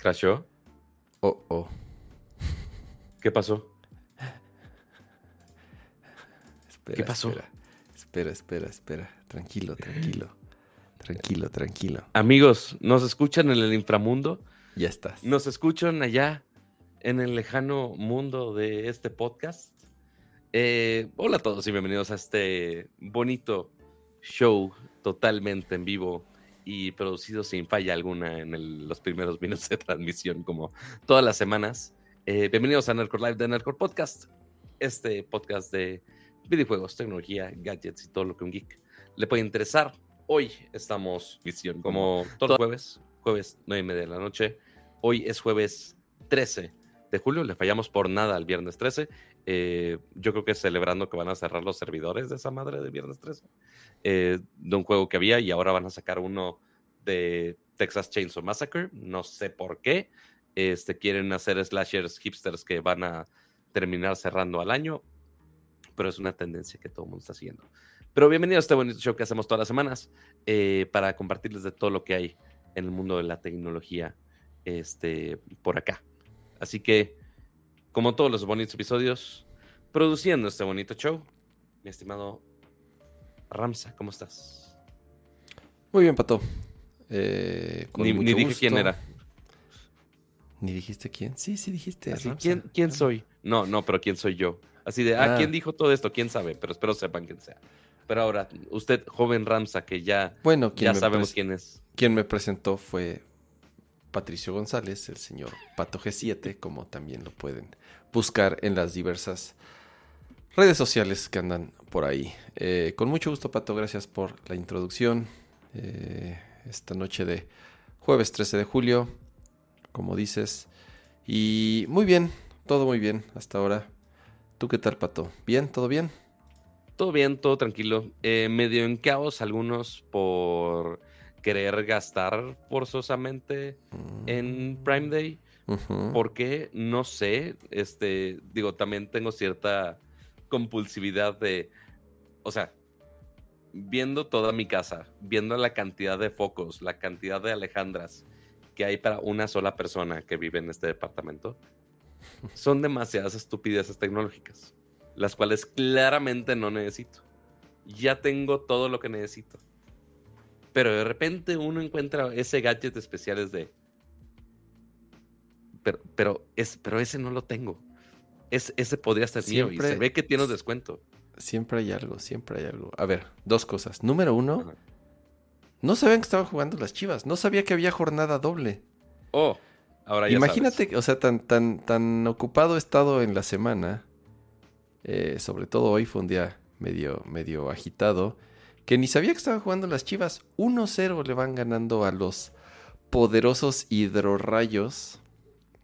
¿Crashó? Oh, oh. ¿Qué pasó? Espera, ¿Qué pasó? Espera, espera, espera, espera. Tranquilo, tranquilo. Tranquilo, tranquilo. Amigos, ¿nos escuchan en el inframundo? Ya estás. ¿Nos escuchan allá en el lejano mundo de este podcast? Eh, hola a todos y bienvenidos a este bonito show totalmente en vivo y producido sin falla alguna en el- los primeros minutos de transmisión, como todas las semanas. Eh, bienvenidos a Nerdcore Live de Nerdcore Podcast, este podcast de videojuegos, tecnología, gadgets y todo lo que un geek le puede interesar. Hoy estamos, visión, como todos los jueves, jueves 9 y media de la noche. Hoy es jueves 13 de julio, le fallamos por nada al viernes 13. Eh, yo creo que celebrando que van a cerrar los servidores de esa madre de viernes 13, eh, de un juego que había y ahora van a sacar uno de Texas Chainsaw Massacre. No sé por qué. Este, quieren hacer slashers hipsters que van a terminar cerrando al año, pero es una tendencia que todo el mundo está siguiendo. Pero bienvenido a este bonito show que hacemos todas las semanas eh, para compartirles de todo lo que hay en el mundo de la tecnología este, por acá. Así que, como todos los bonitos episodios, produciendo este bonito show, mi estimado Ramsa, ¿cómo estás? Muy bien, Pato. Eh, con Ni, mucho ni dije quién era. ¿Ni dijiste quién? Sí, sí dijiste. Así. ¿quién, ¿Quién soy? No, no, pero ¿quién soy yo? Así de, ah, Ah. ¿quién dijo todo esto? ¿Quién sabe? Pero espero sepan quién sea. Pero ahora, usted, joven Ramsa, que ya, Bueno, ya sabemos pres- quién es. Quien me presentó fue Patricio González, el señor Pato G7, como también lo pueden buscar en las diversas redes sociales que andan por ahí. Eh, con mucho gusto, Pato, gracias por la introducción. Eh, esta noche de jueves 13 de julio, como dices. Y muy bien, todo muy bien hasta ahora. ¿Tú qué tal, Pato? ¿Bien? ¿Todo bien? Todo bien, todo tranquilo. Eh, medio en caos algunos por querer gastar forzosamente Mm, en Prime Day. ujú. ¿Por qué? No sé. Este, digo, también tengo cierta compulsividad de, o sea, viendo toda mi casa, viendo la cantidad de focos, la cantidad de Alejandras que hay para una sola persona que vive en este departamento, son demasiadas estupideces tecnológicas, las cuales claramente no necesito. Ya tengo todo lo que necesito. Pero de repente uno encuentra ese gadget especiales de, pero, pero, es, pero ese no lo tengo. Es, ese podría ser mío y Siempre- se ve que tiene un descuento. Siempre hay algo, siempre hay algo. A ver, dos cosas. Número uno, Ajá. no sabían que estaban jugando las chivas. No sabía que había jornada doble. Oh, ahora ya Imagínate, sabes. o sea, tan, tan, tan ocupado he estado en la semana. eh, sobre todo hoy fue un día medio, medio agitado. Que ni sabía que estaban jugando las chivas. 1-0 le van ganando a los poderosos hidrorrayos.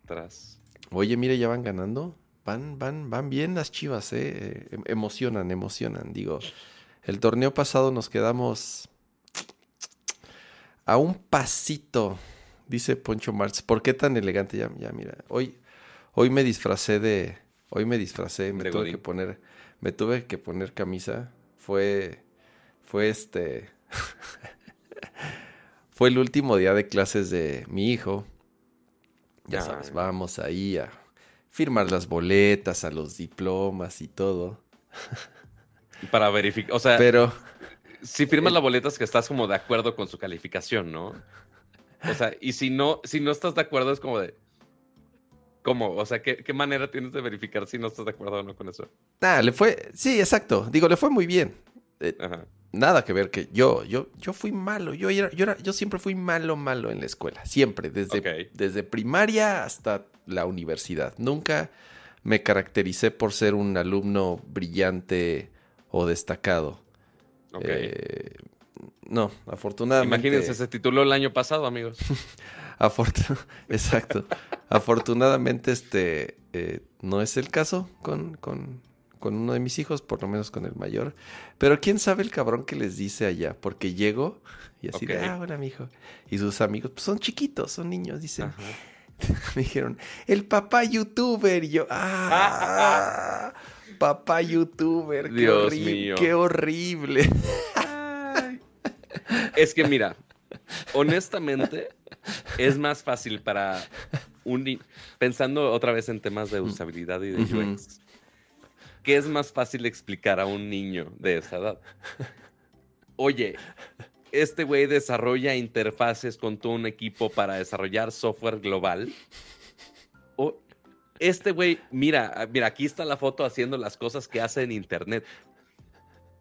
Tras. Oye, mire, ya van ganando. Van, van, van bien las chivas, eh. Em- Emocionan, emocionan. Digo, el torneo pasado nos quedamos a un pasito, dice Poncho Marx. ¿Por qué tan elegante? Ya, ya, mira. Hoy, hoy me disfracé de. Hoy me disfracé, me tuve que poner. Me tuve que poner camisa. Fue. Fue este. fue el último día de clases de mi hijo. Ya Ah. sabes, vamos ahí a firmar las boletas, a los diplomas y todo. Para verificar. O sea, Pero si firmas la boleta es que estás como de acuerdo con su calificación, ¿no? O sea, y si no, si no estás de acuerdo, es como de. ¿Cómo? O sea, ¿qué, qué manera tienes de verificar si no estás de acuerdo o no con eso? nada, le fue, sí, exacto. Digo, le fue muy bien. Eh, Ajá. Nada que ver que yo, yo, yo fui malo. Yo era, yo era, yo siempre fui malo, malo en la escuela. Siempre, desde, desde primaria hasta la universidad. Nunca me caractericé por ser un alumno brillante o destacado. Ok. Eh, no, afortunadamente. Imagínense, se tituló el año pasado, amigos. Afortun- Exacto. Afortunadamente, este eh, no es el caso con, con, con uno de mis hijos, por lo menos con el mayor. Pero quién sabe el cabrón que les dice allá, porque llego y así de, ah, hola, mijo. Y sus amigos, pues son chiquitos, son niños, dicen. Ajá. Me dijeron, el papá youtuber. Y yo, ah, papá youtuber. Qué, Dios horri- mío. qué horrible. Es que mira, honestamente, es más fácil para un pensando otra vez en temas de usabilidad y de. UX, ¿qué es más fácil explicar a un niño de esa edad? Oye, este güey desarrolla interfaces con todo un equipo para desarrollar software global. O este güey, mira, mira, aquí está la foto haciendo las cosas que hace en internet.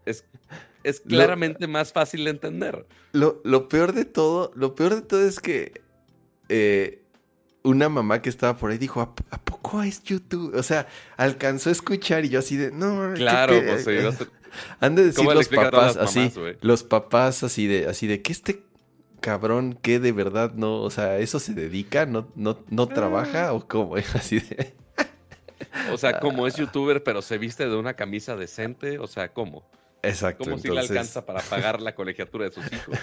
Es, es Lo- claramente más fácil de entender. Lo, lo peor de todo, lo peor de todo es que eh, una mamá que estaba por ahí dijo, ¿A, a poco es YouTube? O sea, alcanzó a escuchar y yo así de, no, qué Claro, pe- pues Han de decir ¿Cómo le los papás así, los papás así de, así de que este cabrón que de verdad no, o sea, eso se dedica, no, no, no trabaja o cómo, así de. O sea, como es youtuber, pero se viste de una camisa decente. O sea, ¿cómo? Exacto. ¿Cómo si le entonces- alcanza para pagar la colegiatura de sus hijos?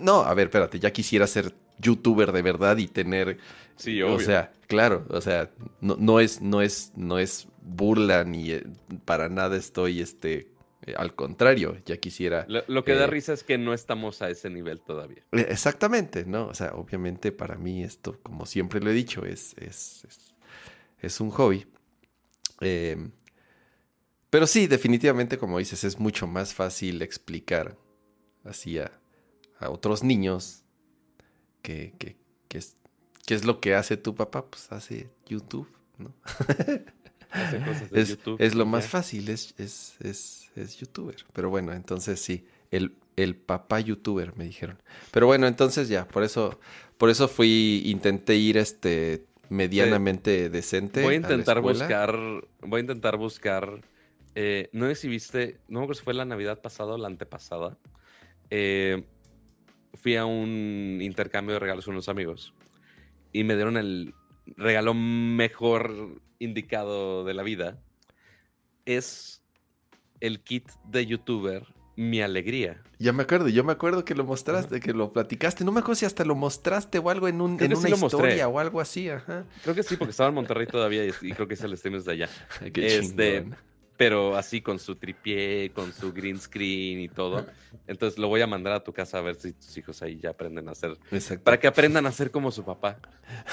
No, a ver, espérate, ya quisiera ser youtuber de verdad y tener Sí, obvio. O sea, claro, o sea, no, no es, no es, no es burla ni eh, para nada estoy, este, eh, al contrario, ya quisiera. lo, lo que da eh, risa es que no estamos a ese nivel todavía. Exactamente, ¿no? O sea, obviamente para mí esto, como siempre lo he dicho, es, es, es, es un hobby. Eh, pero sí, definitivamente, como dices, es mucho más fácil explicar así a, a otros niños que, que, que es, qué es lo que hace tu papá, pues hace YouTube, ¿no? Hace cosas de es, YouTube. es lo más fácil, es, es, es, es youtuber. Pero bueno, entonces sí, el, el papá youtuber me dijeron. Pero bueno, entonces ya, por eso, por eso fui, intenté ir este medianamente decente. Voy a intentar buscar. Voy a intentar buscar. eh, no sé si viste. No me acuerdo si fue la Navidad pasada o la antepasada. eh, fui a un intercambio de regalos con unos amigos. Y me dieron el regalo mejor indicado de la vida. Es el kit de youtuber Mi Alegría. Ya me acuerdo, yo me acuerdo que lo mostraste, que lo platicaste. No me acuerdo si hasta lo mostraste o algo en, un, en sí una historia o algo así, ajá. Creo que sí, porque estaba en Monterrey todavía y, y creo que es el stream desde allá. Qué Este, chingón. Pero así con su tripié, con su green screen y todo. Entonces lo voy a mandar a tu casa a ver si tus hijos ahí ya aprenden a hacer. Exacto. Para que aprendan a ser como su papá.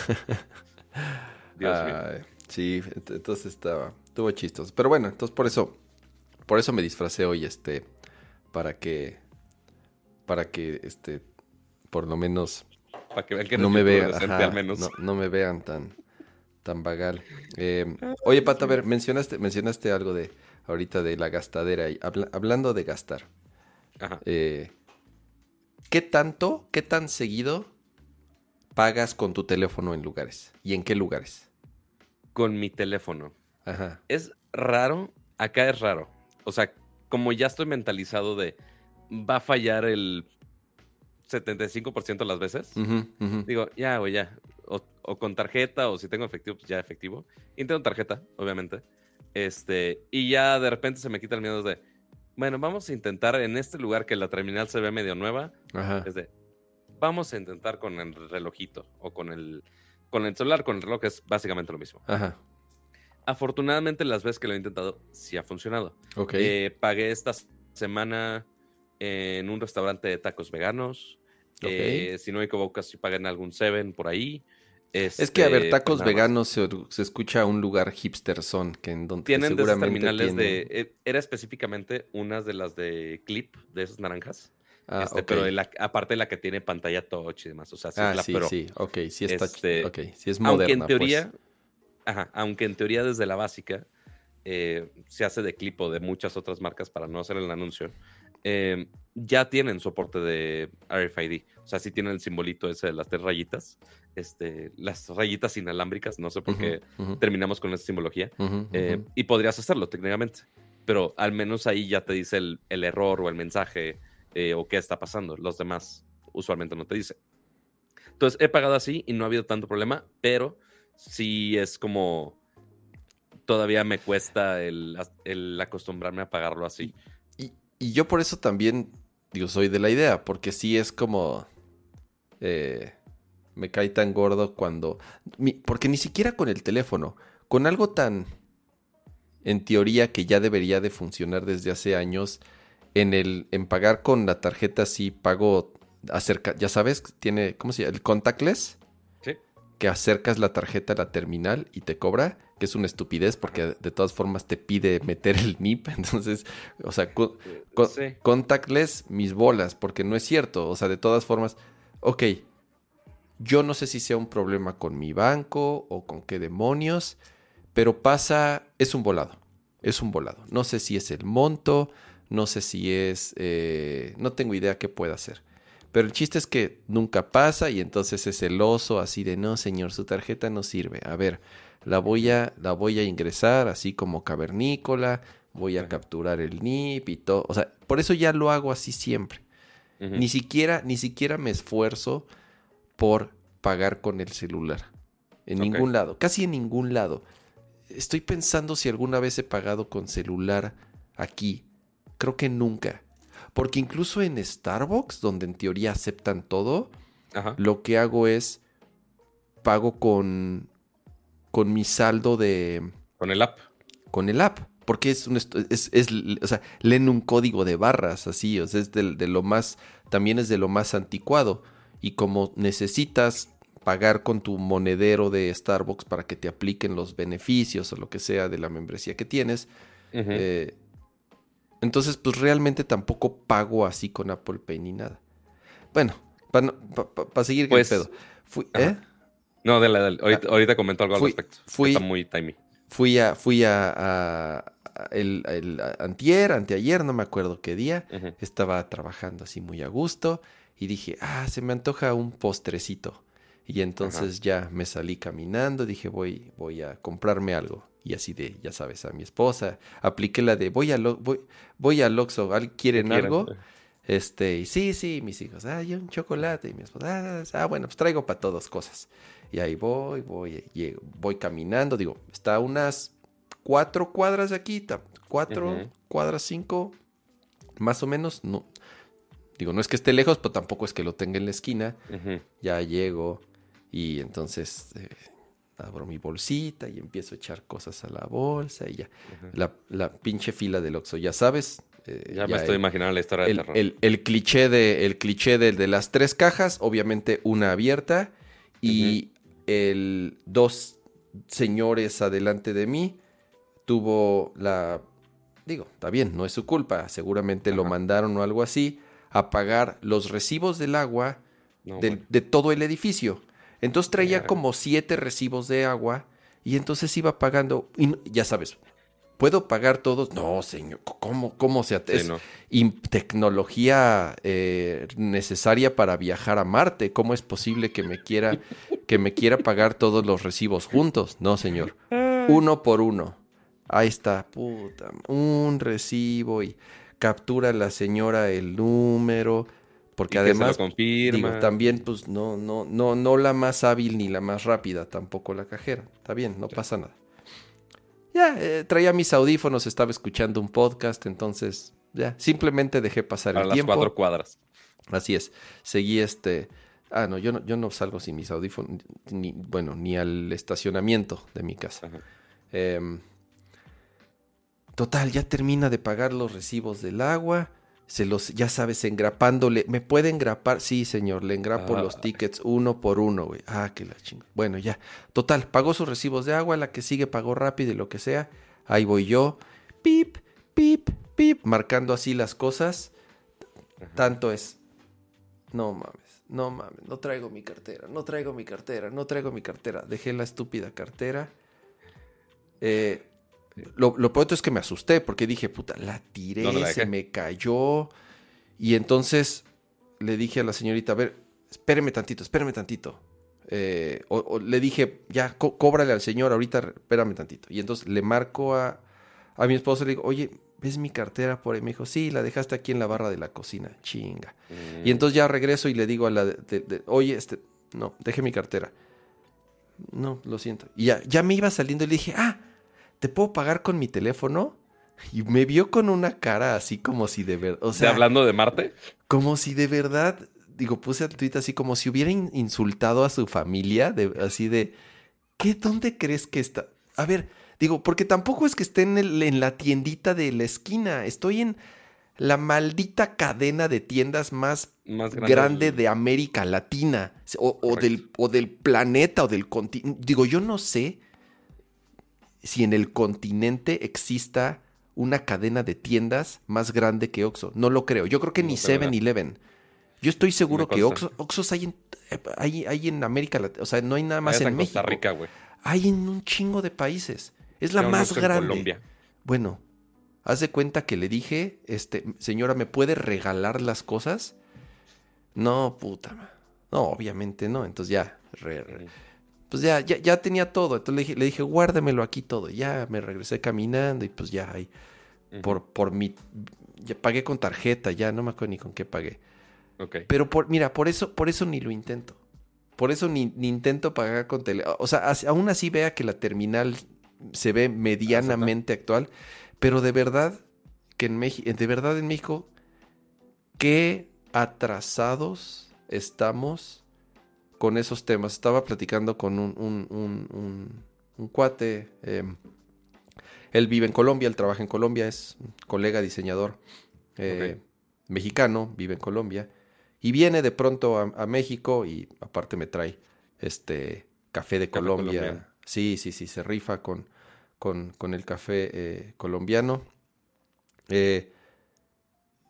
Dios mío. Sí, ent- entonces estaba, estuvo chistoso. Pero bueno, entonces por eso, por eso me disfracé hoy, este, para que, para que, este, por lo menos Para que vean que no me vean, ajá, al menos. no, no me vean tan, tan vagal. Eh, oye, Pato, a ver, mencionaste, mencionaste algo de ahorita de la gastadera y habla- hablando de gastar. Ajá. eh, ¿Qué tanto, qué tan seguido pagas con tu teléfono en lugares? ¿Y en qué lugares? Con mi teléfono. Ajá. Es raro, acá es raro. O sea, como ya estoy mentalizado de va a fallar el 75% de las veces. Digo, ya, güey, ya. O, o con tarjeta, o si tengo efectivo, pues ya efectivo. Intento tarjeta, obviamente. Este, y ya de repente se me quita el miedo de, bueno, vamos a intentar en este lugar que la terminal se ve medio nueva. Ajá. Es de, vamos a intentar con el relojito o con el, con el celular, con el reloj, es básicamente lo mismo. Ajá. Afortunadamente, las veces que lo he intentado, sí ha funcionado. Ok. Eh, pagué esta semana en un restaurante de tacos veganos. Ok. Eh, si no me equivoco, si pagué en algún Seven por ahí. Es que, a ver, tacos pues veganos se, se escucha a un lugar hipster son, que en donde Tienen de seguramente terminales tienen- de. eh, Era específicamente unas de las de clip, de esas naranjas. Ah, este. Pero de la- aparte de la que tiene pantalla touch y demás. O sea, sí ah, es la sí, Pro. sí, ok, sí está, Este, ok, sí es aunque moderna, en teoría, pues. ajá, aunque en teoría desde la básica eh, se hace de clip o de muchas otras marcas para no hacer el anuncio, eh, ya tienen soporte de RFID. O sea, sí tienen el simbolito ese de las tres rayitas, este, las rayitas inalámbricas, no sé por qué terminamos con esa simbología. eh, y podrías hacerlo técnicamente, pero al menos ahí ya te dice el, el error o el mensaje eh, o qué está pasando. Los demás usualmente no te dicen. Entonces he pagado así y no ha habido tanto problema, pero sí es como todavía me cuesta el, el acostumbrarme a pagarlo así. Y, y yo por eso también, digo, soy de la idea, porque sí es como... eh, me cae tan gordo cuando... mi- porque ni siquiera con el teléfono, con algo tan... En teoría que ya debería de funcionar desde hace años, en el en pagar con la tarjeta sí pago acerca, ya sabes, tiene, ¿cómo se llama? El contactless. Sí. Que acercas la tarjeta a la terminal y te cobra, que es una estupidez porque de todas formas te pide meter el NIP. Entonces, o sea, Sí. contactless mis bolas, porque no es cierto. O sea, de todas formas, ok, yo no sé si sea un problema con mi banco o con qué demonios, pero pasa, es un volado, es un volado. No sé si es el monto, no sé si es, eh, no tengo idea qué pueda hacer. Pero el chiste es que nunca pasa y entonces es el oso así de, no señor, su tarjeta no sirve. A ver, la voy a, la voy a ingresar así como cavernícola, voy a capturar el NIP y todo. O sea, por eso ya lo hago así siempre. Ni siquiera, ni siquiera me esfuerzo por pagar con el celular. En ningún lado, casi en ningún lado. Estoy pensando si alguna vez he pagado con celular aquí. Creo que nunca. Porque incluso en Starbucks, donde en teoría aceptan todo, Ajá. lo que hago es pago con, con mi saldo de, Con el app. con el app. Porque es, un es, es- o sea, leen un código de barras así, o sea, es de, lo más, también es de lo más anticuado. Y como necesitas pagar con tu monedero de Starbucks para que te apliquen los beneficios o lo que sea de la membresía que tienes, eh, entonces pues realmente tampoco pago así con Apple Pay ni nada. Bueno, para seguir con Pues, el pedo. Fui. ¿eh? No, dale, dale. Ahorita, ahorita comento algo Fui- al respecto. fui- Está muy timey. Fui a, fui a, el, antier, anteayer, no me acuerdo qué día. Estaba trabajando así muy a gusto y dije, ah, se me antoja un postrecito. Y entonces ya me salí caminando, dije, voy, voy a comprarme algo. Y así de, ya sabes, a mi esposa. Apliqué la de, voy a lo, voy, voy al Oxxo, ¿al- ¿quieren ¿Qué algo? Este, y sí, sí, mis hijos, ah, yo un chocolate. Y mi esposa, ah, ah, bueno, pues traigo para todos cosas. Y ahí voy, voy, llego, voy caminando, digo, está a unas cuatro cuadras de aquí, cuatro cuadras, cinco, más o menos, no. Digo, no es que esté lejos, pero tampoco es que lo tenga en la esquina. Ya llego y entonces eh, abro mi bolsita y empiezo a echar cosas a la bolsa y ya. La, la pinche fila del Oxxo, ya sabes. eh, Ya me estoy el- imaginando la historia de el, terror. el- el cliché de el cliché de, de las tres cajas, obviamente una abierta y el dos señores adelante de mí tuvo la digo, está bien, no es su culpa, seguramente lo mandaron o algo así a pagar los recibos del agua No, del- bueno. de todo el edificio. Entonces traía como siete recibos de agua y entonces iba pagando y ya sabes, ¿puedo pagar todos? No, señor, ¿cómo, cómo se Sí, es no. im- tecnología eh, necesaria para viajar a Marte? ¿Cómo es posible que me quiera que me quiera pagar todos los recibos juntos? No, señor. Uno por uno. Ahí está, puta, un recibo y captura la señora el número, porque Y que se lo además confirma. Digo, también, pues, no, no, no, no la más hábil ni la más rápida, tampoco la cajera. Está bien, no pasa nada. Ya, eh, traía mis audífonos, estaba escuchando un podcast, entonces, ya, simplemente dejé pasar Para el las tiempo. cuatro cuadras. Así es. Seguí este. Ah, no, yo no, yo no salgo sin mis audífonos, ni, bueno, ni al estacionamiento de mi casa. Ajá. Total, ya termina de pagar los recibos del agua. Se los, ya sabes, engrapándole. ¿Me puede engrapar? Sí, señor, le engrapo Ah. los tickets uno por uno, güey. Ah, que la chinga. Bueno, ya. Total, pagó sus recibos de agua, la que sigue pagó rápido y lo que sea. Ahí voy yo. Pip, pip, pip. Marcando así las cosas. Tanto es. No mames, no mames, no traigo mi cartera, no traigo mi cartera, no traigo mi cartera. Dejé la estúpida cartera. Eh, lo, lo pronto es que me asusté porque dije, puta, la tiré, ¿Dónde la se dejé? me cayó. Y entonces le dije a la señorita, a ver, espéreme tantito, espéreme tantito. Eh, o, o le dije, ya, có- cóbrale al señor, ahorita espérame tantito. Y entonces le marco a, a mi esposo y le digo, oye, ¿ves mi cartera por ahí? Me dijo, sí, la dejaste aquí en la barra de la cocina. Chinga. Mm. Y entonces ya regreso y le digo a la de, de- de, oye, este, no, deje mi cartera. No, lo siento. Y ya, ya me iba saliendo y le dije, ah, ¿te puedo pagar con mi teléfono? Y me vio con una cara así como si de verdad, o ¿De sea, hablando de Marte? como si de verdad, digo, puse el tweet así como si hubiera in- insultado a su familia, de, así de, ¿qué, dónde crees que está? A ver, digo, porque tampoco es que esté en, el- en la tiendita de la esquina, estoy en, la maldita cadena de tiendas más, Más grande de América Latina o, del, o del planeta o del continente. Digo, yo no sé si en el continente exista una cadena de tiendas más grande que Oxxo. No lo creo. Yo creo que No ni tengo idea. 7-Eleven. Yo estoy seguro que. Oxxo, Oxxos hay en, hay, hay en América Latina. O sea, no hay nada más Allá en Costa México. Rica, güey. Hay en un chingo de países. Es la Hay más Oxxo en grande. Colombia. Bueno, haz de cuenta que le dije, este, señora, ¿me puede regalar las cosas? No, puta. No, obviamente no. Entonces ya, re- re- pues ya, ya, ya tenía todo. Entonces le dije, le dije, guárdamelo aquí todo. Ya me regresé caminando y pues ya ahí, por, por mi, ya pagué con tarjeta, ya no me acuerdo ni con qué pagué. Ok. Pero por, mira, por eso, por eso ni lo intento. Por eso ni, ni intento pagar con tele. O sea, aún así vea que la terminal se ve medianamente actual. Pero de verdad que en México, de verdad en México, qué atrasados estamos con esos temas. Estaba platicando con un, un, un- un- un cuate. em, él vive en Colombia, él trabaja en Colombia, es un colega diseñador eh, mexicano, vive en Colombia. Y viene de pronto a, a México y aparte me trae este café de Café Colombia. colombiano. Sí, sí, sí, se rifa con, con, con el café eh, colombiano. Eh,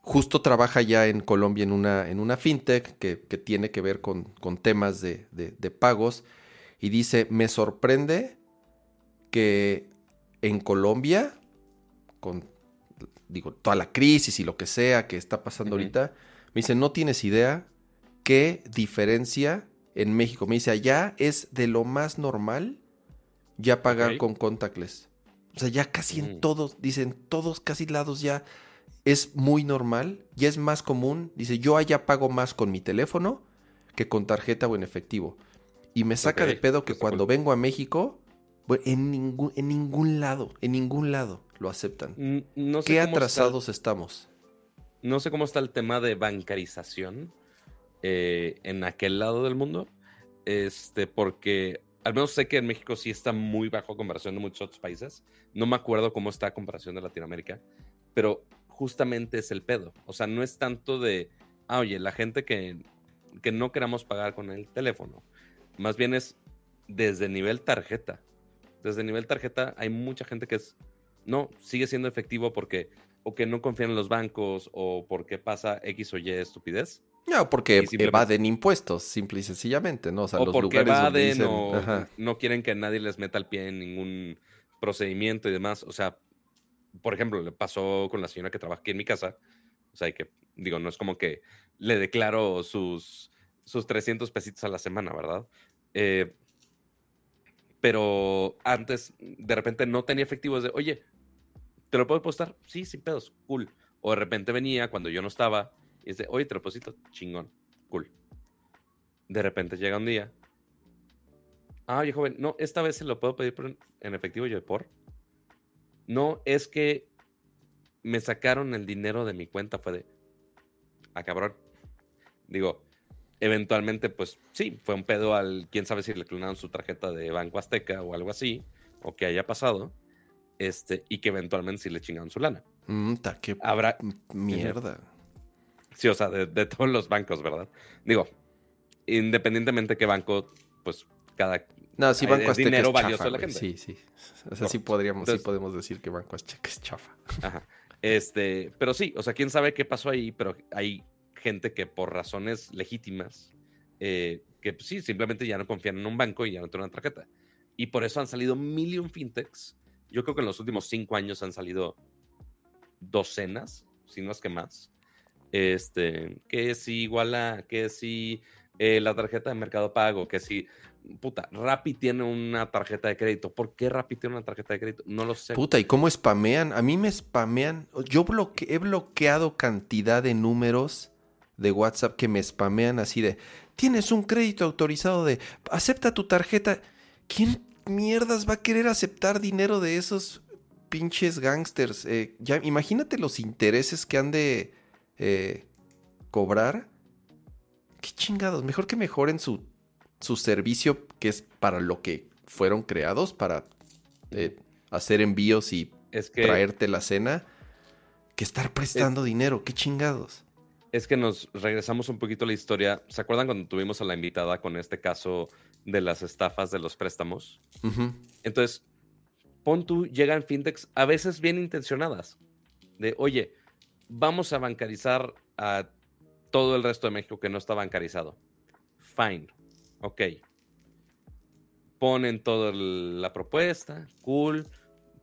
justo trabaja ya en Colombia en una, en una fintech que, que tiene que ver con, con temas de, de- de pagos. Y dice, me sorprende que en Colombia, con digo, toda la crisis y lo que sea que está pasando ahorita, me dice, no tienes idea qué diferencia en México. Me dice, allá es de lo más normal ya pagar con contactless. O sea, ya casi en Mm. todos, dicen, todos casi lados ya es muy normal, ya es más común. Dice, yo allá pago más con mi teléfono que con tarjeta o en efectivo. Y me saca de pedo que cuando cool. vengo a México, bueno, en ningún, en ningún lado, en ningún lado lo aceptan. No sé ¿Qué cómo está el- atrasados estamos? no sé cómo está el tema de bancarización eh, en aquel lado del mundo. Este, porque al menos sé que en México sí está muy bajo comparación de muchos otros países. No me acuerdo cómo está a comparación de Latinoamérica, pero justamente es el pedo. O sea, no es tanto de, ah, oye, la gente que, que no queramos pagar con el teléfono. Más bien es desde nivel tarjeta. Desde nivel tarjeta hay mucha gente que es, no, sigue siendo efectivo porque o que no confían en los bancos o porque pasa X o Y estupidez. No, porque evaden impuestos, simple y sencillamente, ¿no? O sea, o los porque lugares evaden dicen, o ajá, no quieren que nadie les meta el pie en ningún procedimiento y demás. O sea, por ejemplo, le pasó con la señora que trabaja aquí en mi casa. O sea, que digo, no es como que le declaro sus, sus 300 pesitos a la semana, ¿verdad? Eh, pero antes, de repente no tenía efectivo. De, oye, ¿te lo puedo postar? Sí, sin pedos, cool. O de repente venía cuando yo no estaba y dice, oye, te lo deposito, chingón, cool. De repente llega un día. Ah, oye, joven, no, esta vez se lo puedo pedir en efectivo yo por. No, es que me sacaron el dinero de mi cuenta, fue de. Ah, cabrón. Digo, eventualmente, pues sí, fue un pedo al. Quién sabe si le clonaron su tarjeta de Banco Azteca o algo así, o que haya pasado. Este, y que eventualmente sí le chingaron su lana. mm, ta, qué Habrá, mierda. Sí, o sea, de, de todos los bancos, ¿verdad? Digo, independientemente qué banco, pues cada... No, sí, Banco Azteca dinero es valioso chafa, la gente. Sí, sí. O sea, sí podríamos, sí podemos decir que Banco Azteca es chafa. Ajá. Este, pero sí, o sea, quién sabe qué pasó ahí, pero hay gente que por razones legítimas, eh, que pues, sí, simplemente ya no confían en un banco y ya no tienen una tarjeta. Y por eso han salido million fintechs. Yo creo que en los últimos cinco años han salido docenas, si no es que más. Este, que si Iguala, que si eh, la tarjeta de Mercado Pago, que si, puta, Rappi tiene una tarjeta de crédito. ¿Por qué Rappi tiene una tarjeta de crédito? No lo sé. Puta, ¿y cómo spamean? A mí me spamean. Yo he bloqueado cantidad de números de WhatsApp que me spamean así de, tienes un crédito autorizado de, acepta tu tarjeta. ¿Quién mierdas va a querer aceptar dinero de esos pinches gangsters? Eh, ya, imagínate los intereses que han de eh, cobrar. Qué chingados, mejor que mejoren su, su servicio que es para lo que fueron creados, para eh, hacer envíos y Es que traerte la cena. que estar prestando dinero. ¿Qué chingados? Es que nos regresamos un poquito a la historia. ¿Se acuerdan cuando tuvimos a la invitada con este caso de las estafas de los préstamos? Entonces, pon tú, llegan fintechs a veces bien intencionadas. De, oye, vamos a bancarizar a todo el resto de México que no está bancarizado. Fine. Ok. Ponen toda la propuesta. Cool.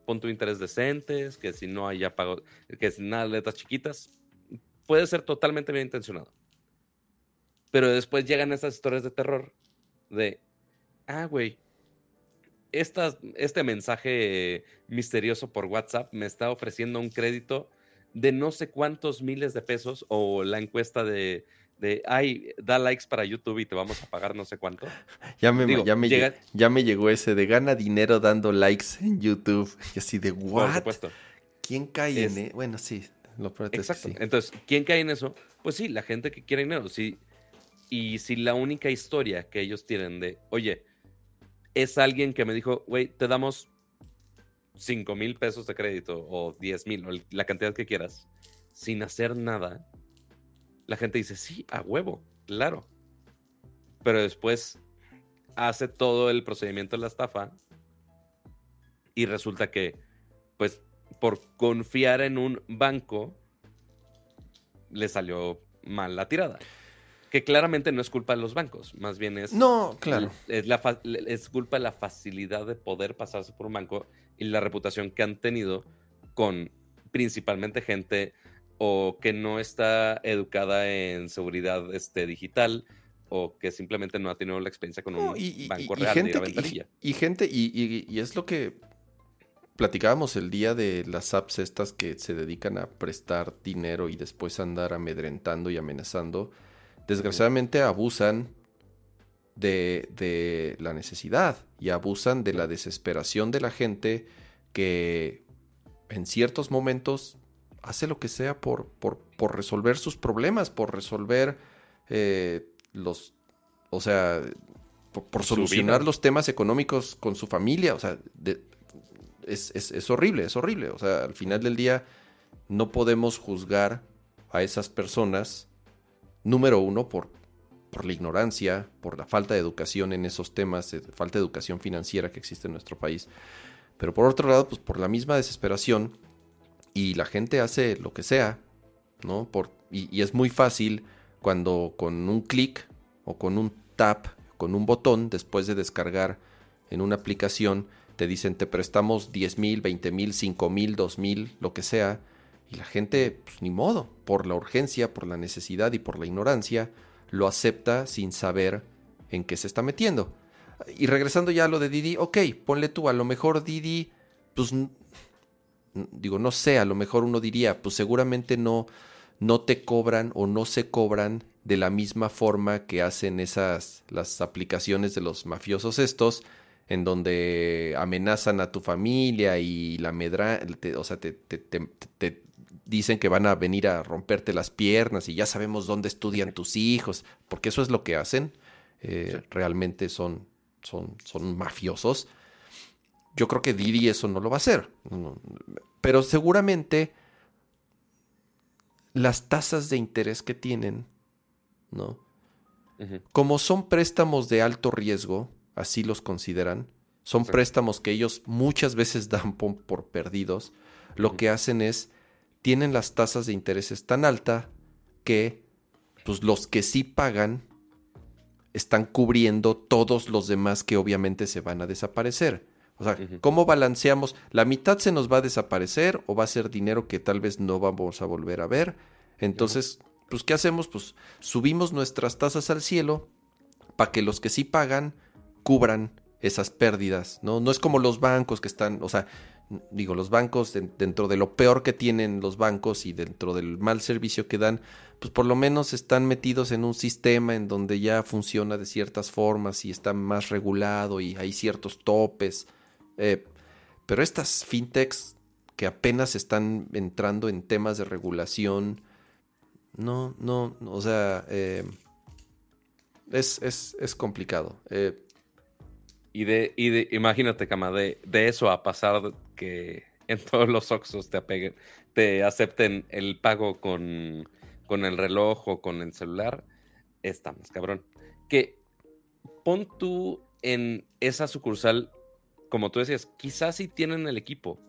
Pon tu interés decentes. Que si no haya pago. Que si nada letras chiquitas. Puede ser totalmente bien intencionado. Pero después llegan estas historias de terror. De. Ah, güey. este mensaje misterioso por WhatsApp me está ofreciendo un crédito de no sé cuántos miles de pesos o la encuesta de, de ay, da likes para YouTube y te vamos a pagar no sé cuánto. Ya me, ya, me ya me llegó ese de gana dinero dando likes en YouTube. Y así de, ¿what? ¿Quién cae en eso? Bueno, sí, lo Exacto. Entonces, ¿quién cae en eso? Pues sí, la gente que quiere dinero. Sí. Y si la única historia que ellos tienen de, oye, es alguien que me dijo, güey, te damos 5 mil pesos de crédito o 10 mil o la cantidad que quieras sin hacer nada, la gente dice, sí, a huevo, claro. Pero después hace todo el procedimiento de la estafa y resulta que, pues, por confiar en un banco, le salió mal la tirada. Que claramente no es culpa de los bancos, más bien es. No, claro. Es, la es culpa de la facilidad de poder pasarse por un banco y la reputación que han tenido con principalmente gente o que no está educada en seguridad este, digital o que simplemente no ha tenido la experiencia con un banco real gente, y, gente, y, es lo que platicábamos el día de las apps estas que se dedican a prestar dinero y después andar amedrentando y amenazando. Desgraciadamente abusan de, la necesidad y abusan de la desesperación de la gente que en ciertos momentos hace lo que sea por, por, resolver sus problemas, por resolver eh, los, o sea, por, solucionar los temas económicos con su familia, o sea, es, es, horrible, es horrible, o sea, al final del día no podemos juzgar a esas personas, número uno, por por la ignorancia, por la falta de educación en esos temas, de falta de educación financiera que existe en nuestro país. Pero por otro lado, pues por la misma desesperación y la gente hace lo que sea, ¿no? Por, y, es muy fácil cuando con un clic o con un tap, con un botón, después de descargar en una aplicación, te dicen te prestamos 10 mil, 20 mil, 5 mil, 2 mil, lo que sea. Y la gente, pues ni modo, por la urgencia, por la necesidad y por la ignorancia, lo acepta sin saber en qué se está metiendo. Y regresando ya a lo de Didi, ok, ponle tú, a lo mejor Didi, pues, digo, no sé, a lo mejor uno diría, pues seguramente no, no te cobran o no se cobran de la misma forma que hacen esas, las aplicaciones de los mafiosos estos, en donde amenazan a tu familia y la medra, o sea, te, te, te, dicen que van a venir a romperte las piernas y ya sabemos dónde estudian tus hijos, porque eso es lo que hacen. Eh, realmente son, son, son mafiosos. Yo creo que Didi eso no lo va a hacer. Pero seguramente las tasas de interés que tienen, ¿no? Como son préstamos de alto riesgo, así los consideran, son préstamos que ellos muchas veces dan por, perdidos, lo que hacen es tienen las tasas de intereses tan alta que pues, los que sí pagan están cubriendo todos los demás que obviamente se van a desaparecer. O sea, ¿cómo balanceamos? ¿La mitad se nos va a desaparecer o va a ser dinero que tal vez no vamos a volver a ver? Entonces, pues, ¿qué hacemos? Pues subimos nuestras tasas al cielo para que los que sí pagan cubran esas pérdidas, ¿no? No es como los bancos que están, o sea, digo, los bancos, dentro de lo peor que tienen los bancos y dentro del mal servicio que dan, pues por lo menos están metidos en un sistema en donde ya funciona de ciertas formas y está más regulado y hay ciertos topes. Eh, pero estas fintechs que apenas están entrando en temas de regulación, no, no, o sea, eh, es, es, complicado. Eh, y de, y de imagínate, Cama, de, de eso a pasar que en todos los Oxos te apeguen, te acepten el pago con, con el reloj o con el celular, está más cabrón. Que pon tú en esa sucursal, como tú decías, quizás sí tienen el equipo.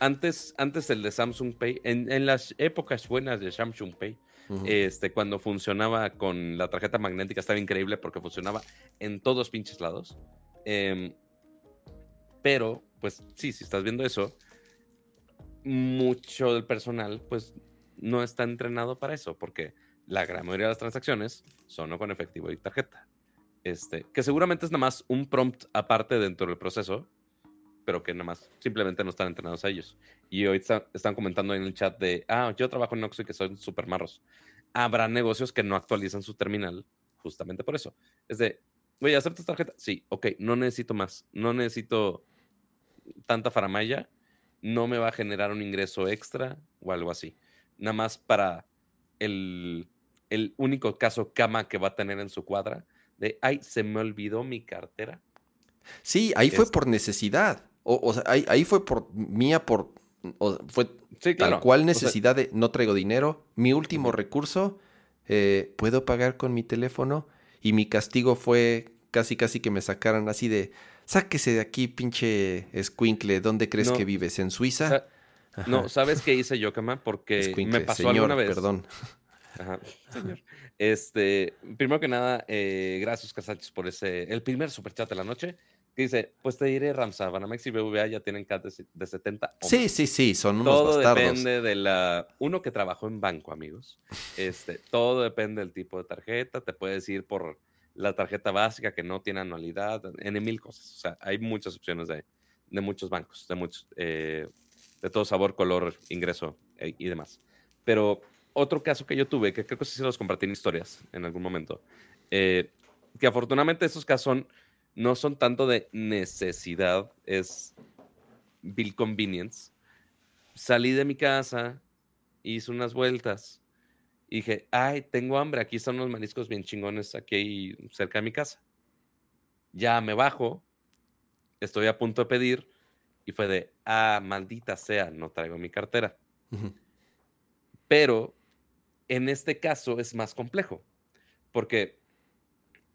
Antes, antes el de Samsung Pay, en, en las épocas buenas de Samsung Pay, este, cuando funcionaba con la tarjeta magnética estaba increíble porque funcionaba en todos pinches lados. Em, pero, pues sí, si estás viendo eso, mucho del personal, pues no está entrenado para eso, porque la gran mayoría de las transacciones son con efectivo y tarjeta. Este, que seguramente es nada más un prompt aparte dentro del proceso, pero que nada más simplemente no están entrenados a ellos. Y hoy están comentando en el chat de, ah, yo trabajo en Oxxo y que son súper marros. Habrá negocios que no actualizan su terminal justamente por eso. Es de, Oye, ¿aceptas tarjeta? Sí, ok, no necesito más. No necesito tanta faramaya. No me va a generar un ingreso extra o algo así. Nada más para el, único caso cama que va a tener en su cuadra de, ay, se me olvidó mi cartera. Sí, ahí fue por necesidad. O, sea, ahí, fue por mía, por... fue tal cual necesidad de no traigo dinero. Mi último recurso, eh, ¿puedo pagar con mi teléfono? Y mi castigo fue casi casi que me sacaran así de, sáquese de aquí, pinche escuincle, ¿dónde crees que vives? ¿En Suiza? no, ¿sabes qué hice yo, Kama? Porque me pasó alguna vez. Perdón. Ajá, señor. Este, primero que nada, eh, gracias, Casachos, por ese, el primer superchat de la noche. Que dice, pues te diré, Ramsa, Banamex y BVA ya tienen CAT de, 70. Sí, sí, sí, son unos Todo depende de la... Uno que trabajó en banco, amigos. Este, todo depende del tipo de tarjeta. Te puedes ir por la tarjeta básica que no tiene anualidad, en mil cosas. O sea, hay muchas opciones de, de muchos bancos, de muchos, eh, de todo sabor, color, ingreso eh, y demás. Pero otro caso que yo tuve, que creo que sí se los compartí en historias en algún momento, eh, que afortunadamente estos casos son, no son tanto de necesidad, es bill convenience. Salí de mi casa, hice unas vueltas, y dije, ay, tengo hambre, aquí están unos mariscos bien chingones aquí cerca de mi casa. Ya me bajo, estoy a punto de pedir y fue de, ah, maldita sea, no traigo mi cartera. Pero en este caso es más complejo, porque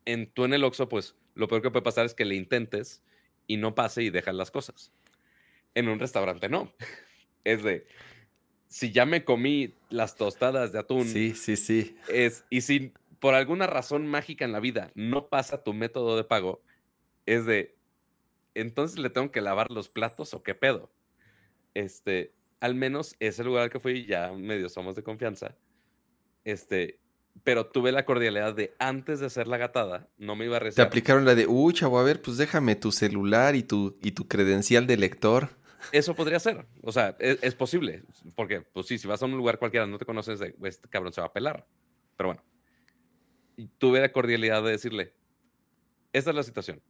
en, tú en el Oxxo, pues lo peor que puede pasar es que le intentes y no pase y dejas las cosas. En un restaurante no. Es de, si ya me comí las tostadas de atún. Sí, sí, sí. Es, y si por alguna razón mágica en la vida no pasa tu método de pago, es de, entonces le tengo que lavar los platos o qué pedo. Este, al menos ese lugar al que fui, ya medio somos de confianza. Este, pero tuve la cordialidad de antes de hacer la gatada, no me iba a rezar. Te aplicaron la de, uy, chavo, a ver, pues déjame tu celular y tu, y tu credencial de lector. Eso podría ser. O sea, e, es, posible. Porque, pues sí, si vas a un lugar cualquiera, no te conoces, este cabrón se va a pelar. Pero bueno. Y tuve la cordialidad de decirle: Esta es la situación.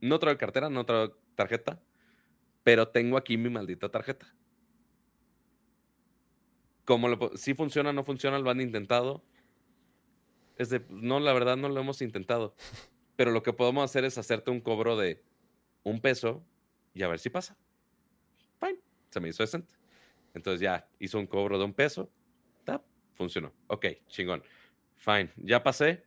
No traigo cartera, no traigo tarjeta, pero tengo aquí mi maldita tarjeta. ¿Cómo lo, si funciona, no funciona, lo han intentado. Es de, no, la verdad no lo hemos intentado. Pero lo que podemos hacer es hacerte un cobro de un peso y a ver si pasa se me hizo decente. Entonces ya hizo un cobro de un peso, tap, funcionó. Ok, chingón. Fine, ya pasé.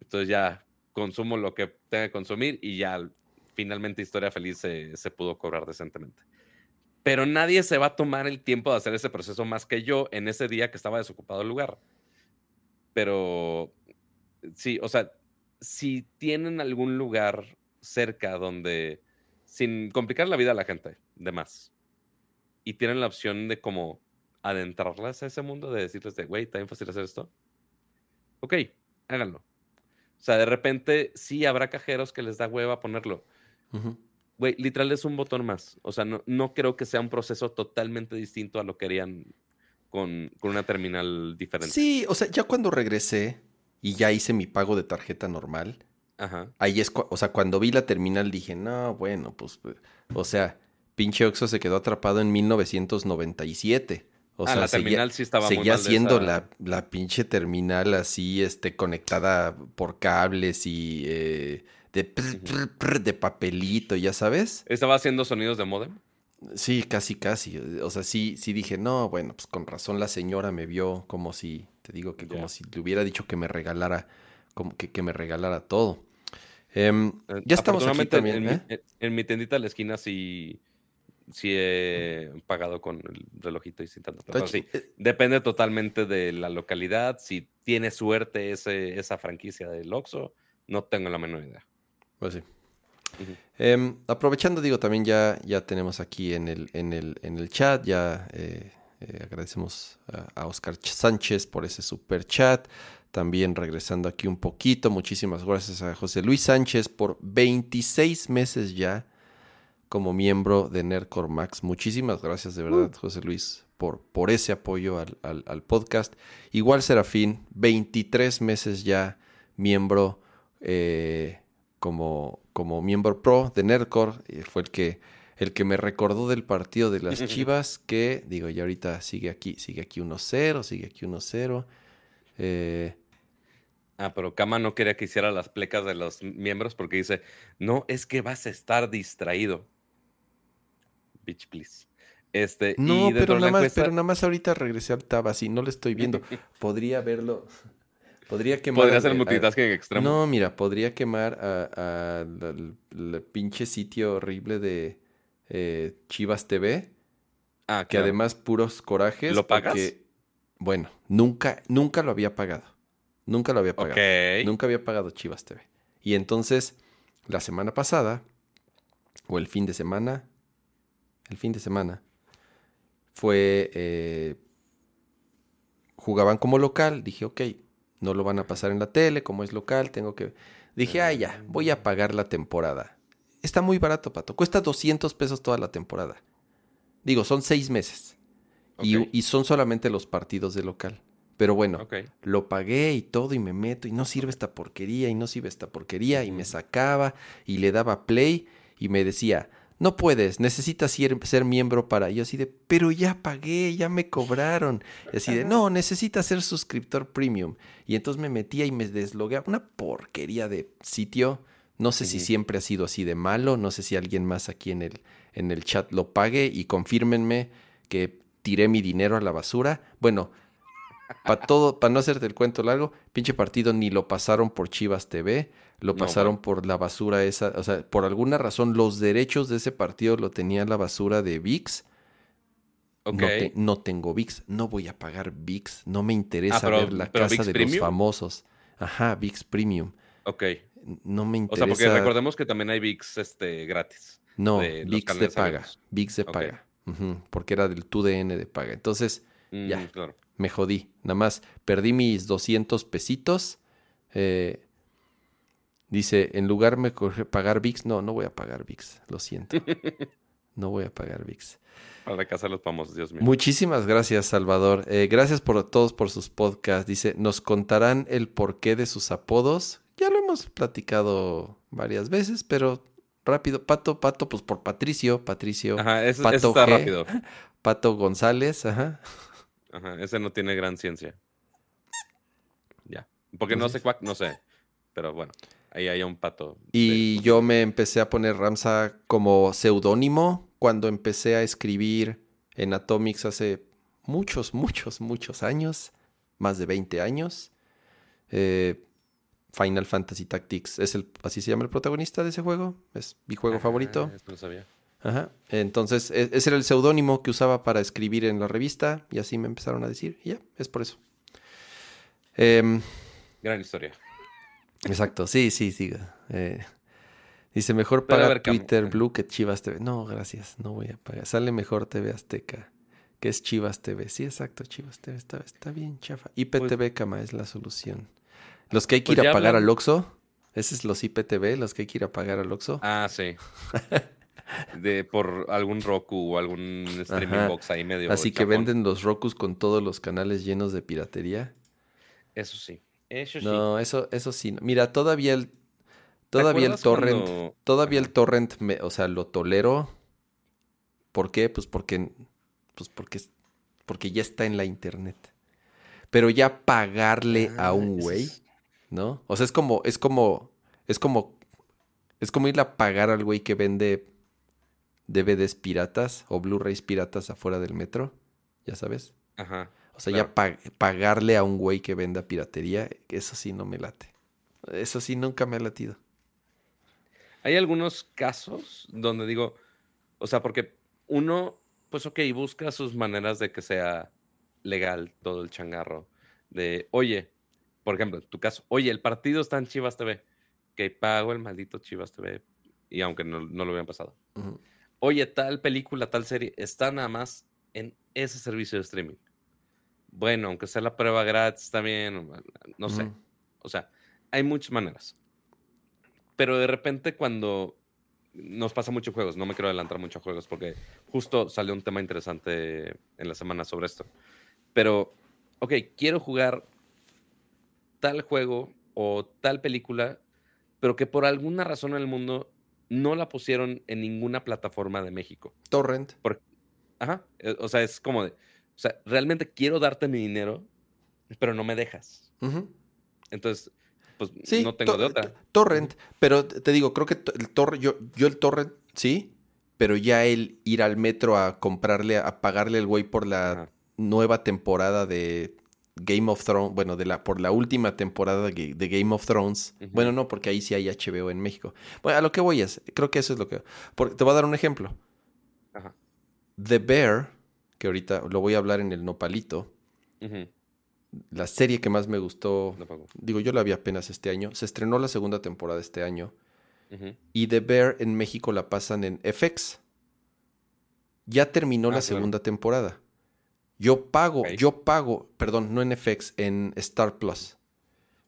Entonces ya consumo lo que tenga que consumir y ya finalmente Historia Feliz se, se, pudo cobrar decentemente. Pero nadie se va a tomar el tiempo de hacer ese proceso más que yo en ese día que estaba desocupado el lugar. Pero sí, o sea, si tienen algún lugar cerca donde, sin complicar la vida a la gente, de más, y tienen la opción de como adentrarlas a ese mundo, de decirles de, güey, ¿está bien fácil hacer esto? Ok, háganlo. O sea, de repente sí habrá cajeros que les da hueva ponerlo. Güey, literal es un botón más. O sea, no, no, creo que sea un proceso totalmente distinto a lo que harían con, con, una terminal diferente. Sí, o sea, ya cuando regresé y ya hice mi pago de tarjeta normal, Ajá. ahí es, o sea, cuando vi la terminal dije, no, bueno, pues, pues o sea, pinche Oxxo se quedó atrapado en 1997. O ah, sea, la terminal sí estaba seguía siendo la, la, pinche terminal así, este, conectada por cables y eh, de, de papelito, ya sabes. ¿Estaba haciendo sonidos de modem? Sí, casi, casi. O sea, sí, sí dije, no, bueno, pues con razón la señora me vio como si, te digo que como si le hubiera dicho que me regalara, como que, que me regalara todo. Em, Eh, ya estamos aquí afortunadamente, también, en, ¿eh? mi, en- mi tiendita de la esquina sí, sí he pagado con el relojito y Pero chi- sí, eh, depende totalmente de la localidad. Si tiene suerte ese, esa franquicia del Oxxo, no tengo la menor idea. Pues sí. Em, aprovechando, digo, también ya, ya tenemos aquí en el, en el, en el chat, ya eh, eh, agradecemos a, a Oscar Ch- Sánchez por ese super chat. También regresando aquí un poquito, muchísimas gracias a José Luis Sánchez por 26 meses ya como miembro de Nerdcore Max. Muchísimas gracias de verdad, José Luis, por, por ese apoyo al, al- al podcast. Igual Serafín, 23 meses ya miembro eh, como, como miembro pro de Nerdcore. eh, fue el que, el que me recordó del partido de las Chivas, que digo, ya ahorita sigue aquí, sigue aquí 1-0, sigue aquí 1-0. Eh, Ah, pero Kama no quería que hiciera las plecas de los miembros porque dice, no, es que vas a estar distraído. Bitch, please. Este, no, y pero nada, más, encuesta- pero nada más ahorita regresé al tab así, no lo estoy viendo. Podría verlo. Podría quemar. Podría al- multitasking extremo. No, mira, podría quemar a- al pinche sitio horrible de eh, Chivas TV, ah, que claro. además puros corajes. ¿Lo pagas? porque, bueno, nunca, nunca lo había pagado. Nunca lo había pagado. Nunca había pagado Chivas TV. Y entonces, la semana pasada, o el fin de semana, el fin de semana, fue, eh, jugaban como local. Dije, ok, no lo van a pasar en la tele, como es local, tengo que... Dije, ah, ya, voy a pagar la temporada. Está muy barato, Pato. Cuesta 200 pesos toda la temporada. Digo, son seis meses. Y, y son solamente los partidos de local. Pero bueno, lo pagué y todo y me meto y no sirve esta porquería y no sirve esta porquería y me sacaba y le daba play y me decía, no puedes, necesitas ser, ser miembro para... Y yo así de, pero ya pagué, ya me cobraron. Y así de, no, necesitas ser suscriptor premium. Y entonces me metía y me deslogueaba. Una porquería de sitio. No sé si siempre ha sido así de malo, no sé si alguien más aquí en el, en el chat lo pague y confírmenme que tiré mi dinero a la basura. Bueno, para todo, para no hacerte el cuento largo, pinche partido ni lo pasaron por Chivas TV, lo No, pasaron bueno. por la basura esa, o sea, por alguna razón los derechos de ese partido lo tenía la basura de VIX. No, te- no tengo VIX, no voy a pagar VIX, no me interesa Ah, pero- ver la casa de Premium. los famosos. Ajá, VIX Premium. Ok. No me O interesa. sea, porque recordemos que también hay VIX este, gratis. No, de VIX de paga. VIX de paga. Porque era del TUDN de paga. Entonces, Mm, Ya. Claro. me jodí. Nada más perdí mis 200 pesitos. eh, dice, en lugar de pagar VIX, no, no voy a pagar VIX. Lo siento. No voy a pagar VIX. Para la casa los famosos, Dios mío. Muchísimas gracias, Salvador. Eh, gracias por todos por sus podcasts. Dice, nos contarán el porqué de sus apodos. Ya lo hemos platicado varias veces, pero rápido. Pato, Pato, pues por Patricio. Patricio. Ajá, ese, ese Pato está G. rápido. Pato González. Ajá. Ajá, ese no tiene gran ciencia. Ya. Porque no sé cuál, no sé. Pero bueno, ahí hay un pato. Y de- yo me empecé a poner Ramsa como seudónimo cuando empecé a escribir en Atomics hace muchos, muchos, muchos años, más de 20 años. Eh, Final Fantasy Tactics es el, así se llama el protagonista de ese juego, es mi juego Ah, favorito. eso no sabía. Ajá. Entonces, e- ese era el seudónimo que usaba para escribir en la revista y así me empezaron a decir, y ya, es por eso. Em, Gran historia. Exacto, sí, sí, sí. eh, dice, mejor paga ver. Twitter Blue que Chivas TV. No, gracias, no voy a pagar. Sale mejor TV Azteca, que es Chivas TV. Sí, exacto, Chivas TV está, está bien, chafa. IPTV, cama, es la solución. Los que hay que Pues ir a pagar hablan- al Oxxo, ese es los IPTV, los que hay que ir a pagar al Oxxo. Ah, sí. De, por algún Roku o algún streaming Ajá. box ahí medio. Así que venden los Rokus con todos los canales llenos de piratería. Eso sí. Eso sí. No, eso, eso sí. Mira, todavía el, todavía el torrent, cuando- todavía el torrent, me- o sea, lo tolero. ¿Por qué? Pues porque, pues porque, porque ya está en la internet. Pero ya pagarle a Ah, un güey, es- ¿no? O sea, es como, es como, es como, es como ir a pagar al güey que vende DVDs piratas o Blu-rays piratas afuera del metro, ya sabes. Ajá. O sea, ya pagarle a un güey que venda piratería, eso sí no me late. Eso sí nunca me ha latido. Hay algunos casos donde digo, o sea, porque uno, pues ok, busca sus maneras de que sea legal todo el changarro. De, oye, por ejemplo, en tu caso, oye, el partido está en Chivas TV, que pago el maldito Chivas TV, y aunque no, lo hubieran pasado. Oye, tal película, tal serie, está nada más en ese servicio de streaming bueno, aunque sea la prueba gratis también, no sé. O sea, hay muchas maneras. Pero de repente cuando nos pasa muchos juegos, no me quiero adelantar mucho a juegos porque justo salió un tema interesante en la semana sobre esto. Pero, ok, quiero jugar tal juego o tal película, pero que por alguna razón en el mundo no la pusieron en ninguna plataforma de México. Torrent. ajá, eh, o sea, es como de, o sea, realmente quiero darte mi dinero, pero no me dejas. Entonces, pues no tengo de otra. Torrent, pero te digo, creo que el torrent, yo, yo el torrent, sí, pero ya el ir al metro a comprarle, a pagarle el güey por la nueva temporada de Game of Thrones, bueno, de la, por la última temporada de, Game of Thrones. Bueno, no, porque ahí sí hay HBO en México. Bueno, a lo que voy es, creo que eso es lo que... te voy a dar un ejemplo. Ajá. The Bear que ahorita lo voy a hablar en el Nopalito. La serie que más me gustó, digo, yo la vi apenas este año. Se estrenó la segunda temporada este año. Y The Bear en México la pasan en FX. Ya terminó la ah, segunda temporada. Yo pago, yo pago, perdón, no en FX, en Star Plus.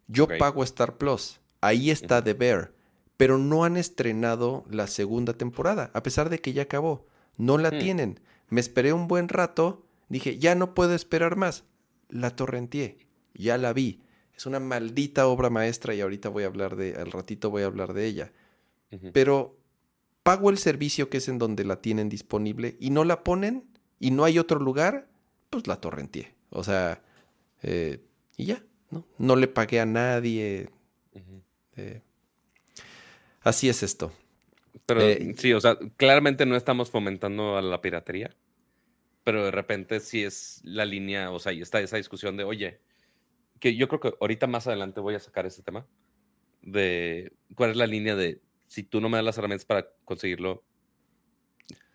Yo pago Star Plus. Ahí está The Bear. Pero no han estrenado la segunda temporada, a pesar de que ya acabó. No la hmm. tienen. Me esperé un buen rato, dije, ya no puedo esperar más. La torrenteé, ya la vi. Es una maldita obra maestra y ahorita voy a hablar de, al ratito voy a hablar de ella. Pero pago el servicio que es en donde la tienen disponible y no la ponen y no hay otro lugar, pues la torrenteé. O sea, eh, y ya, ¿no? No le pagué a nadie. Eh, así es esto. Pero eh, sí, o sea, claramente no estamos fomentando a la piratería, pero de repente sí es la línea, o sea, y está esa discusión de, oye, que yo creo que ahorita más adelante voy a sacar ese tema, de cuál es la línea de, si tú no me das las herramientas para conseguirlo,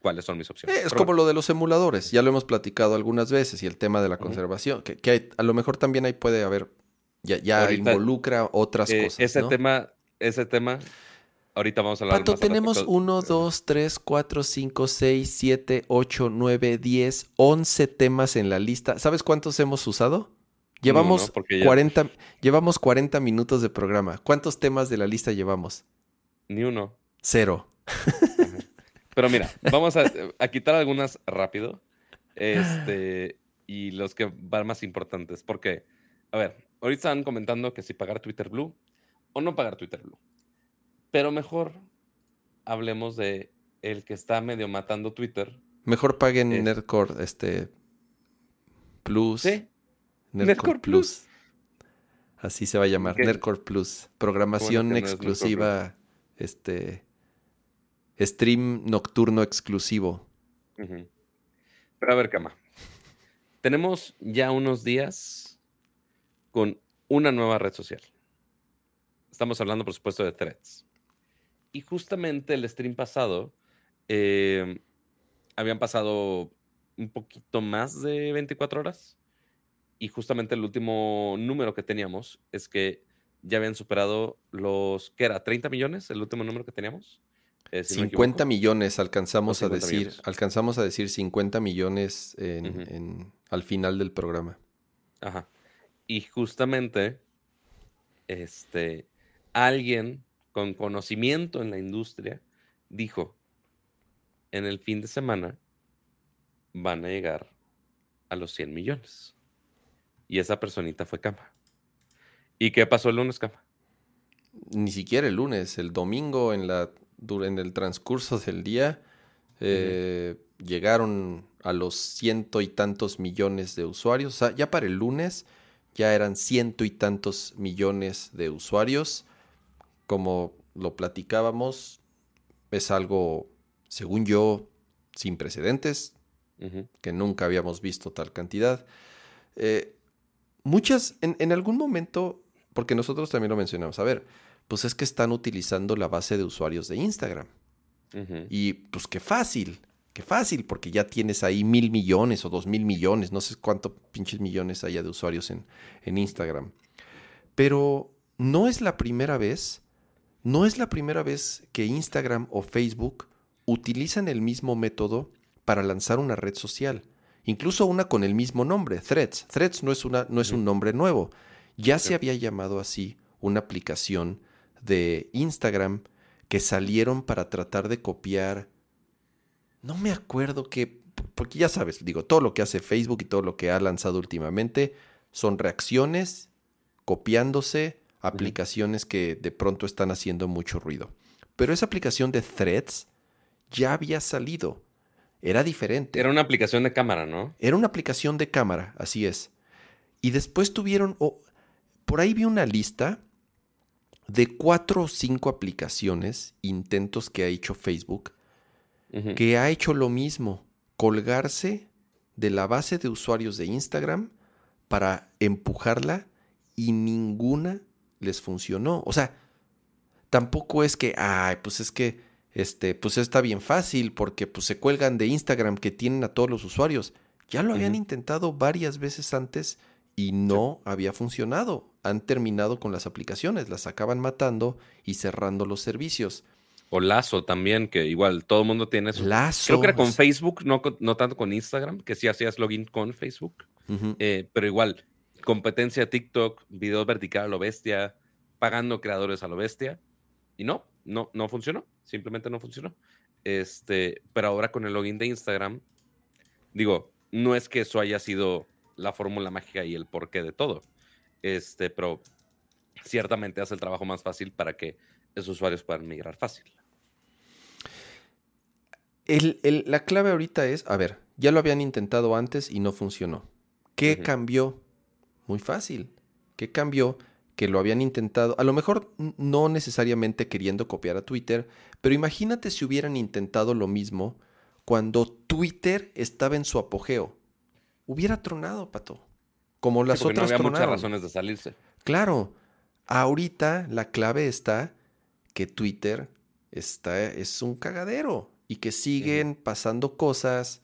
cuáles son mis opciones. es como lo de los emuladores, ya lo hemos platicado algunas veces, y el tema de la conservación, que, a lo mejor también ahí puede haber, ya, ya involucra otras eh, cosas. Ese tema, ese tema Ahorita vamos a hablar Pato, tenemos 1, 2, 3, 4, 5, 6, 7, 8, 9, 10, 11 temas en la lista. ¿Sabes cuántos hemos usado? Llevamos, 40, llevamos 40 minutos de programa. ¿Cuántos temas de la lista llevamos? Ni uno. Cero. Pero mira, vamos a, a, quitar algunas rápido. Este, y los que van más importantes. Porque, a ver, ahorita están comentando que si pagar Twitter Blue o no pagar Twitter Blue. Pero mejor hablemos de el que está medio matando Twitter. Mejor paguen Nerdcore este Plus. Sí. Nerdcore, Plus. Así se va a llamar, Nerdcore Plus. Programación exclusiva, este stream nocturno exclusivo. Pero a ver, Cama. Tenemos ya unos días con una nueva red social. Estamos hablando, por supuesto, de threads. Y justamente el stream pasado, em, habían pasado un poquito más de 24 horas. Y justamente el último número que teníamos es que ya habían superado los, ¿qué era? ¿30 millones? El último número que teníamos. 50 millones alcanzamos a decir, alcanzamos a decir 50 millones al final del programa. Ajá. Y justamente, este, alguien con conocimiento en la industria, dijo, en el fin de semana van a llegar a los 100 millones. Y esa personita fue Cama. ¿Y qué pasó el lunes, Cama? Ni siquiera el lunes, el domingo en, la, en el transcurso del día eh, llegaron a los ciento y tantos millones de usuarios. O sea, ya para el lunes ya eran ciento y tantos millones de usuarios como lo platicábamos, es algo, según yo, sin precedentes, que nunca habíamos visto tal cantidad. Eh, muchas, en, algún momento, porque nosotros también lo mencionamos, a ver, pues es que están utilizando la base de usuarios de Instagram. Y pues qué fácil, qué fácil, porque ya tienes ahí mil millones o dos mil millones, no sé cuántos pinches millones haya de usuarios en, en Instagram. Pero no es la primera vez, no es la primera vez que Instagram o Facebook utilizan el mismo método para lanzar una red social. Incluso una con el mismo nombre, Threads. Threads no es, una, no es un nombre nuevo. Ya se había llamado así una aplicación de Instagram que salieron para tratar de copiar. No me acuerdo qué, porque ya sabes, digo, todo lo que hace Facebook y todo lo que ha lanzado últimamente son reacciones copiándose aplicaciones que de pronto están haciendo mucho ruido. Pero esa aplicación de Threads ya había salido. Era diferente. Era una aplicación de cámara, ¿no? Era una aplicación de cámara, así es. Y después tuvieron, por ahí vi una lista de cuatro o cinco aplicaciones, intentos que ha hecho Facebook, que ha hecho lo mismo, colgarse de la base de usuarios de Instagram para empujarla y ninguna les funcionó. O sea, tampoco es que, ay, pues es que, este, pues está bien fácil porque pues se cuelgan de Instagram que tienen a todos los usuarios. Ya lo habían intentado varias veces antes y no había funcionado. Han terminado con las aplicaciones, las acaban matando y cerrando los servicios. O Lazo también, que igual todo el mundo tiene eso. Lazo. Creo que era con Facebook, no, no tanto con Instagram, que sí hacías login con Facebook. Eh, pero igual, competencia TikTok, videos vertical a lo bestia, pagando creadores a lo bestia. Y no, no, no funcionó. Simplemente no funcionó. Este, pero ahora con el login de Instagram, digo, no es que eso haya sido la fórmula mágica y el porqué de todo. Este, pero ciertamente hace el trabajo más fácil para que esos usuarios puedan migrar fácil. la clave ahorita es, a ver, ya lo habían intentado antes y no funcionó. ¿Qué cambió? Muy fácil. ¿Qué cambió? Que lo habían intentado, a lo mejor no necesariamente queriendo copiar a Twitter, pero imagínate si hubieran intentado lo mismo cuando Twitter estaba en su apogeo. Hubiera tronado, pato. Como las otras no había muchas razones de salirse. Claro. Ahorita la clave está que Twitter está, es un cagadero y que siguen pasando cosas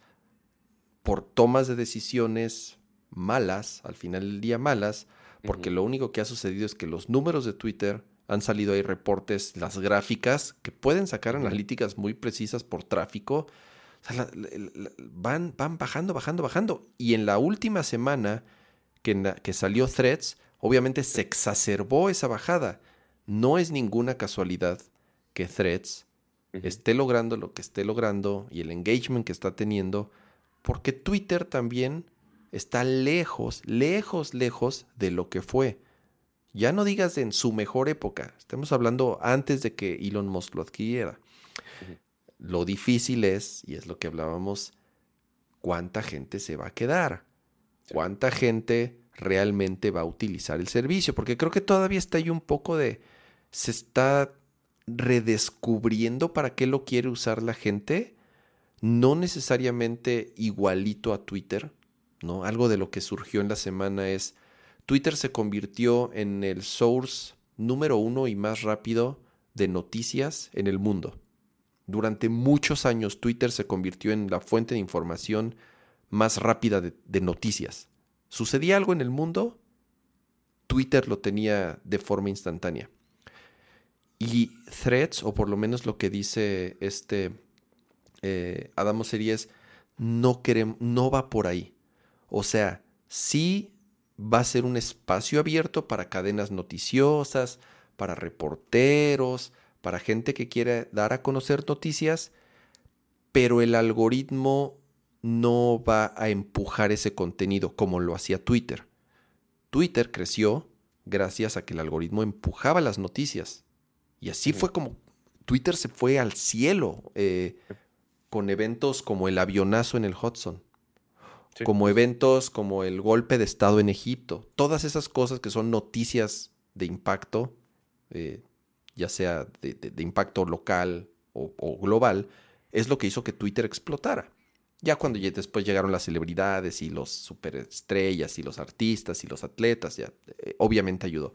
por tomas de decisiones malas, al final del día malas, porque lo único que ha sucedido es que los números de Twitter han salido ahí reportes, las gráficas, que pueden sacar analíticas muy precisas por tráfico, van, van bajando, bajando, bajando. Y en la última semana que, que salió Threads, obviamente se exacerbó esa bajada. No es ninguna casualidad que Threads esté logrando lo que esté logrando y el engagement que está teniendo, porque Twitter también está lejos, lejos, lejos de lo que fue. Ya no digas en su mejor época, estamos hablando antes de que Elon Musk lo adquiriera. Lo difícil es, y es lo que hablábamos, cuánta gente se va a quedar, cuánta gente realmente va a utilizar el servicio, porque creo que todavía está ahí un poco de, se está redescubriendo para qué lo quiere usar la gente, no necesariamente igualito a Twitter, ¿no? Algo de lo que surgió en la semana es Twitter se convirtió en el source número uno y más rápido de noticias en el mundo. Durante muchos años Twitter se convirtió en la fuente de información más rápida de, noticias. ¿Sucedía algo en el mundo? Twitter lo tenía de forma instantánea. Y Threads, o por lo menos lo que dice este eh, Adamo Series, no, no va por ahí. O sea, sí va a ser un espacio abierto para cadenas noticiosas, para reporteros, para gente que quiera dar a conocer noticias, pero el algoritmo no va a empujar ese contenido como lo hacía Twitter. Twitter creció gracias a que el algoritmo empujaba las noticias. Y así fue como Twitter se fue al cielo eh, con eventos como el avionazo en el Hudson como eventos como el golpe de Estado en Egipto, todas esas cosas que son noticias de impacto, eh, ya sea de, impacto local o, global, es lo que hizo que Twitter explotara. Ya cuando después llegaron las celebridades y los superestrellas y los artistas y los atletas, ya eh, obviamente ayudó.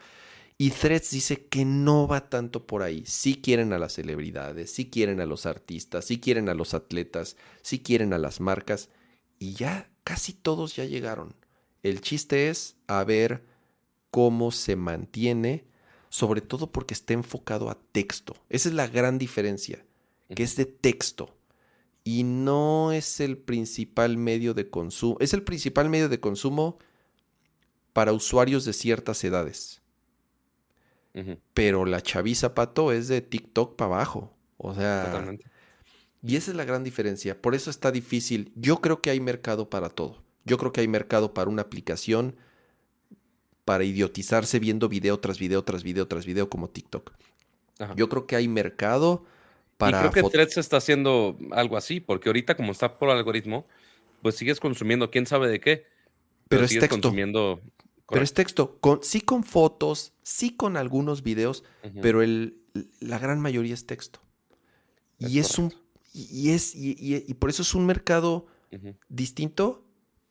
Y Threads dice que no va tanto por ahí. Sí quieren a las celebridades, sí quieren a los artistas, sí quieren a los atletas, sí quieren a las marcas. Y ya casi todos ya llegaron. El chiste es a ver cómo se mantiene, sobre todo porque está enfocado a texto. Esa es la gran diferencia, que es de texto y no es el principal medio de consumo. Es el principal medio de consumo para usuarios de ciertas edades. Pero la chaviza pato es de TikTok para abajo. O sea. Y esa es la gran diferencia. Por eso está difícil. Yo creo que hay mercado para todo. Yo creo que hay mercado para una aplicación para idiotizarse viendo video tras video tras video tras video como TikTok. Yo creo que hay mercado y creo que Threads está haciendo algo así, porque ahorita como está por algoritmo, pues sigues consumiendo quién sabe de qué. Pero, es texto. Consumiendo... Pero es texto. Con, sí con fotos, sí con algunos videos, pero el, la gran mayoría es texto. y es un... Y, es, y, por eso es un mercado distinto,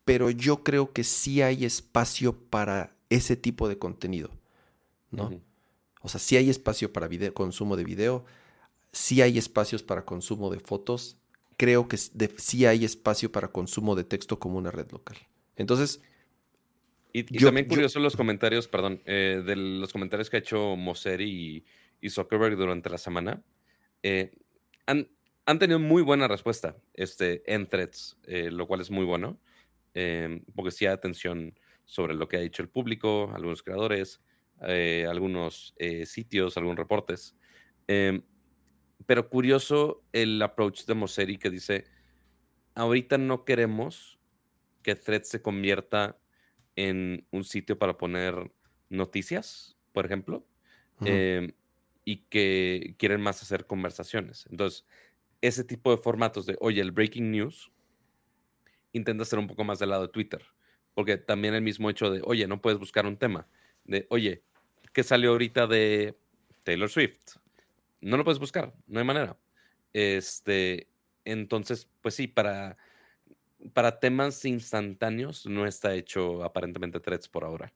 pero yo creo que sí hay espacio para ese tipo de contenido. ¿no? O sea, sí hay espacio para consumo de video sí hay espacios para consumo de fotos, creo que sí hay espacio para consumo de texto como una red local. Entonces... Y, también curioso los comentarios, perdón, eh, de los comentarios que ha hecho Mosseri y, Zuckerberg durante la semana. Eh, han, tenido muy buena respuesta este, en threads, eh, lo cual es muy bueno, porque sí hay atención sobre lo que ha dicho el público, algunos creadores, algunos sitios, algunos reportes. Pero curioso el approach de Mosseri que dice, ahorita no queremos que Thread se convierta en un sitio para poner noticias, por ejemplo, em, y que quieren más hacer conversaciones. Entonces, ese tipo de formatos de, oye, el breaking news, intenta ser un poco más del lado de Twitter, porque también el mismo hecho de, oye, no puedes buscar un tema, de, oye, ¿qué salió ahorita de Taylor Swift? no lo puedes buscar, no hay manera. Este, entonces, pues sí, para, para temas instantáneos no está hecho aparentemente threads por ahora.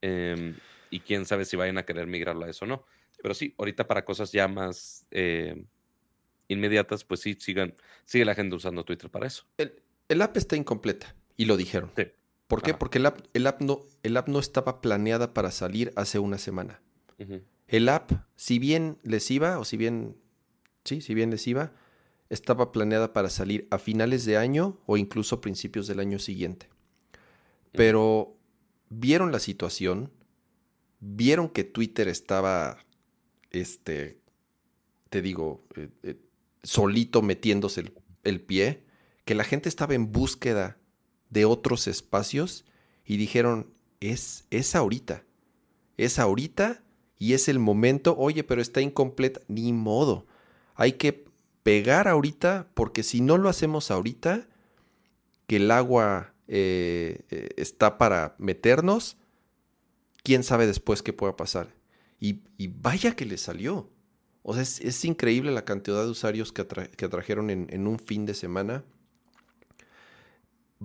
Em, y quién sabe si vayan a querer migrarlo a eso o no. Pero sí, ahorita para cosas ya más eh, inmediatas, pues sí, sigan, sigue la gente usando Twitter para eso. El, app está incompleta y lo dijeron. ¿Por qué? Porque el app, el, app no, el app no estaba planeada para salir hace una semana. El app, si bien les iba, o si bien, sí, si bien les iba, estaba planeada para salir a finales de año o incluso principios del año siguiente. Pero vieron la situación, vieron que Twitter estaba, este, te digo, eh, eh, solito metiéndose el, pie, que la gente estaba en búsqueda de otros espacios y dijeron, es, es ahorita, es ahorita y es el momento, oye, pero está incompleta, ni modo. Hay que pegar ahorita, porque si no lo hacemos ahorita, que el agua eh, eh, está para meternos, quién sabe después qué pueda pasar. Y, vaya que le salió. O sea, es, increíble la cantidad de usuarios que, atrajeron en, en, un fin de semana.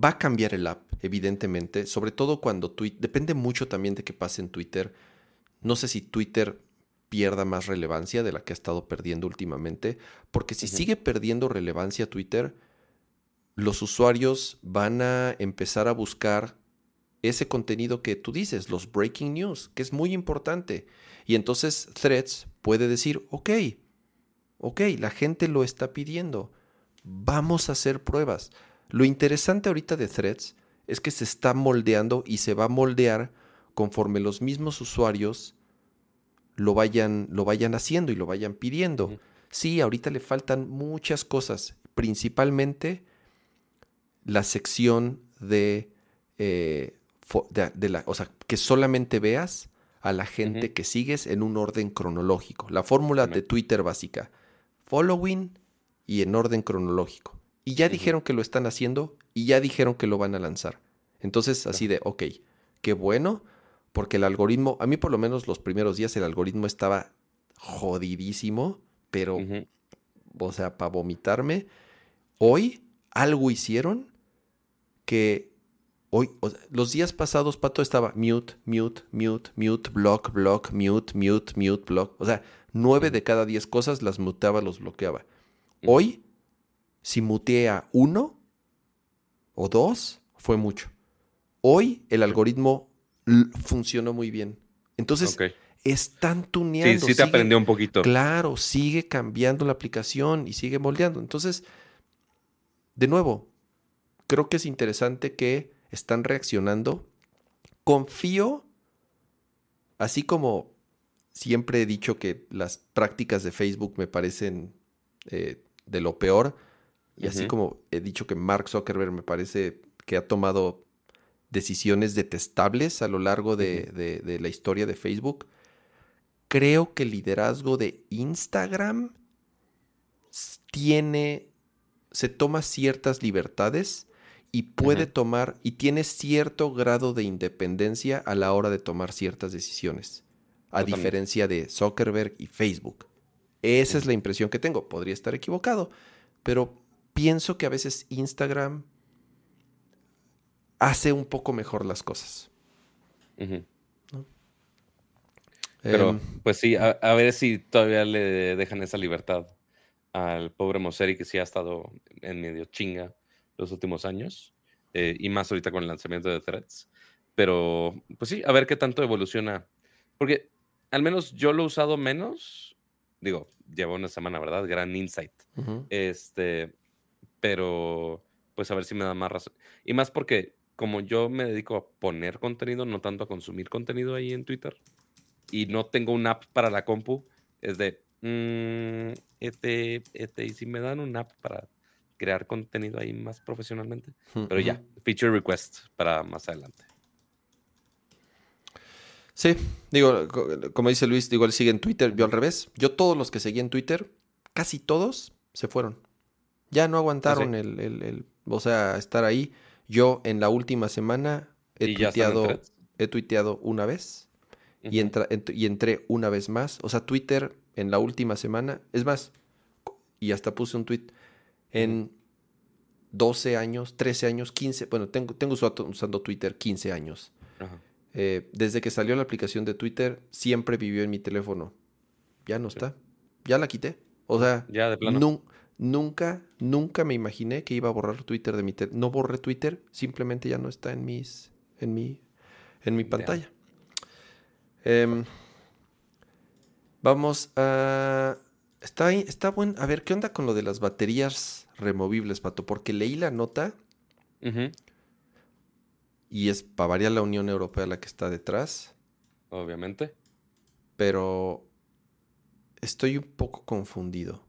Va a cambiar el app, evidentemente, sobre todo cuando Twitter, depende mucho también de qué pase en Twitter no sé si Twitter pierda más relevancia de la que ha estado perdiendo últimamente, porque si sigue perdiendo relevancia Twitter, los usuarios van a empezar a buscar ese contenido que tú dices, los breaking news, que es muy importante. Y entonces Threads puede decir, ok, ok, la gente lo está pidiendo, vamos a hacer pruebas. Lo interesante ahorita de Threads es que se está moldeando y se va a moldear conforme los mismos usuarios lo vayan, lo vayan haciendo y lo vayan pidiendo. Sí, ahorita le faltan muchas cosas, principalmente la sección de, eh, de, la, o sea, que solamente veas a la gente que sigues en un orden cronológico. La fórmula de Twitter básica, following y en orden cronológico. Y ya dijeron que lo están haciendo y ya dijeron que lo van a lanzar. Entonces, así de, ok, qué bueno, porque el algoritmo, a mí por lo menos los primeros días el algoritmo estaba jodidísimo, pero, o sea, para vomitarme. hoy algo hicieron que hoy, los días pasados, Pato estaba mute, mute, mute, mute, block, block, mute, mute, mute, block. O sea, nueve de cada diez cosas las muteaba, los bloqueaba. Hoy, si mutea uno o dos, fue mucho. Hoy el algoritmo funcionó muy bien. Entonces, están tuneando. Sí, sí te aprendió un poquito. Claro, sigue cambiando la aplicación y sigue moldeando. Entonces, de nuevo, creo que es interesante que están reaccionando. Confío, así como siempre he dicho que las prácticas de Facebook me parecen eh, de lo peor, y así como he dicho que Mark Zuckerberg me parece que ha tomado decisiones detestables a lo largo de, de la historia de Facebook, creo que el liderazgo de Instagram tiene, se toma ciertas libertades y puede tomar y tiene cierto grado de independencia a la hora de tomar ciertas decisiones, a diferencia de Zuckerberg y Facebook. Esa es la impresión que tengo. Podría estar equivocado, pero pienso que a veces Instagram hace un poco mejor las cosas. Pero, em, pues sí, a, ver si todavía le dejan esa libertad al pobre Moseri que sí ha estado en medio chinga los últimos años, eh, y más ahorita con el lanzamiento de Threads. Pero, pues sí, a ver qué tanto evoluciona. Porque al menos yo lo he usado menos. Digo, llevo una semana, ¿verdad? Gran insight. Este, pero, pues a ver si me da más razón. Y más porque, como yo me dedico a poner contenido, no tanto a consumir contenido ahí en Twitter, y no tengo una app para la compu, es de, mmm, este, este, y si me dan una app para crear contenido ahí más profesionalmente. Pero ya, feature request para más adelante. Sí, digo, como dice Luis, digo, él sigue en Twitter, yo al revés. Yo todos los que seguí en Twitter, casi todos se fueron. Ya no aguantaron ¿Ah, el, el, o sea, estar ahí. Yo en la última semana he tuiteado, he tuiteado una vez y, entra, y entré una vez más. O sea, Twitter en la última semana, es más, y hasta puse un tweet en 12 años, 13 años, 15, bueno, tengo, tengo usando Twitter 15 años. Eh, desde que salió la aplicación de Twitter, siempre vivió en mi teléfono. Ya no está. Ya la quité. O sea, nunca, nunca me imaginé que iba a borrar Twitter de mi teléfono. No borré Twitter, simplemente ya no está en mis, en mi, en mi pantalla. Em, vamos a Está, está bueno. A ver, ¿qué onda con lo de las baterías removibles, Pato? Porque leí la nota. Y es para variar la Unión Europea la que está detrás. Obviamente. Pero estoy un poco confundido.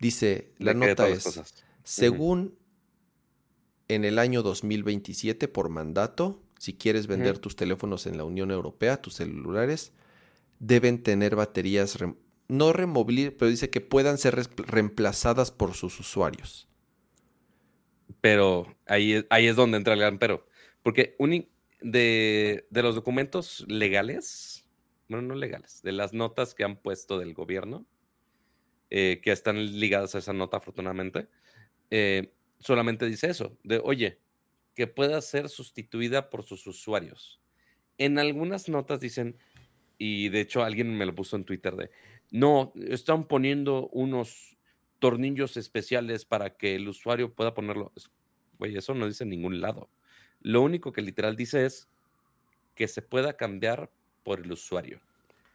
Dice, la nota es, según en el año 2027 por mandato, si quieres vender tus teléfonos en la Unión Europea, tus celulares, deben tener baterías removibles no remover, pero dice que puedan ser reemplazadas por sus usuarios. Pero ahí, ahí es donde entra el gran pero. Porque de, los documentos legales, bueno, no legales, de las notas que han puesto del gobierno, eh, que están ligadas a esa nota afortunadamente, eh, solamente dice eso, de, oye, que pueda ser sustituida por sus usuarios. En algunas notas dicen, y de hecho alguien me lo puso en Twitter de, no, están poniendo unos tornillos especiales para que el usuario pueda ponerlo. Güey, eso no dice en ningún lado. Lo único que literal dice es que se pueda cambiar por el usuario.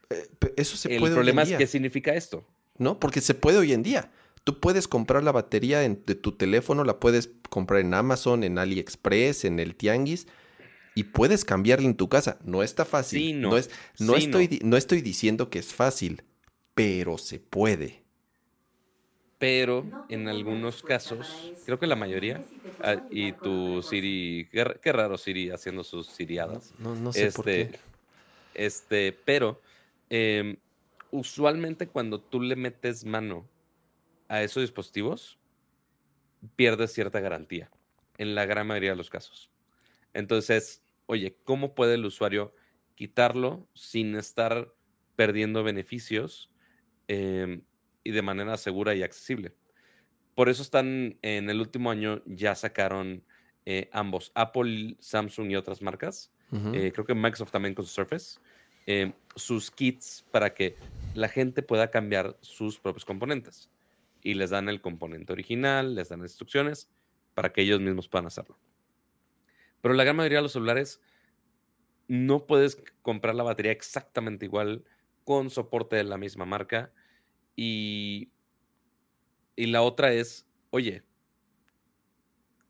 Eh, eso se el problema es qué significa esto. No, porque se puede hoy en día. Tú puedes comprar la batería de tu teléfono, la puedes comprar en Amazon, en AliExpress, en el Tianguis y puedes cambiarla en tu casa. No está fácil. no. es, no, estoy, no estoy diciendo que es fácil pero se puede. Pero en algunos casos, creo que la mayoría, ah, y tu Siri, qué, raro Siri haciendo sus siriadas. No, no sé por qué. Este, este pero em, usualmente cuando tú le metes mano a esos dispositivos, pierdes cierta garantía, en la gran mayoría de los casos. Entonces, oye, ¿cómo puede el usuario quitarlo sin estar perdiendo beneficios Em, y de manera segura y accesible. por eso están en el último año ya sacaron eh, ambos, Apple, Samsung y otras marcas. Eh, creo que Microsoft también con su Surface. Eh, sus kits para que la gente pueda cambiar sus propios componentes. Y les dan el componente original, les dan instrucciones para que ellos mismos puedan hacerlo. Pero la gran mayoría de los celulares no puedes comprar la batería exactamente igual con soporte de la misma marca. Y, y la otra es, oye,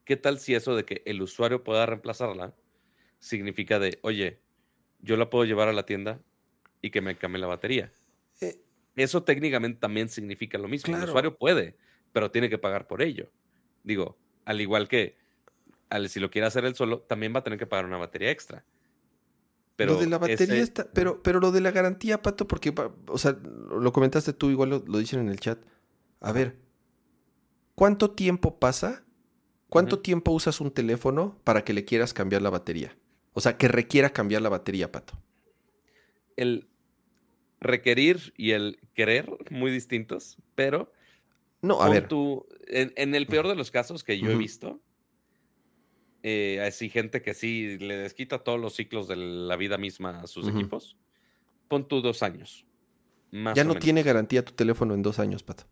¿qué tal si eso de que el usuario pueda reemplazarla significa de, oye, yo la puedo llevar a la tienda y que me cambie la batería? Eh, eso técnicamente también significa lo mismo. El usuario puede, pero tiene que pagar por ello. Digo, al igual que si lo quiere hacer él solo, también va a tener que pagar una batería extra. Pero lo de la batería está, pero, pero lo de la garantía, Pato, porque, o sea, lo comentaste tú, igual lo, dicen en el chat. A ver, ¿cuánto tiempo pasa? ¿Cuánto tiempo usas un teléfono para que le quieras cambiar la batería? O sea, que requiera cambiar la batería, Pato. El requerir y el querer, muy distintos, pero... No, a ver. en, el peor de los casos que yo he visto, eh, así gente que sí le desquita todos los ciclos de la vida misma a sus equipos, pon tú dos años. ya no tiene garantía tu teléfono en dos años, Pato.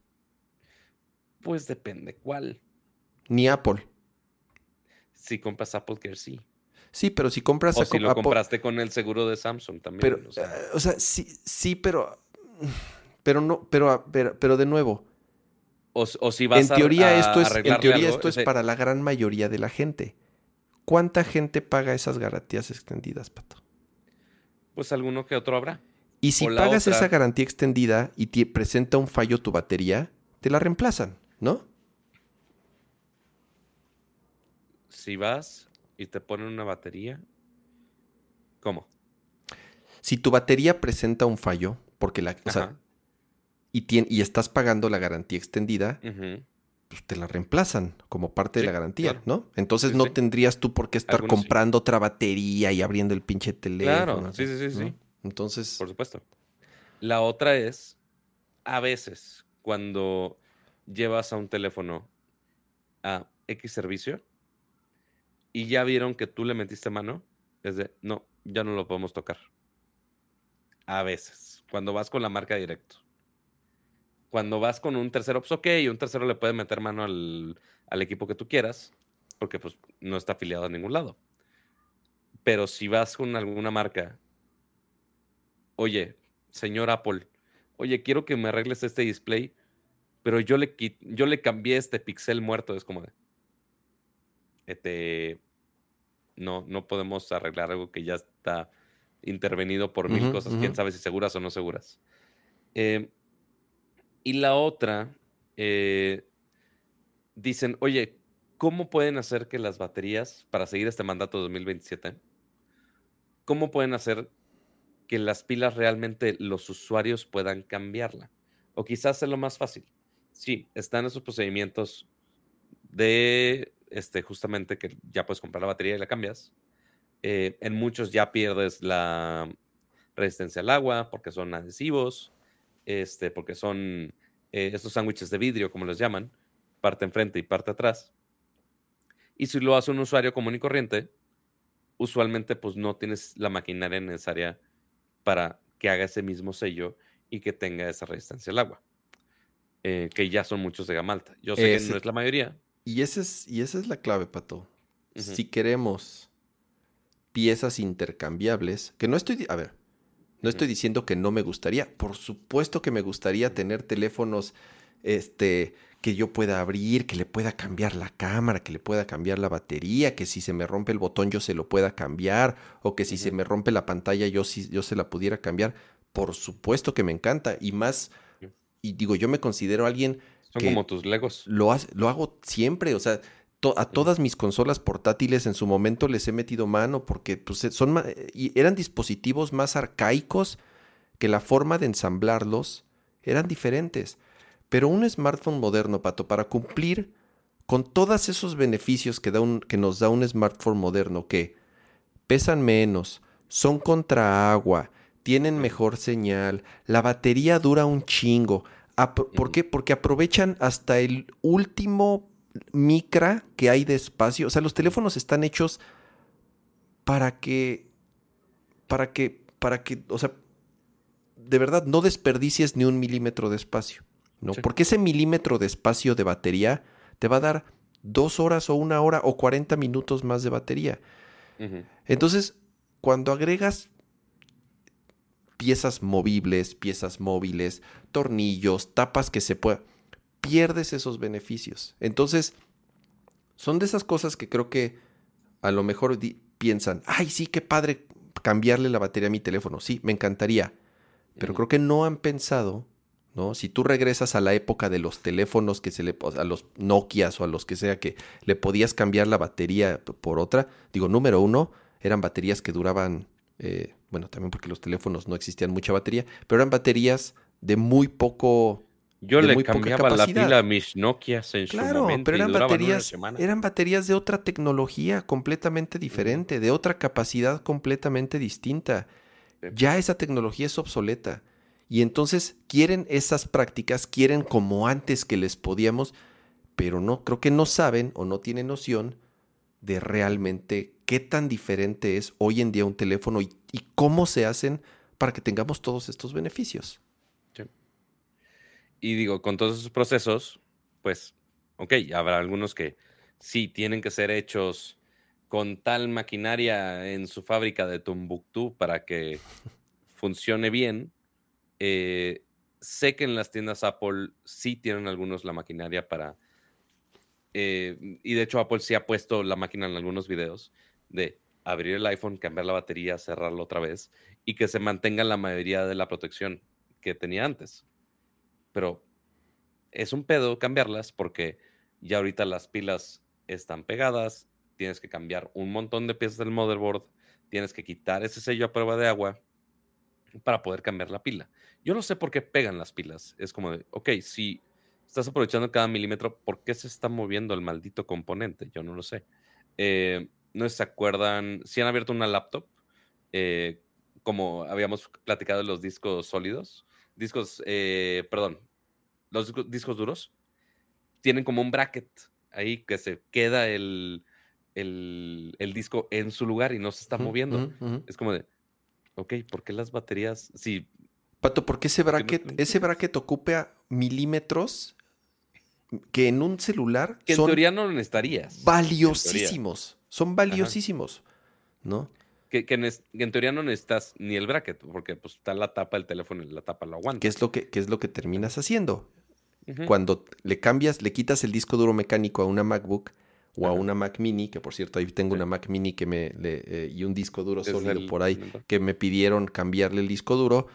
Pues depende cuál. Ni Apple. Si compras Apple Care, sí. Sí, pero si compras... O si lo compraste con el seguro de Samsung también. Pero, o sea, eh, sí, sí, pero... Pero no, pero, pero, de nuevo. O, si vas en teoría esto es, En teoría esto es para la gran mayoría de la gente. ¿Cuánta gente paga esas garantías extendidas, Pato? Pues alguno que otro habrá. Y si pagas esa garantía extendida y te presenta un fallo tu batería, te la reemplazan, ¿no? Si vas y te ponen una batería, ¿cómo? Si tu batería presenta un fallo, porque la, o sea, y, y, estás pagando la garantía extendida, pues, te la reemplazan como parte de la garantía, ¿no? Entonces no tendrías tú por qué estar comprando otra batería y abriendo el pinche teléfono. Claro, sí, sí, sí, sí. Entonces. Por supuesto. La otra es, a veces, cuando llevas a un teléfono a X servicio y ya vieron que tú le metiste mano, es de, no, ya no lo podemos tocar. A veces, cuando vas con la marca directo cuando vas con un tercero, pues ok, un tercero le puede meter mano al, equipo que tú quieras, porque pues no está afiliado a ningún lado. Pero si vas con alguna marca, oye, señor Apple, oye, quiero que me arregles este display, pero yo le, yo le cambié este pixel muerto, es como de, este, no, no podemos arreglar algo que ya está intervenido por mil cosas, quién sabe si seguras o no seguras. Eh, y la otra, eh, dicen, oye, ¿cómo pueden hacer que las baterías, para seguir este mandato 2027, cómo pueden hacer que las pilas realmente los usuarios puedan cambiarla? O quizás es lo más fácil. Sí, están esos procedimientos de, este, justamente que ya puedes comprar la batería y la cambias. Eh, en muchos ya pierdes la resistencia al agua porque son adhesivos este, porque son eh, estos sándwiches de vidrio, como les llaman, parte enfrente y parte atrás. Y si lo hace un usuario común y corriente, usualmente pues no tienes la maquinaria necesaria para que haga ese mismo sello y que tenga esa resistencia al agua. Eh, que ya son muchos de gama alta. Yo sé que no es la mayoría. Y, ese es, y esa es la clave, Pato. Si queremos piezas intercambiables, que no estoy... A ver, no estoy diciendo que no me gustaría. Por supuesto que me gustaría tener teléfonos este, que yo pueda abrir, que le pueda cambiar la cámara, que le pueda cambiar la batería, que si se me rompe el botón yo se lo pueda cambiar, o que si se me rompe la pantalla yo, yo se la pudiera cambiar. Por supuesto que me encanta. Y más, y digo, yo me considero alguien... Son como tus legos. Lo, lo hago siempre, o sea, a todas mis consolas portátiles en su momento les he metido mano porque pues, son, y eran dispositivos más arcaicos que la forma de ensamblarlos eran diferentes. Pero un smartphone moderno, Pato, para cumplir con todos esos beneficios que, da un, que nos da un smartphone moderno, que pesan menos, son contra agua, tienen mejor señal, la batería dura un chingo, ¿Por qué? Porque aprovechan hasta el último micra que hay de espacio. O sea, los teléfonos están hechos para que, para que, para que, o sea, de verdad no desperdicies ni un milímetro de espacio, ¿no? Porque ese milímetro de espacio de batería te va a dar dos horas o una hora o 40 minutos más de batería. Entonces, cuando agregas piezas movibles, piezas móviles, tornillos, tapas que se puedan, pierdes esos beneficios. Entonces, son de esas cosas que creo que a lo mejor piensan, ay, sí, qué padre cambiarle la batería a mi teléfono. Sí, me encantaría. Pero creo que no han pensado, ¿no? Si tú regresas a la época de los teléfonos que se le, a los Nokias o a los que sea, que le podías cambiar la batería por otra, digo, número uno, eran baterías que duraban eh, bueno, también porque los teléfonos no existían mucha batería, pero eran baterías de muy poco. Yo le cambiaba la pila a mis Nokias en claro, su momento pero eran baterías, eran baterías de otra tecnología completamente diferente, de otra capacidad completamente distinta. Ya esa tecnología es obsoleta. Y entonces quieren esas prácticas, quieren como antes que les podíamos, pero no, creo que no saben o no tienen noción de realmente qué tan diferente es hoy en día un teléfono y, cómo se hacen para que tengamos todos estos beneficios. Y digo, con todos esos procesos, pues, ok, habrá algunos que sí tienen que ser hechos con tal maquinaria en su fábrica de Tumbuktu para que funcione bien. Eh, sé que en las tiendas Apple sí tienen algunos la maquinaria para... Eh, y de hecho Apple sí ha puesto la máquina en algunos videos de abrir el iPhone, cambiar la batería, cerrarlo otra vez y que se mantenga la mayoría de la protección que tenía antes. Pero es un pedo cambiarlas porque ya ahorita las pilas están pegadas, tienes que cambiar un montón de piezas del motherboard, tienes que quitar ese sello a prueba de agua para poder cambiar la pila. Yo no sé por qué pegan las pilas. Es como de, ok, si estás aprovechando cada milímetro, ¿por qué se está moviendo el maldito componente? Yo no lo sé. Eh, no se acuerdan, si han abierto una laptop, eh, como habíamos platicado de los discos sólidos, discos, eh, perdón, los discos, duros, tienen como un bracket ahí que se queda el, el, disco en su lugar y no se está moviendo. Es como de, ok, ¿por qué las baterías? Sí. Pato, porque ese bracket, ese bracket ocupa milímetros que en un celular que en teoría no necesitarías. Valiosísimos. Son valiosísimos, ¿no? Que, en, teoría no necesitas ni el bracket, porque pues está la tapa del teléfono y la tapa lo aguanta. ¿Qué es lo que, es lo que terminas haciendo? Cuando le cambias, le quitas el disco duro mecánico a una MacBook o a una Mac Mini, que por cierto ahí tengo una Mac Mini que me eh, y un disco duro sólido por ahí que me pidieron cambiarle el disco duro.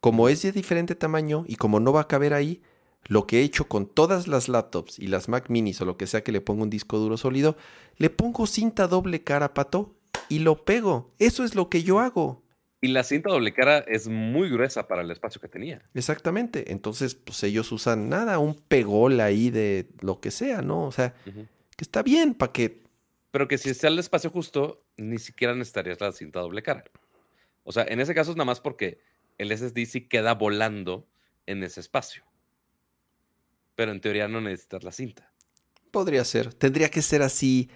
Como es de diferente tamaño y como no va a caber ahí, lo que he hecho con todas las laptops y las Mac minis o lo que sea que le ponga un disco duro sólido, le pongo cinta doble cara, pato, y lo pego. Eso es lo que yo hago. Y la cinta doble cara es muy gruesa para el espacio que tenía. Exactamente. Entonces, pues ellos usan nada, un pegol ahí de lo que sea, ¿no? O sea, que está bien para que. Pero que si sea el espacio justo, ni siquiera necesitarías la cinta doble cara. O sea, en ese caso es nada más porque el SSD sí queda volando en ese espacio pero en teoría no necesitas la cinta. Podría ser. Tendría que ser así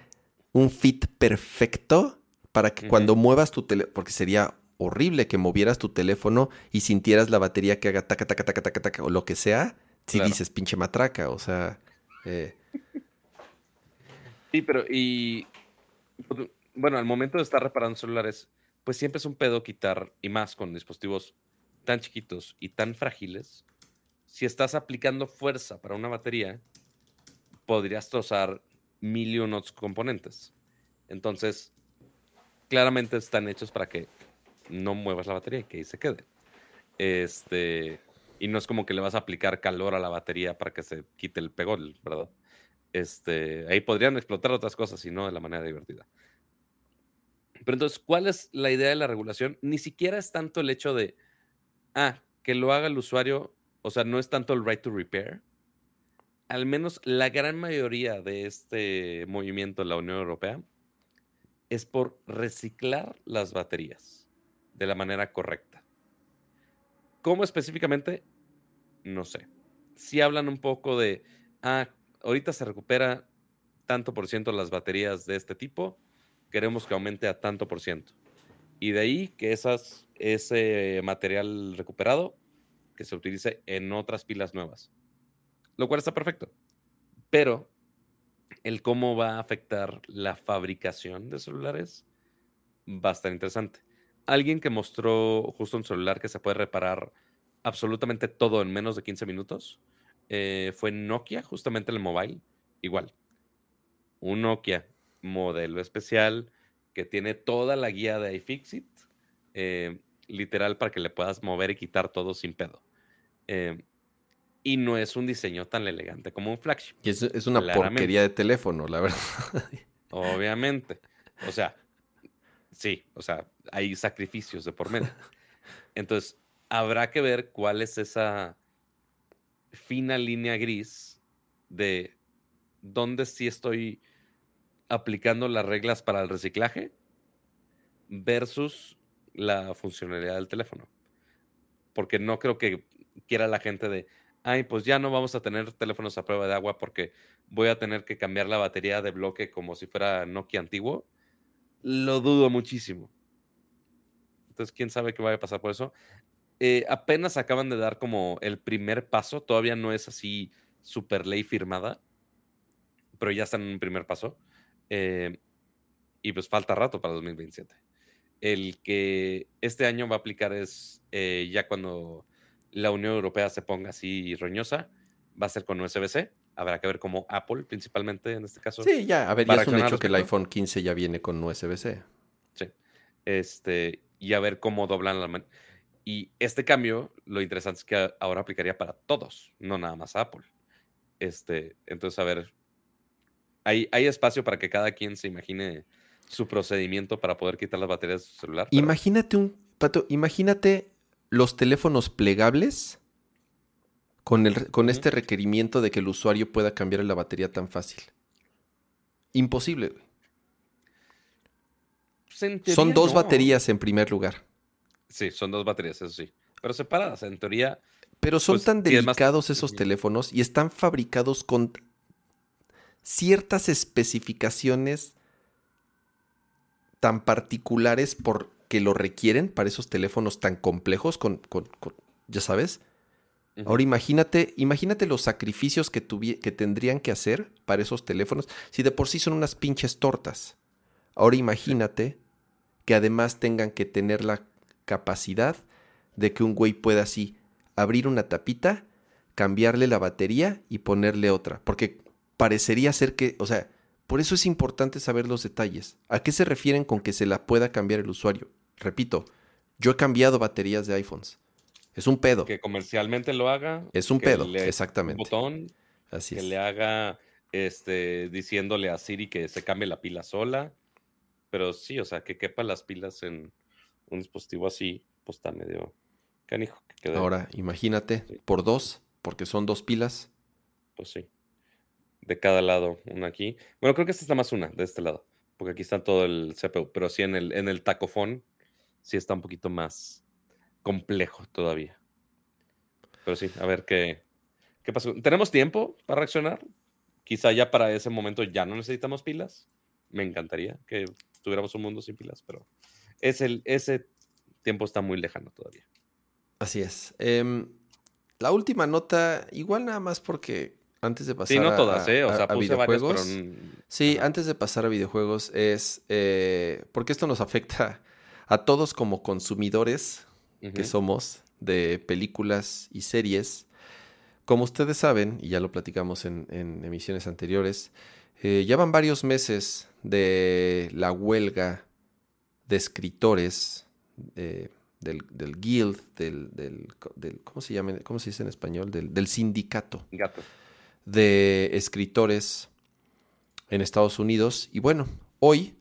un fit perfecto para que cuando muevas tu teléfono, porque sería horrible que movieras tu teléfono y sintieras la batería que haga taca, taca, taca, taca, taca, o lo que sea, si dices pinche matraca, o sea... Eh. Sí, pero y... Bueno, al momento de estar reparando celulares, pues siempre es un pedo quitar, y más con dispositivos tan chiquitos y tan frágiles, si estás aplicando fuerza para una batería, podrías trozar mil y unos componentes. Entonces, claramente están hechos para que no muevas la batería y que ahí se quede. Este, y no es como que le vas a aplicar calor a la batería para que se quite el pegol, ¿verdad? Este, ahí podrían explotar otras cosas y no de la manera divertida. Pero entonces, ¿cuál es la idea de la regulación? Ni siquiera es tanto el hecho de, ah, que lo haga el usuario o sea, no es tanto el right to repair. Al menos la gran mayoría de este movimiento en la Unión Europea es por reciclar las baterías de la manera correcta. ¿Cómo específicamente? No sé. sí hablan un poco de, ah, ahorita se recupera tanto por ciento las baterías de este tipo, queremos que aumente a tanto por ciento. Y de ahí que esas, ese material recuperado que se utilice en otras pilas nuevas. Lo cual está perfecto. Pero el cómo va a afectar la fabricación de celulares va a estar interesante. Alguien que mostró justo un celular que se puede reparar absolutamente todo en menos de 15 minutos eh, fue Nokia, justamente el mobile. Igual. Un Nokia modelo especial que tiene toda la guía de iFixit, eh, literal para que le puedas mover y quitar todo sin pedo. Eh, y no es un diseño tan elegante como un flagship. Y es, es una porquería de teléfono, la verdad. Obviamente. O sea, sí, o sea, hay sacrificios de por medio. Entonces, habrá que ver cuál es esa fina línea gris de dónde sí estoy aplicando las reglas para el reciclaje versus la funcionalidad del teléfono. Porque no creo que quiera la gente de, ay, pues ya no vamos a tener teléfonos a prueba de agua porque voy a tener que cambiar la batería de bloque como si fuera Nokia antiguo. Lo dudo muchísimo. Entonces, quién sabe qué vaya a pasar por eso. Eh, apenas acaban de dar como el primer paso, todavía no es así super ley firmada, pero ya están en un primer paso. Eh, y pues falta rato para 2027. El que este año va a aplicar es eh, ya cuando la Unión Europea se ponga así roñosa, va a ser con USB-C. Habrá que ver cómo Apple, principalmente en este caso. Sí, ya, a ver, ya es un hecho que el iPhone 15 ya viene con USB-C. Sí. Este, y a ver cómo doblan la Y este cambio, lo interesante es que ahora aplicaría para todos, no nada más Apple. Este, entonces, a ver, hay, hay espacio para que cada quien se imagine su procedimiento para poder quitar las baterías de su celular. Imagínate un, Pato, imagínate los teléfonos plegables con, el, con este requerimiento de que el usuario pueda cambiar la batería tan fácil. Imposible, pues, son dos baterías en primer lugar. Sí, son dos baterías, eso sí. Pero separadas, en teoría. Pero son pues, tan delicados esos teléfonos y están fabricados con ciertas especificaciones tan particulares porque lo requieren para esos teléfonos tan complejos con, ya sabes. Ahora imagínate, imagínate los sacrificios que, que tendrían que hacer para esos teléfonos si de por sí son unas pinches tortas. Ahora imagínate que además tengan que tener la capacidad de que un güey pueda así abrir una tapita, cambiarle la batería y ponerle otra. Porque parecería ser que, o sea, por eso es importante saber los detalles. ¿A qué se refieren con que se la pueda cambiar el usuario? Repito, yo he cambiado baterías de iPhones. Es un pedo. Que comercialmente lo haga. Es un pedo, exactamente. Un botón. Así que le haga este, diciéndole a Siri que se cambie la pila sola. Pero sí, o sea, que quepa las pilas en un dispositivo así, pues está medio canijo. Ahora, imagínate, por dos, porque son dos pilas. Pues sí de cada lado, una aquí. Bueno, creo que esta está más una de este lado, porque aquí está todo el CPU, pero sí en el, en el tacofón sí está un poquito más complejo todavía. Pero sí, a ver qué, qué pasó. ¿Tenemos tiempo para reaccionar? Quizá ya para ese momento ya no necesitamos pilas. Me encantaría que tuviéramos un mundo sin pilas, pero es el, ese tiempo está muy lejano todavía. Así es. Em, la última nota, igual nada más porque antes de pasar no todas, a, ¿eh? O sea, videojuegos. Sí, antes de pasar a videojuegos es eh, porque esto nos afecta a todos como consumidores que somos de películas y series. Como ustedes saben, y ya lo platicamos en, emisiones anteriores, eh, ya van varios meses de la huelga de escritores del, guild, del, ¿cómo se llama? ¿Cómo se dice en español? Del, sindicato de escritores en Estados Unidos. Y bueno, hoy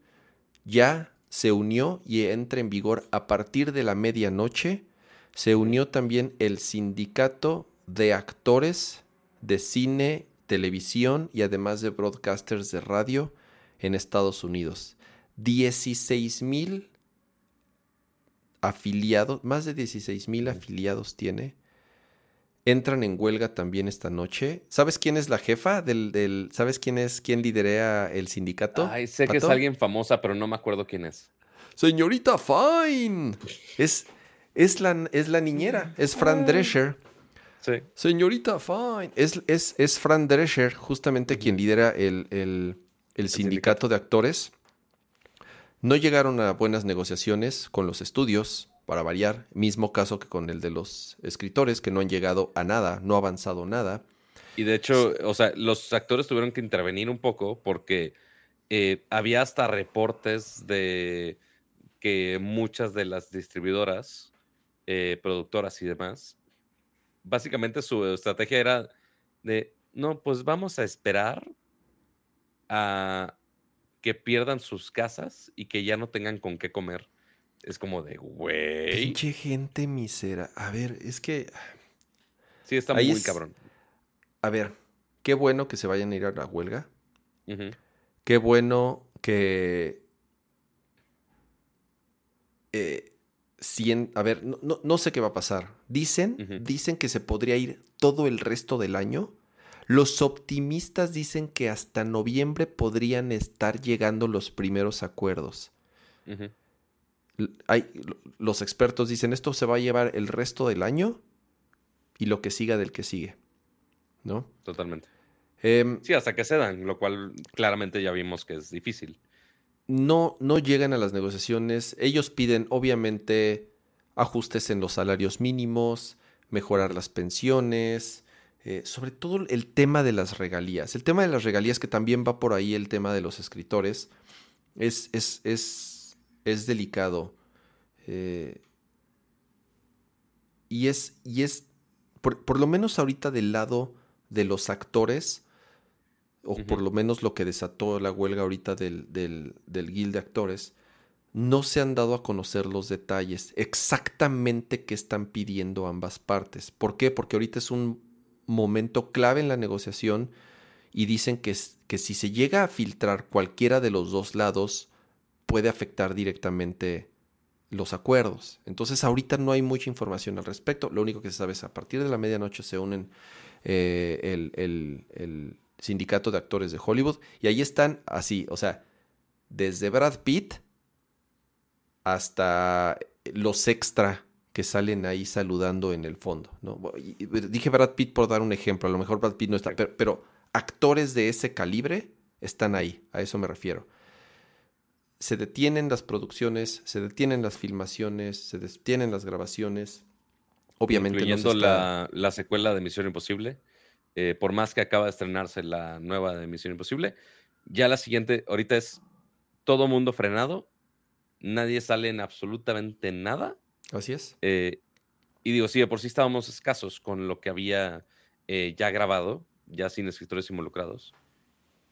ya se unió y entra en vigor a partir de la medianoche. Se unió también el sindicato de actores de cine, televisión y además de broadcasters de radio en Estados Unidos. 16 mil afiliados, más de 16 mil afiliados tiene entran en huelga también esta noche. ¿Sabes quién es la jefa del, del ¿sabes quién es quién lidera el sindicato? Ay, sé que es alguien famosa, pero no me acuerdo quién es. Señorita Fine. Es, es, la, es la niñera, es Fran Drescher. Sí. Señorita Fine. Es, es, es Fran Drescher, justamente quien lidera el, el, el sindicato de actores. No llegaron a buenas negociaciones con los estudios, para variar. Mismo caso que con el de los escritores, que no han llegado a nada, no ha avanzado nada. Y de hecho, o sea, los actores tuvieron que intervenir un poco porque eh, había hasta reportes de que muchas de las distribuidoras, eh, productoras y demás, básicamente su estrategia era de, no, pues vamos a esperar a que pierdan sus casas y que ya no tengan con qué comer. Es como de, güey. Pinche gente misera. A ver, es que... Sí, está muy cabrón. A ver, qué bueno que se vayan a ir a la huelga. Qué bueno que... Eh, a ver, no, sé qué va a pasar. Dicen, dicen que se podría ir todo el resto del año los optimistas dicen que hasta noviembre podrían estar llegando los primeros acuerdos. Hay, los expertos dicen esto se va a llevar el resto del año y lo que siga del que sigue. ¿No? Totalmente. Em, sí, hasta que cedan, lo cual claramente ya vimos que es difícil. No, no llegan a las negociaciones. Ellos piden, obviamente, ajustes en los salarios mínimos, mejorar las pensiones, eh, sobre todo el tema de las regalías. El tema de las regalías, que también va por ahí el tema de los escritores, es, es, es, es delicado. Eh, y es, y es por, lo menos ahorita del lado de los actores, o por lo menos lo que desató la huelga ahorita del, del, del guild de actores, no se han dado a conocer los detalles exactamente qué están pidiendo ambas partes. ¿Por qué? Porque ahorita es un momento clave en la negociación y dicen que, que si se llega a filtrar cualquiera de los dos lados puede afectar directamente los acuerdos. Entonces ahorita no hay mucha información al respecto. Lo único que se sabe es a partir de la medianoche se unen eh, el, el, sindicato de actores de Hollywood y ahí están así, o sea, desde Brad Pitt hasta los extra que salen ahí saludando en el fondo. ¿no? Dije Brad Pitt por dar un ejemplo, a lo mejor Brad Pitt no está, pero, actores de ese calibre están ahí, a eso me refiero. Se detienen las producciones, se detienen las filmaciones, se detienen las grabaciones. Obviamente. Incluyendo la, secuela de Misión Imposible. Eh, por más que acaba de estrenarse la nueva de Misión Imposible, ya la siguiente, ahorita es todo mundo frenado, nadie sale en absolutamente nada Así es. Eh, y digo, sí, de por sí estábamos escasos con lo que había eh, ya grabado, ya sin escritores involucrados.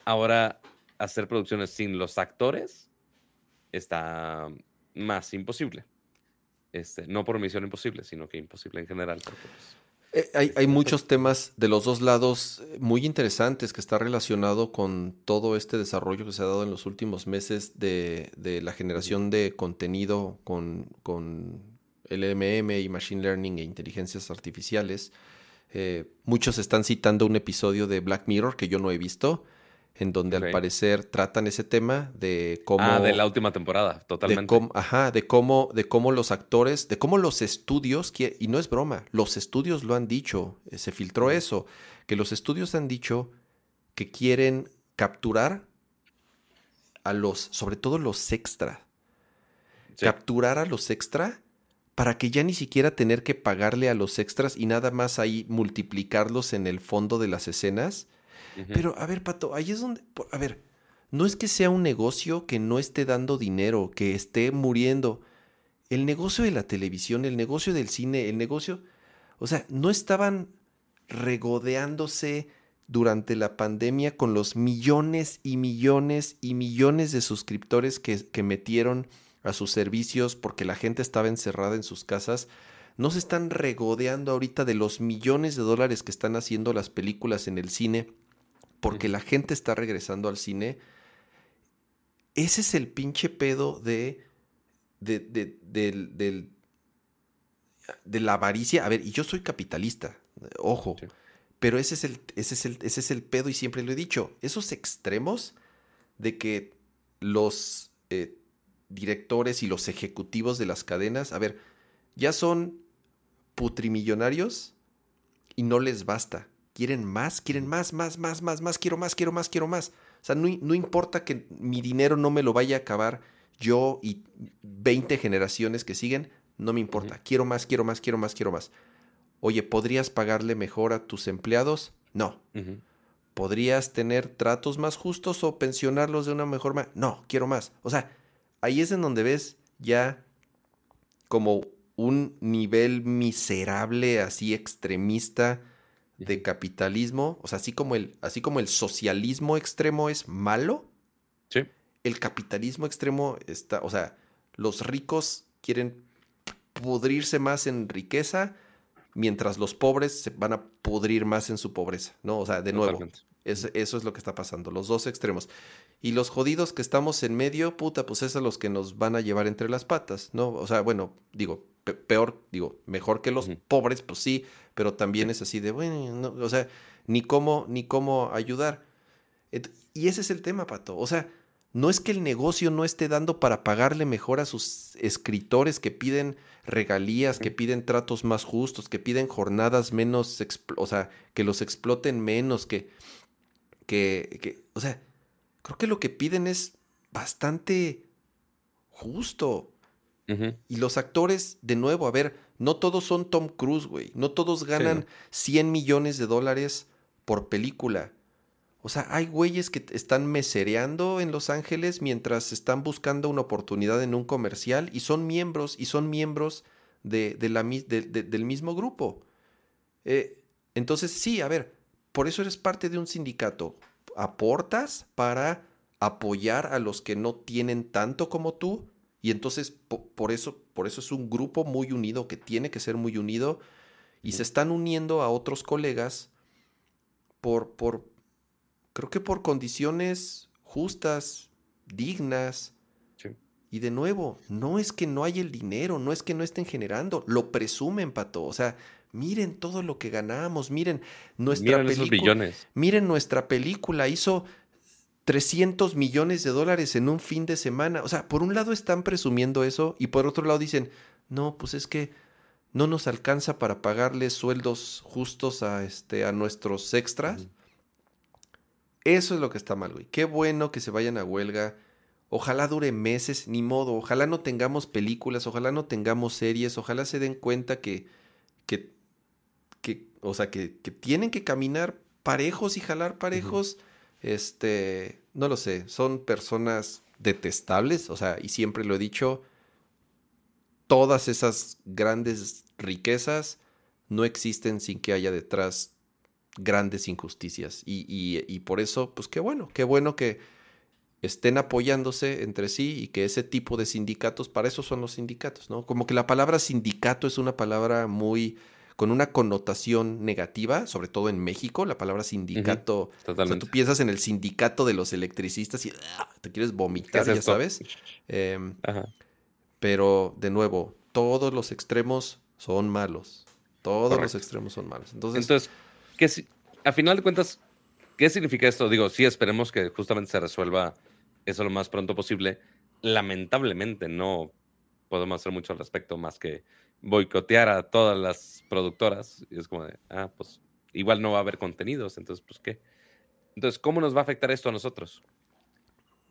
Ahora, hacer producciones sin los actores está más imposible. Este, no por misión imposible, sino que imposible en general. Pues, eh, hay, hay, muchos temas de los dos lados muy interesantes que está relacionado con todo este desarrollo que se ha dado en los últimos meses de, de la generación de contenido con, con LMM y Machine Learning e inteligencias artificiales. Eh, muchos están citando un episodio de Black Mirror que yo no he visto, en donde al parecer tratan ese tema de cómo... Ah, de la última temporada, totalmente. ajá, de cómo, de cómo los actores, de cómo los estudios, y no es broma, los estudios lo han dicho, eh, se filtró eso, que los estudios han dicho que quieren capturar a los, sobre todo los extra, capturar a los extra para que ya ni siquiera tener que pagarle a los extras y nada más ahí multiplicarlos en el fondo de las escenas. Pero, a ver, Pato, ahí es donde, a ver, no es que sea un negocio que no esté dando dinero, que esté muriendo. El negocio de la televisión, el negocio del cine, el negocio, o sea, no estaban regodeándose durante la pandemia con los millones y millones y millones de suscriptores que, que metieron a sus servicios porque la gente estaba encerrada en sus casas, no se están regodeando ahorita de los millones de dólares que están haciendo las películas en el cine porque la gente está regresando al cine. Ese es el pinche pedo de, de, de, la avaricia. A ver, y yo soy capitalista. Ojo. Pero ese es, el, ese, es el, ese es el pedo y siempre lo he dicho. Esos extremos de que los eh, directores y los ejecutivos de las cadenas, a ver, ya son putrimillonarios y no les basta. Quieren más, quieren más, más, más, más, más, quiero más, quiero más, quiero más. O sea, no, no importa que mi dinero no me lo vaya a acabar yo y 20 generaciones que siguen, no me importa. Quiero más, quiero más, quiero más, quiero más. Oye, ¿podrías pagarle mejor a tus empleados? No. ¿Podrías tener tratos más justos o pensionarlos de una mejor manera? No, quiero más. O sea, ahí es en donde ves ya como un nivel miserable, así extremista de capitalismo. O sea, así como el, así como el socialismo extremo es malo. Sí. El capitalismo extremo está, o sea, los ricos quieren pudrirse más en riqueza mientras los pobres se van a pudrir más en su pobreza, ¿no? O sea, de nuevo, eso es lo que está pasando, los dos extremos. Y los jodidos que estamos en medio, puta, pues es a los que nos van a llevar entre las patas, ¿no? O sea, bueno, digo, peor, digo, mejor que los pobres, pues sí, pero también es así de, bueno, o sea, ni cómo, ni cómo ayudar. Y ese es el tema, Pato. O sea, no es que el negocio no esté dando para pagarle mejor a sus escritores que piden regalías, que piden tratos más justos, que piden jornadas menos, o sea, que los exploten menos, que, que, que, o sea, creo que lo que piden es bastante justo. Y los actores, de nuevo, a ver, no todos son Tom Cruise, güey. No todos ganan 100 millones de dólares por película. O sea, hay güeyes que están mesereando en Los Ángeles mientras están buscando una oportunidad en un comercial y son miembros, y son miembros de, la, del mismo grupo. Eh, entonces, sí, a ver, por eso eres parte de un sindicato. Aportas para apoyar a los que no tienen tanto como tú. Y entonces, por, eso, por eso es un grupo muy unido, que tiene que ser muy unido. Y se están uniendo a otros colegas por, por, creo que por condiciones justas, dignas. Y de nuevo, no es que no hay el dinero, no es que no estén generando, lo presumen, Pato. O sea, miren todo lo que ganamos, miren nuestra película. Miren nuestra película, hizo 300 millones de dólares en un fin de semana. O sea, por un lado están presumiendo eso y por otro lado dicen, no, pues es que no nos alcanza para pagarles sueldos justos a, este, a nuestros extras. Eso es lo que está mal, güey. Qué bueno que se vayan a huelga. Ojalá dure meses, ni modo. Ojalá no tengamos películas, ojalá no tengamos series, ojalá se den cuenta que, que, que o sea, que, tienen que caminar parejos y jalar parejos. Este, no lo sé, son personas detestables, o sea, y siempre lo he dicho, todas esas grandes riquezas no existen sin que haya detrás grandes injusticias. Y, por eso, pues qué bueno, qué bueno que estén apoyándose entre sí y que ese tipo de sindicatos, para eso son los sindicatos, ¿no? Como que la palabra sindicato es una palabra muy con una connotación negativa, sobre todo en México, la palabra sindicato. o sea, tú piensas en el sindicato de los electricistas y ¡ah! te quieres vomitar, ya sabes. Em, pero, de nuevo, todos los extremos son malos. Todos los extremos son malos. Entonces, Entonces si, a final de cuentas, ¿qué significa esto? Digo, sí, esperemos que justamente se resuelva eso lo más pronto posible. Lamentablemente no podemos hacer mucho al respecto más que boicotear a todas las productoras. Y es como de, ah, pues igual no va a haber contenidos, entonces, pues qué. Entonces, ¿cómo nos va a afectar esto a nosotros?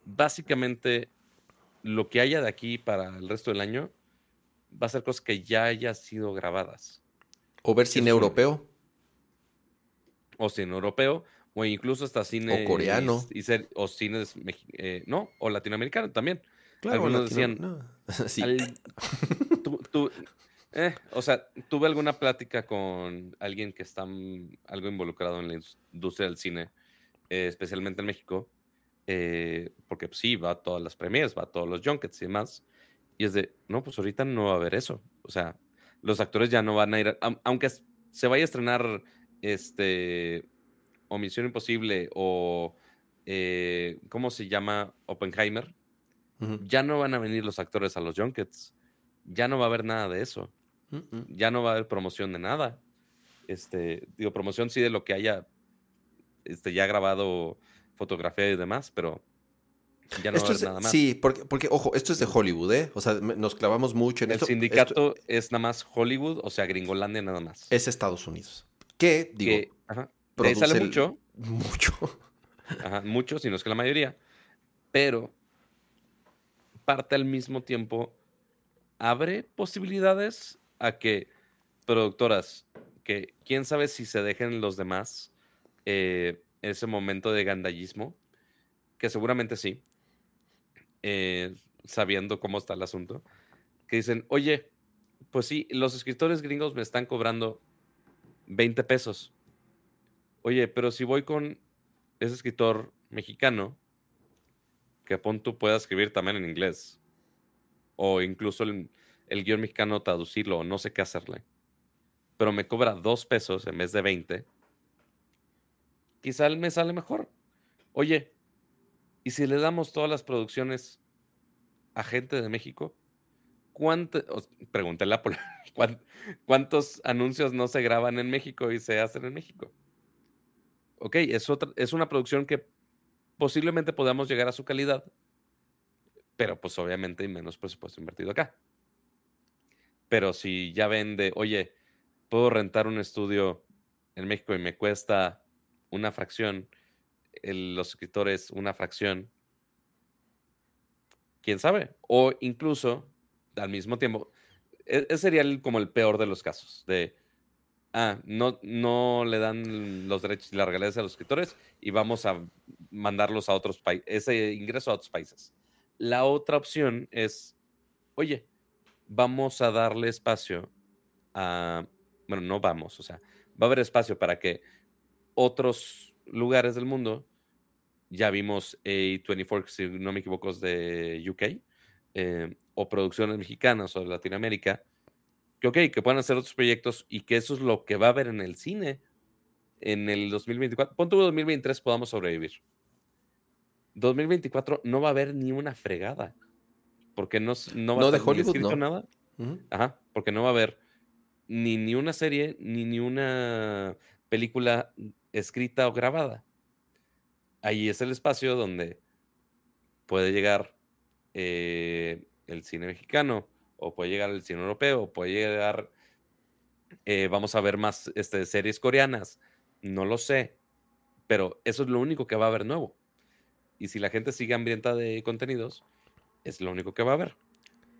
Básicamente, lo que haya de aquí para el resto del año va a ser cosas que ya hayan sido grabadas. O ver cine europeo o cine europeo, o incluso hasta cine. O coreano. Y, o cines. Eh, no, o latinoamericano también. Claro, Algunos decían. sí. Eh, o sea, tuve alguna plática con alguien que está algo involucrado en la industria del cine, eh, especialmente en México, porque pues, sí, va a todas las premiers, va a todos los junkets y demás. Y es de, no, pues ahorita no va a haber eso. O sea, los actores ya no van a ir, aunque se vaya a estrenar este, o Misión Imposible o, eh, ¿cómo se llama? Oppenheimer, ya no van a venir los actores a los junkets. Ya no va a haber nada de eso. Ya no va a haber promoción de nada. Este, digo, promoción sí de lo que haya este, ya grabado fotografía y demás, pero ya no Esto va a es, haber nada más. sí, porque, porque, ojo, esto es de Hollywood, ¿eh? O sea, nos clavamos mucho en El esto. sindicato Esto es nada más Hollywood, o sea, Gringolandia nada más. es Estados Unidos. Que, digo, que, ajá, de ahí produce sale el- mucho, mucho. ajá, mucho, si no es que la mayoría, pero parte al mismo tiempo abre posibilidades a que productoras que quién sabe si se dejen los demás eh, ese momento de gandallismo, que seguramente sí, eh, sabiendo cómo está el asunto, que dicen, oye, pues sí, los escritores gringos me están cobrando 20 pesos. Oye, pero si voy con ese escritor mexicano, que pon tú pueda escribir también en inglés, o incluso el, el guion mexicano traducirlo, no sé qué hacerle, pero me cobra dos pesos en vez de 20, quizá me sale mejor. Oye, ¿y si le damos todas las producciones a gente de México? ¿Cuánto, os- pregúntale a Pol- ¿cuán- ¿cuántos anuncios no se graban en México y se hacen en México? Ok, es, otra, es una producción que posiblemente podamos llegar a su calidad, pero pues obviamente hay menos presupuesto invertido acá. Pero si ya ven de, oye, puedo rentar un estudio en México y me cuesta una fracción, los escritores una fracción, quién sabe. O incluso, al mismo tiempo, e- ese sería el- como el peor de los casos, de, ah, no, no le dan los derechos y las regalías a los escritores y vamos a mandarlos a otros países, ese ingreso a otros países. La otra opción es, oye, vamos a darle espacio a, bueno, no vamos, o sea, va a haber espacio para que otros lugares del mundo, ya vimos A24, que si no me equivoco es de UK, eh, o producciones mexicanas o de Latinoamérica, que ok, que puedan hacer otros proyectos y que eso es lo que va a haber en el cine en el 2024. Pon tú 2023 podamos sobrevivir. 2024 no va a haber ni una fregada. Porque no, no va No, a de estar Hollywood, escrito no. nada. Ajá, porque no va a haber ni, ni una serie, ni, ni una película escrita o grabada. Ahí es el espacio donde puede llegar eh, el cine mexicano, o puede llegar el cine europeo, o puede llegar, eh, vamos a ver más este, series coreanas, no lo sé, pero eso es lo único que va a haber nuevo. Y si la gente sigue hambrienta de contenidos, es lo único que va a haber.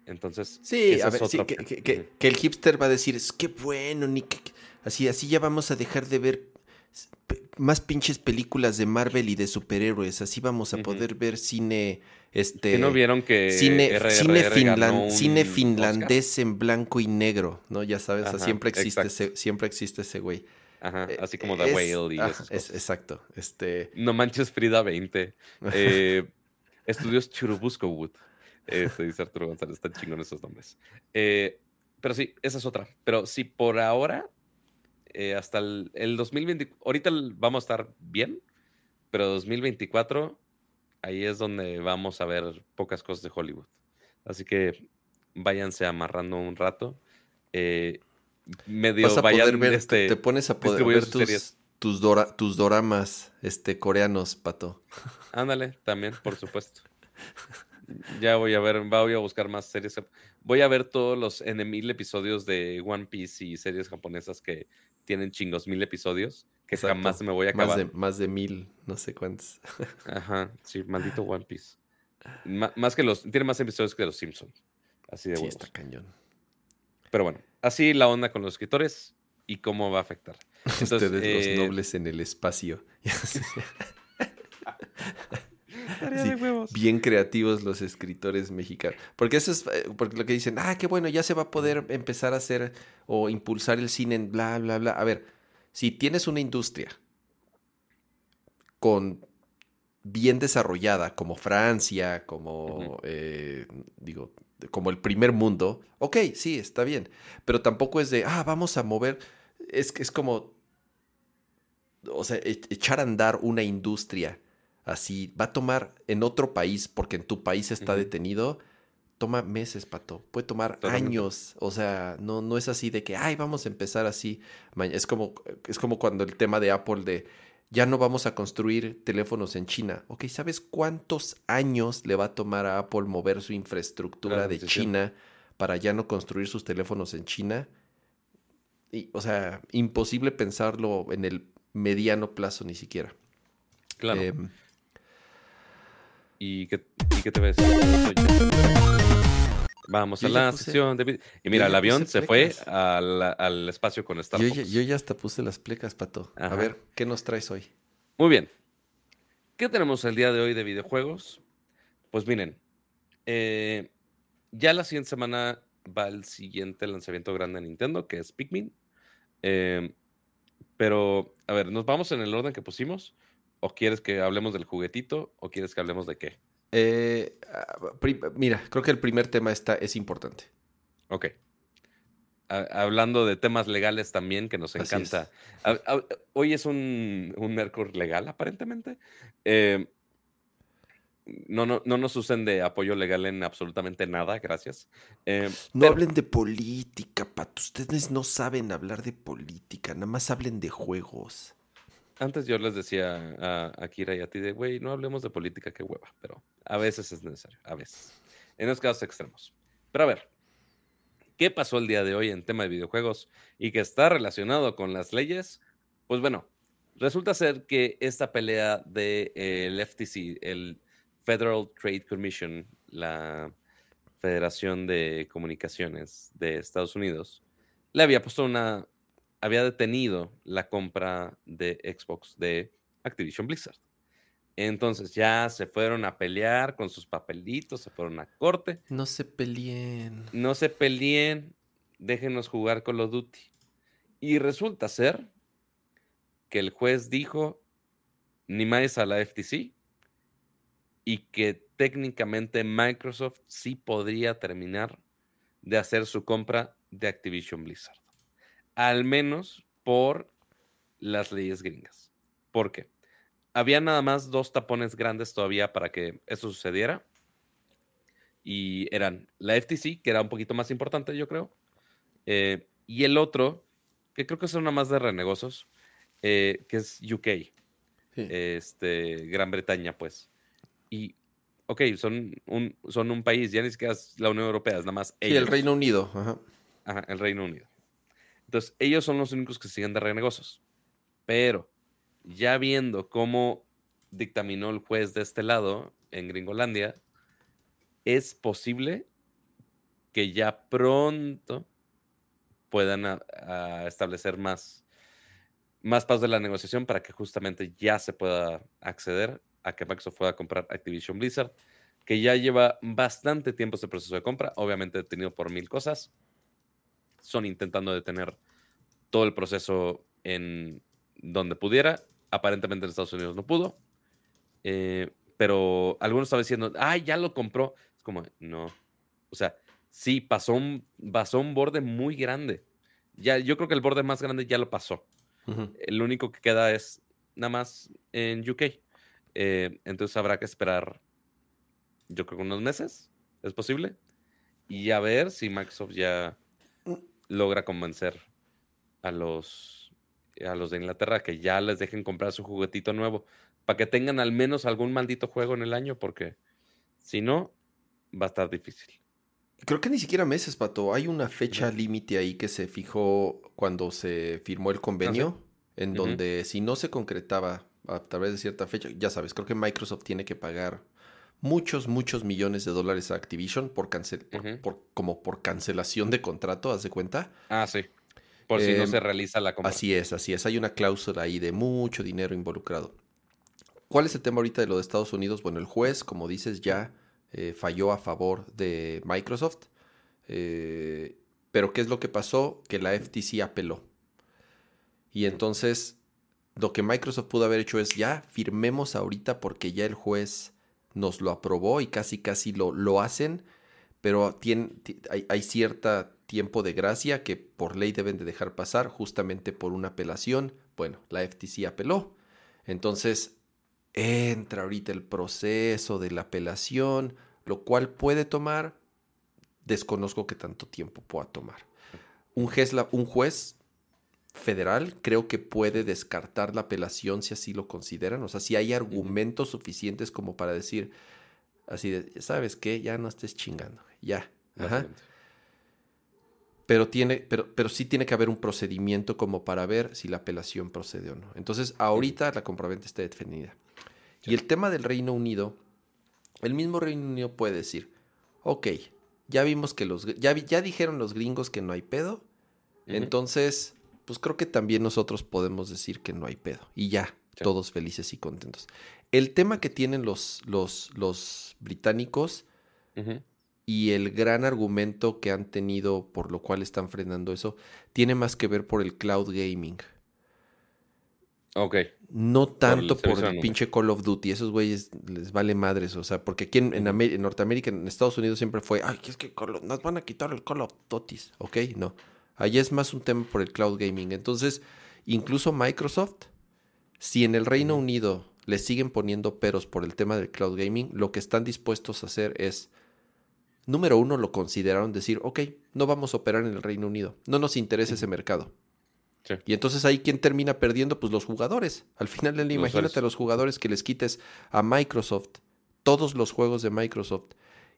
Entonces, Sí, a ver, sí, que, que- que- Ujú. que el hipster va a decir, es que bueno, ni que, así, así ya vamos a dejar de ver más pinches películas de Marvel y de superhéroes, así vamos a poder ver cine, este, ¿Que no vieron que cine, RRR cine, un cine Oscar? finlandés en blanco y negro, ¿no? Ya sabes, Ajá, siempre existe ese, siempre existe ese güey. Ajá, Eh, así como The es- Whale y ajá, es- exacto, este, No manches Frida 20. Eh, estudios Churubusco Wood. Este, dice Arturo González, están chingones esos nombres. Eh, pero sí, esa es otra. Pero sí, por ahora, eh, hasta el, el 2020, ahorita vamos a estar bien, pero 2024, ahí es donde vamos a ver pocas cosas de Hollywood. Así que váyanse amarrando un rato. Eh, medio vas a vayan, poder ver, este, te pones a poder ver tus, tus, dora- tus doramas, este, coreanos, pato. Ándale, también, por supuesto. Ya voy a ver, voy a buscar más series. Voy a ver todos los N mil episodios de One Piece y series japonesas que tienen chingos mil episodios, que Exacto. jamás me voy a Más acabar. de, más de mil, no sé cuántos. Ajá, sí, maldito One Piece. Más que los, tiene más episodios que los Simpsons. Así de Sí, huevos. está cañón. Pero bueno, así la onda con los escritores y cómo va a afectar. Entonces, Ustedes eh, los nobles en el espacio. tarea Sí, de huevos. Bien creativos los escritores mexicanos. Porque eso es eh, porque lo que dicen, ah, qué bueno, ya se va a poder empezar a hacer o impulsar el cine en bla, bla, bla. A ver, si tienes una industria con bien desarrollada, como Francia, como, eh, digo, como el primer mundo, ok, sí, está bien. Pero tampoco es de, ah, vamos a mover. Es es como, o sea, e- echar a andar una industria así va a tomar en otro país, porque en tu país está detenido, toma meses, pato. Puede tomar años. O sea, no, no es así de que, ay, vamos a empezar así. Es como, es como cuando el tema de Apple de ya no vamos a construir teléfonos en China. Ok, ¿sabes cuántos años le va a tomar a Apple mover su infraestructura de China para ya no construir sus teléfonos en China? Y, o sea, imposible pensarlo en el mediano plazo ni siquiera. Claro. Em, ¿Y, qué, qué te ves? Vamos a la sesión de Y mira, el avión se fue al, espacio con Star yo, yo, ya hasta puse las plecas, Pato. A ver, ¿qué nos traes hoy? Muy bien. ¿Qué tenemos el día de hoy de videojuegos? Pues miren, eh, ya la siguiente semana va el siguiente lanzamiento grande de Nintendo, que es Pikmin. Eh, pero, a ver, ¿nos vamos en el orden que pusimos? ¿O quieres que hablemos del juguetito? ¿O quieres que hablemos de qué? Eh, ah, mira, creo que el primer tema está, es importante. Ok. hablando de temas legales también, que nos encanta. hoy es un, un legal, aparentemente. Eh, no, no, no nos usen de apoyo legal en absolutamente nada, gracias. Eh, no hablen de política, Pato. Ustedes no saben hablar de política, nada más hablen de juegos. Antes yo les decía a, a Kira y a ti de, güey, no hablemos de política, qué hueva, pero a veces es necesario, a veces. En los casos extremos. Pero a ver, ¿qué pasó el día de hoy en tema de videojuegos y que está relacionado con las leyes? Pues bueno, resulta ser que esta pelea del de, FTC, el Federal Trade Commission, la Federación de Comunicaciones de Estados Unidos, le había puesto una había detenido la compra de Xbox de Activision Blizzard. Entonces ya se fueron a pelear con sus papelitos, se fueron a corte. No se peleen. No se peleen, déjenos jugar Call of Duty. Y resulta ser que el juez dijo ni más a la FTC y que técnicamente Microsoft sí podría terminar de hacer su compra de Activision Blizzard al menos por las leyes gringas. ¿Por qué? Había nada más dos tapones grandes todavía para que eso sucediera. Y eran la FTC, que era un poquito más importante, yo creo. Eh, y el otro, que creo que es una más de renegocios, eh, que es UK. Este, Gran Bretaña, pues. Y, ok, son un, son un país, ya ni siquiera es la Unión Europea, es nada más ellos. Sí, el Reino Unido. Ajá. Ajá, el Reino Unido. Entonces, ellos son los únicos que siguen de renegocios. Pero ya viendo cómo dictaminó el juez de este lado en Gringolandia, es posible que ya pronto puedan establecer más, más pasos de la negociación para que justamente ya se pueda acceder a que Microsoft pueda comprar Activision Blizzard, que ya lleva bastante tiempo ese proceso de compra, obviamente detenido por mil cosas, son intentando detener todo el proceso en donde pudiera. Aparentemente en Estados Unidos no pudo. Eh, pero algunos estaban diciendo, ay, ya lo compró. Es como, no. O sea, sí, pasó un, pasó un borde muy grande. Ya, yo creo que el borde más grande ya lo pasó. El único que queda es nada más en UK. Eh, entonces habrá que esperar, yo creo que unos meses, es posible. Y a ver si Microsoft ya logra convencer a los, a los de Inglaterra que ya les dejen comprar su juguetito nuevo para que tengan al menos algún maldito juego en el año, porque si no, va a estar difícil. Creo que ni siquiera meses, Pato. Hay una fecha límite ahí que se fijó cuando se firmó el convenio, ah, en donde si no se concretaba a través de cierta fecha, ya sabes, creo que Microsoft tiene que pagar muchos, muchos millones de dólares a Activision por, cancel por, como por cancelación de contrato, ¿haz de cuenta? Ah, sí. Por si no em, se realiza la compra. Así es, así es. Hay una cláusula ahí de mucho dinero involucrado. ¿Cuál es el tema ahorita de lo de Estados Unidos? Bueno, el juez, como dices, ya eh, falló a favor de Microsoft. Eh, pero ¿qué es lo que pasó? Que la FTC apeló. Y entonces lo que Microsoft pudo haber hecho es ya firmemos ahorita porque ya el juez nos lo aprobó y casi casi lo, lo hacen, pero hay, hay cierta tiempo de gracia que por ley deben de dejar pasar justamente por una apelación. Bueno, la FTC apeló. Entonces entra ahorita el proceso de la apelación, lo cual puede tomar desconozco qué tanto tiempo pueda tomar. Un juez federal creo que puede descartar la apelación si así lo consideran. O sea, si hay argumentos suficientes como para decir, así de, ¿sabes qué? Ya no estés chingando. Ya. Ajá. Pero, tiene, pero, pero sí tiene que haber un procedimiento como para ver si la apelación procede o no. Entonces, ahorita la compraventa está defendida. Y el tema del Reino Unido, el mismo Reino Unido puede decir, ok, ya vimos que los, ya, ya dijeron los gringos que no hay pedo, entonces pues creo que también nosotros podemos decir que no hay pedo. Y ya, todos felices y contentos. El tema que tienen los, los, los británicos y el gran argumento que han tenido por lo cual están frenando eso, tiene más que ver por el cloud gaming. Ok. No tanto por el, pinche Call of Duty. Esos güeyes les vale madres. O sea, porque aquí en, en, Norteamérica, en Estados Unidos siempre fue, ay, es que nos van a quitar el Call of Duty. Ok, no. Allá es más un tema por el cloud gaming. Entonces, incluso Microsoft, si en el Reino Unido le siguen poniendo peros por el tema del cloud gaming, lo que están dispuestos a hacer es, número uno, lo consideraron decir, ok, no vamos a operar en el Reino Unido, no nos interesa ese mercado. Y entonces ahí quién termina perdiendo, pues los jugadores. Al final del día, imagínate a los jugadores que les quites a Microsoft todos los juegos de Microsoft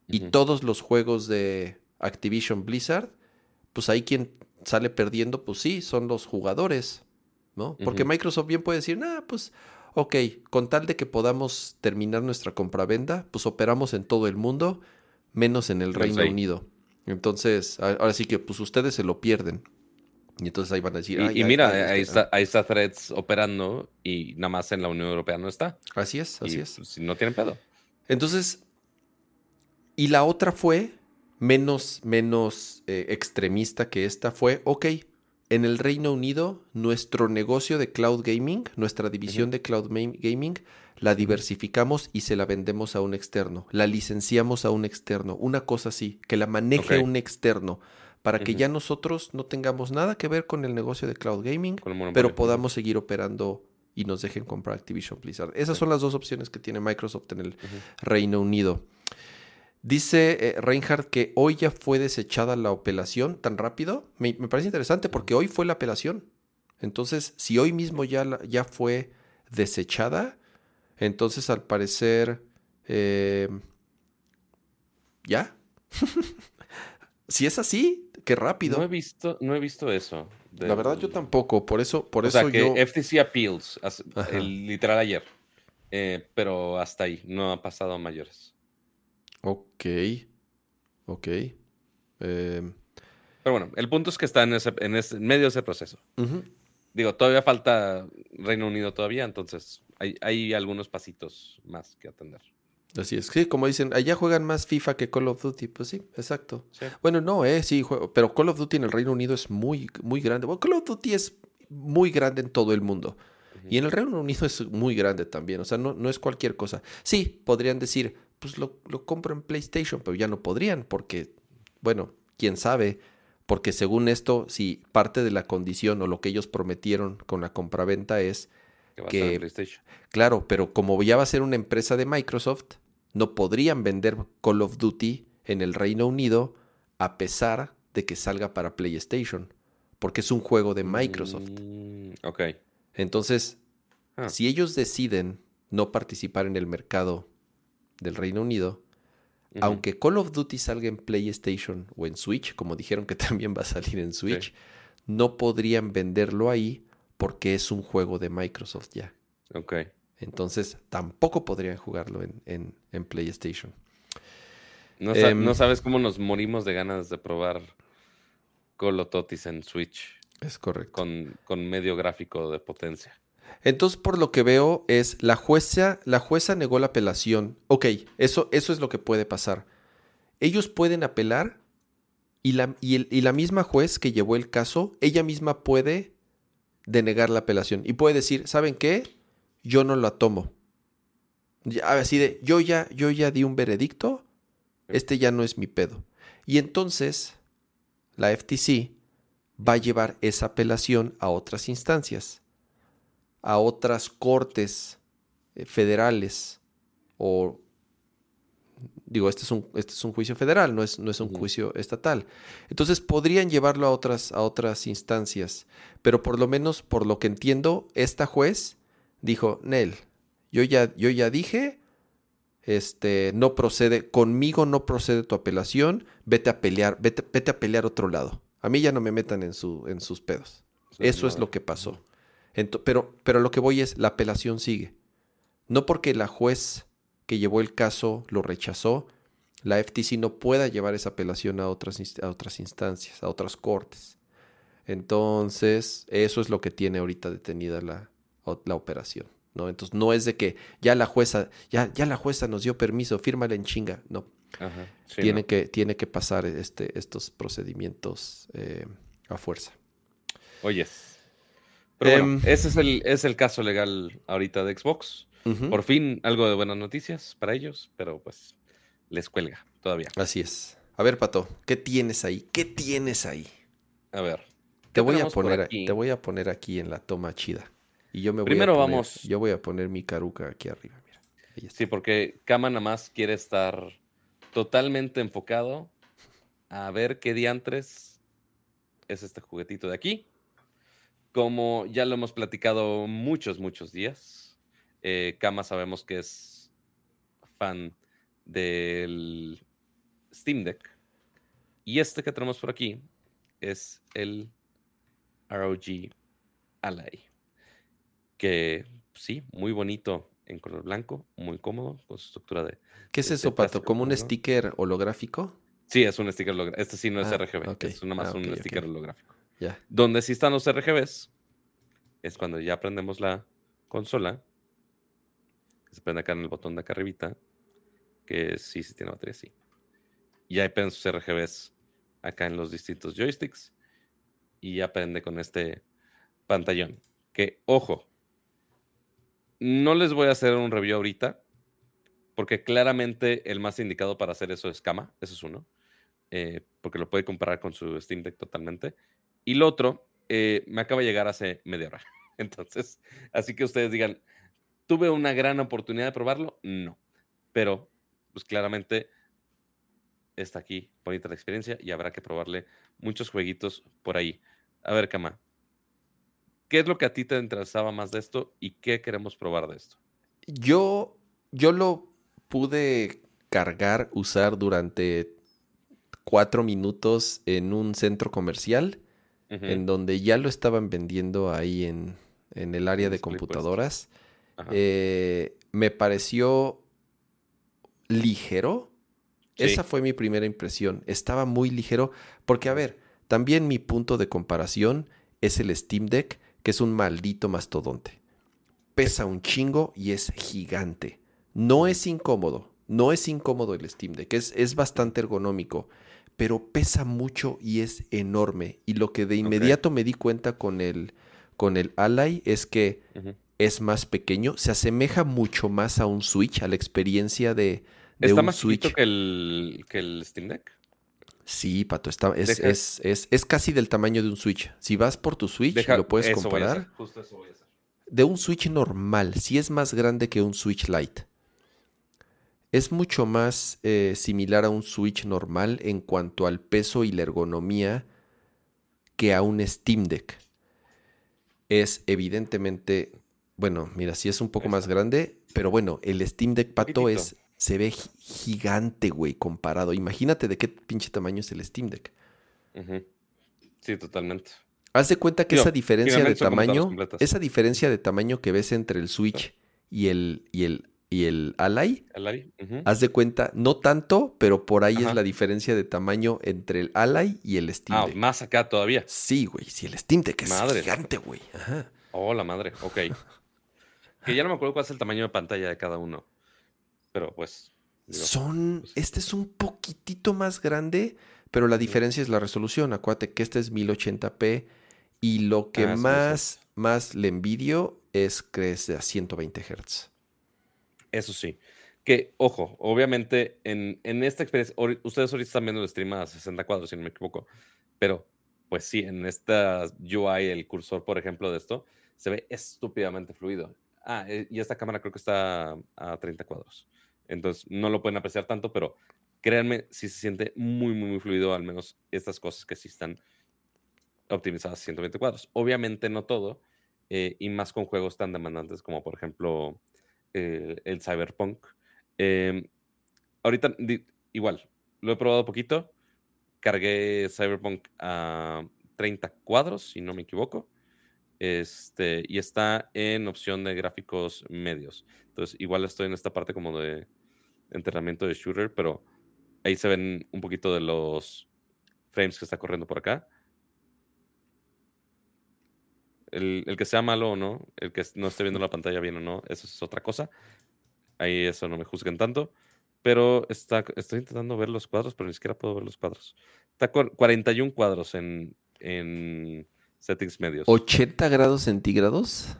y todos los juegos de Activision Blizzard, pues ahí quien sale perdiendo, pues sí, son los jugadores, ¿no? Porque Microsoft bien puede decir, ah, pues, ok, con tal de que podamos terminar nuestra compravenda, pues operamos en todo el mundo, menos en el Reino Unido. Entonces, ahora sí que, pues ustedes se lo pierden. Y entonces ahí van a decir. Y, mira, ahí, está, ahí está Threads operando y nada más en la Unión Europea no está. Así es, así es. Pues, no tienen pedo. Entonces, y la otra fue menos, menos eh, extremista que esta fue, ok, en el Reino Unido nuestro negocio de cloud gaming, nuestra división de cloud gaming, la diversificamos y se la vendemos a un externo, la licenciamos a un externo, una cosa así, que la maneje un externo, para que ya nosotros no tengamos nada que ver con el negocio de cloud gaming, pero podamos seguir operando y nos dejen comprar Activision Blizzard. Esas son las dos opciones que tiene Microsoft en el Reino Unido. Dice eh, Reinhardt que hoy ya fue desechada la apelación tan rápido. Me, parece interesante porque hoy fue la apelación. Entonces, si hoy mismo ya, ya fue desechada, entonces al parecer... Eh, ¿Ya? si es así, qué rápido. No he visto, no he visto eso. La verdad yo tampoco, por eso, por o eso sea, que FTC Appeals, literal ayer. Eh, pero hasta ahí, no ha pasado a mayores. Ok. Ok. Em, Pero bueno, el punto es que está en, ese, en, medio de ese proceso. Digo, todavía falta Reino Unido todavía, entonces hay, algunos pasitos más que atender. Así es. Sí, como dicen, allá juegan más FIFA que Call of Duty. Pues sí, exacto. Bueno, no, eh, sí, pero Call of Duty en el Reino Unido es muy, muy grande. Bueno, Call of Duty es muy grande en todo el mundo. Y en el Reino Unido es muy grande también. O sea, no, no es cualquier cosa. Sí, podrían decir, pues lo, compro en PlayStation, pero ya no podrían porque, bueno, quién sabe, porque según esto, si parte de la condición o lo que ellos prometieron con la compraventa es que, claro, pero como ya va a ser una empresa de Microsoft, no podrían vender Call of Duty en el Reino Unido a pesar de que salga para PlayStation, porque es un juego de Microsoft. Mm, ok. Entonces, ah. si ellos deciden no participar en el mercado del Reino Unido, aunque Call of Duty salga en PlayStation o en Switch, como dijeron que también va a salir en Switch, no podrían venderlo ahí porque es un juego de Microsoft ya. Ok. Entonces tampoco podrían jugarlo en, PlayStation. No, em, no, sabes cómo nos morimos de ganas de probar Call of Duty en Switch. Es correcto. Con, con medio gráfico de potencia. Entonces, por lo que veo, es la jueza, la jueza negó la apelación. Ok, eso, eso es lo que puede pasar. Ellos pueden apelar y la, y, la misma juez que llevó el caso, ella misma puede denegar la apelación y puede decir, ¿saben qué? Yo no la tomo. Así de, yo ya, yo ya di un veredicto, este ya no es mi pedo. Y entonces, la FTC va a llevar esa apelación a otras instancias a otras cortes eh, federales o Digo, este es un, este es un juicio federal, no es, no es un juicio estatal. Entonces podrían llevarlo a otras, a otras instancias. Pero por lo menos, por lo que entiendo, esta juez dijo, Nel, yo ya, yo ya dije, este, no procede, conmigo no procede tu apelación, vete a pelear, vete, vete a pelear otro lado. A mí ya no me metan en, su, en sus pedos. Eso es lo que pasó. Pero, pero lo que voy es, la apelación sigue. No porque la juez que llevó el caso lo rechazó, la FTC no pueda llevar esa apelación a otras, a otras instancias, a otras cortes. Entonces, eso es lo que tiene ahorita detenida la, la operación. ¿no? Entonces, no es de que ya la jueza, ya, ya la jueza nos dio permiso, fírmala en chinga. No. tiene, Que, tiene que pasar este, estos procedimientos eh, a fuerza. Oyes. Pero bueno, em, ese es el, es el caso legal ahorita de Xbox. Por fin, algo de buenas noticias para ellos, pero pues les cuelga todavía. Así es. A ver, Pato, ¿qué tienes ahí? ¿Qué tienes ahí? A ver. Te voy a poner aquí? te voy a poner aquí en la toma chida. Y yo me voy Primero a vamos. Yo voy a poner mi caruca aquí arriba, mira. Sí, porque Kama nada más quiere estar totalmente enfocado a ver qué diantres es este juguetito de aquí. Como ya lo hemos platicado muchos, muchos días eh, Kama sabemos que es fan del Steam Deck. Y este que tenemos por aquí es el ROG Ally. Que sí, muy bonito en color blanco, muy cómodo, con su estructura de. ¿Qué es eso, Pato? ¿Como un sticker holográfico? Sí, es un sticker holográfico. Este sí no es ah, RGB, es nada más ah, un sticker holográfico. Donde sí están los RGBs es cuando ya aprendemos la consola que se prende acá en el botón de acá arribita, que sí, sí tiene batería, sí. Y hay sus RGBs acá en los distintos joysticks y ya prende con este pantallón. Que, ojo, no les voy a hacer un review ahorita, porque claramente el más indicado para hacer eso es Kama, eso es uno, eh, porque lo puede comparar con su Steam Deck totalmente. Y lo otro, eh, me acaba de llegar hace media hora. Entonces, así que ustedes digan, ¿Tuve una gran oportunidad de probarlo? No. Pero, pues claramente está aquí bonita la experiencia y habrá que probarle muchos jueguitos por ahí. A ver, Kama, ¿qué es lo que a ti te interesaba más de esto y qué queremos probar de esto? Yo, yo lo pude cargar, usar durante cuatro minutos en un centro comercial, en donde ya lo estaban vendiendo ahí en, en el área de computadoras. Eh, me pareció ligero. Esa fue mi primera impresión. Estaba muy ligero porque, a ver, también mi punto de comparación es el Steam Deck, que es un maldito mastodonte. Pesa un chingo y es gigante. No es incómodo, no es incómodo el Steam Deck, es, es bastante ergonómico, pero pesa mucho y es enorme. Y lo que de inmediato me di cuenta con el, con el Ally es que es más pequeño, se asemeja mucho más a un Switch, a la experiencia de, de ¿Está más Switch. que el, que el Steam Deck? Sí, Pato, está, es, es, es, casi del tamaño de un Switch. Si vas por tu Switch, lo puedes comparar. Justo eso voy a hacer. De un Switch normal, sí es más grande que un Switch Lite. Es mucho más eh, similar a un Switch normal en cuanto al peso y la ergonomía que a un Steam Deck. Es evidentemente bueno, mira, sí es un poco más grande, pero bueno, el Steam Deck Pato es se ve gigante, güey, comparado. Imagínate de qué pinche tamaño es el Steam Deck. Sí, totalmente. Haz de cuenta que esa diferencia de tamaño, esa diferencia de tamaño que ves entre el Switch y el, y el, y el Ally, haz de cuenta, no tanto, pero por ahí es la diferencia de tamaño entre el Ally y el Steam ah, Deck. más acá todavía. Sí, güey, sí, el Steam Deck es gigante, güey. Ajá. Oh, la madre, ok. Que ya no me acuerdo cuál es el tamaño de pantalla de cada uno. Pero pues. Son. Pues este es un poquitito más grande, pero la diferencia es la resolución. Acuérdate que este es 1080p y lo que ah, más, más le envidio es que es a 120 Hz. Eso sí. Que, ojo, obviamente en, en esta experiencia, ustedes ahorita están viendo el stream a 60 cuadros, si no me equivoco, pero pues sí, en esta UI, el cursor, por ejemplo, de esto, se ve estúpidamente fluido. Ah, eh, y esta cámara creo que está a 30 cuadros. Entonces no lo pueden apreciar tanto, pero créanme, sí se siente muy, muy, muy fluido, al menos estas cosas que sí están optimizadas a 120 cuadros. Obviamente no todo, eh, y más con juegos tan demandantes como por ejemplo el Cyberpunk. Em, ahorita, igual, lo he probado poquito. Cargué Cyberpunk a 30 cuadros, si no me equivoco. Este, y está en opción de gráficos medios. Entonces, igual estoy en esta parte como de entrenamiento de shooter, pero ahí se ven un poquito de los frames que está corriendo por acá. El, el, que sea malo o no, el que no esté viendo la pantalla bien o no, eso es otra cosa. Ahí eso no me juzguen tanto. Pero está, estoy intentando ver los cuadros, pero ni siquiera puedo ver los cuadros. Está 41 cuadros en, en settings medios. ¿80 grados centígrados?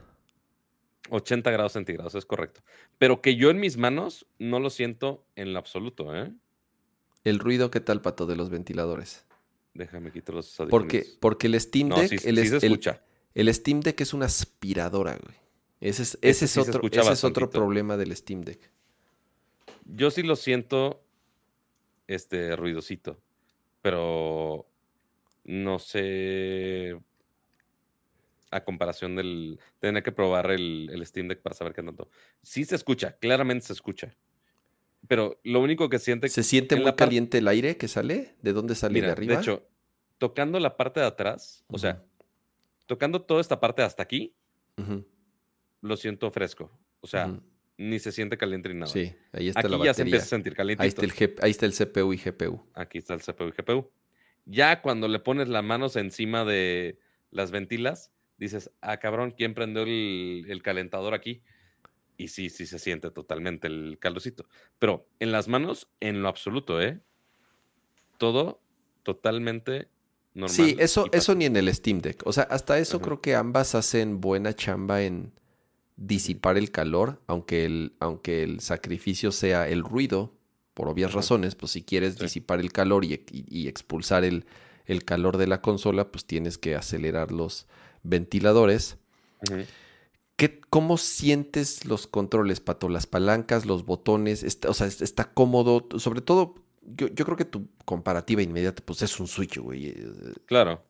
80 grados centígrados, es correcto. Pero que yo en mis manos no lo siento en lo absoluto, ¿eh? ¿El ruido qué tal, Pato, de los ventiladores? Déjame quitar los audífonos. Porque, porque el Steam Deck... el, se escucha. El, Steam Deck es una aspiradora, güey. Ese es, ese es otro, ese es otro problema del Steam Deck. Yo sí lo siento este ruidosito, pero no sé a comparación del. Tener que probar el, Steam Deck para saber qué tanto. Sí se escucha, claramente se escucha. Pero lo único que siente. ¿Se siente muy caliente el aire que sale? ¿De dónde sale de arriba? De hecho, tocando la parte de atrás, o sea, tocando toda esta parte hasta aquí, lo siento fresco. O sea, ni se siente caliente ni nada. Sí, ahí está aquí la batería. ya se empieza a sentir caliente. Ahí está, el ahí está el CPU y GPU. Aquí está el CPU y GPU. Ya cuando le pones las manos encima de las ventilas, dices, ah, cabrón, ¿quién prendió el, calentador aquí? Y sí, sí se siente totalmente el calorcito. Pero en las manos, en lo absoluto, ¿eh? Todo totalmente normal. Sí, eso, eso ni en el Steam Deck. O sea, hasta eso creo que ambas hacen buena chamba en disipar el calor, aunque el, aunque el sacrificio sea el ruido, por obvias razones, pues si quieres disipar el calor y, expulsar el, el, calor de la consola, pues tienes que acelerar los, ventiladores. ¿Cómo sientes los controles, Pato? Las palancas, los botones, o sea, está cómodo, sobre todo, yo, creo que tu comparativa inmediata, pues es un Switch, güey. Claro,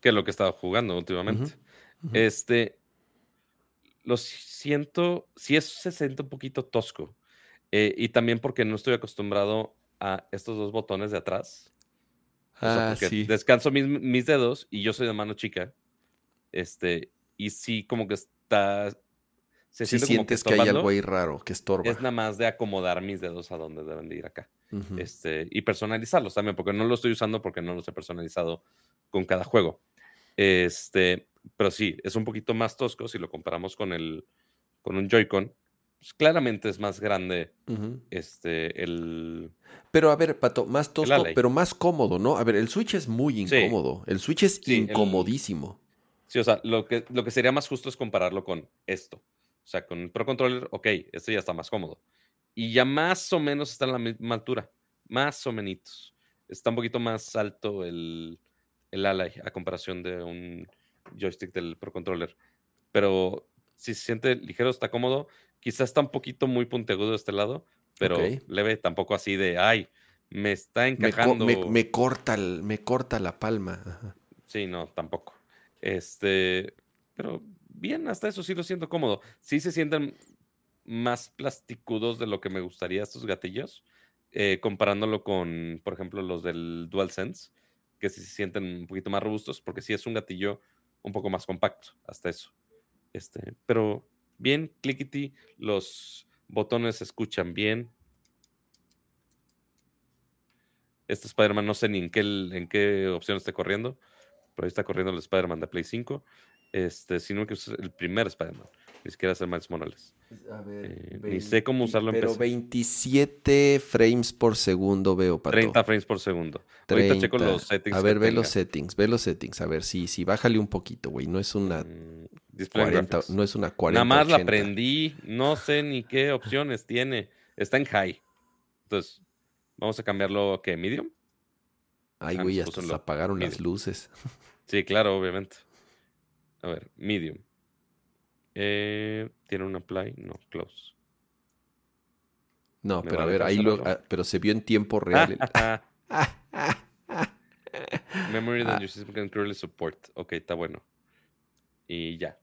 que es lo que he estado jugando últimamente. Este, lo siento, sí es, se siente un poquito tosco. Eh, y también porque no estoy acostumbrado a estos dos botones de atrás. Ah, sí. Descanso mis, mis, dedos y yo soy de mano chica. Este, y sí, como que está. Se siente sientes que, hay algo ahí raro, que estorba. Es nada más de acomodar mis dedos a donde deben de ir acá. este, y personalizarlos también, porque no lo estoy usando porque no los he personalizado con cada juego. Este, pero sí, es un poquito más tosco si lo comparamos con el con un Joy-Con. Pues claramente es más grande este el pero a ver, Pato, más tosco, pero más cómodo, ¿no? A ver, el Switch es muy incómodo. El Switch es incomodísimo. Sí, o sea, lo que, lo que sería más justo es compararlo con esto. O sea, con el Pro Controller, ok, este ya está más cómodo. Y ya más o menos está en la misma altura. Más o menos. Está un poquito más alto el, el ala a comparación de un joystick del Pro Controller. Pero si se siente ligero, está cómodo. Quizás está un poquito muy puntiagudo de este lado, pero leve, tampoco así de, ay, me está encajando. Me, corta, me corta la palma. Sí, no, tampoco. Este, pero bien, hasta eso sí lo siento cómodo. Sí se sienten más plasticudos de lo que me gustaría estos gatillos, eh, comparándolo con, por ejemplo, los del DualSense, que sí se sienten un poquito más robustos, porque sí es un gatillo un poco más compacto, hasta eso. Este, pero bien, clickety, los botones se escuchan bien. Este Spider-Man no sé ni en qué, en qué opción esté corriendo. Pero ahí está corriendo el Spider-Man de Play 5. Este, sino que es el primer Spider-Man. Ni siquiera es el Miles Morales. A ver, eh, ni sé cómo usarlo en Pero 27 frames por segundo veo, para 30 frames por segundo. 30. Ahorita checo los settings. A ver, ve los settings, ve los settings. A ver, sí, sí, bájale un poquito, güey. No es una 40, mm, no es una 40. Nada más la aprendí. No sé ni qué opciones tiene. Está en high. Entonces, vamos a cambiarlo a ¿qué? ¿Medium? Ay, güey, hasta se apagaron las luces. Sí, claro, obviamente. A ver, medium. Eh, ¿Tiene un apply? No, close. No, pero a ver, ahí lo, ah, pero se vio en tiempo real. Memory that your system can currently support. Ok, está bueno. Y ya.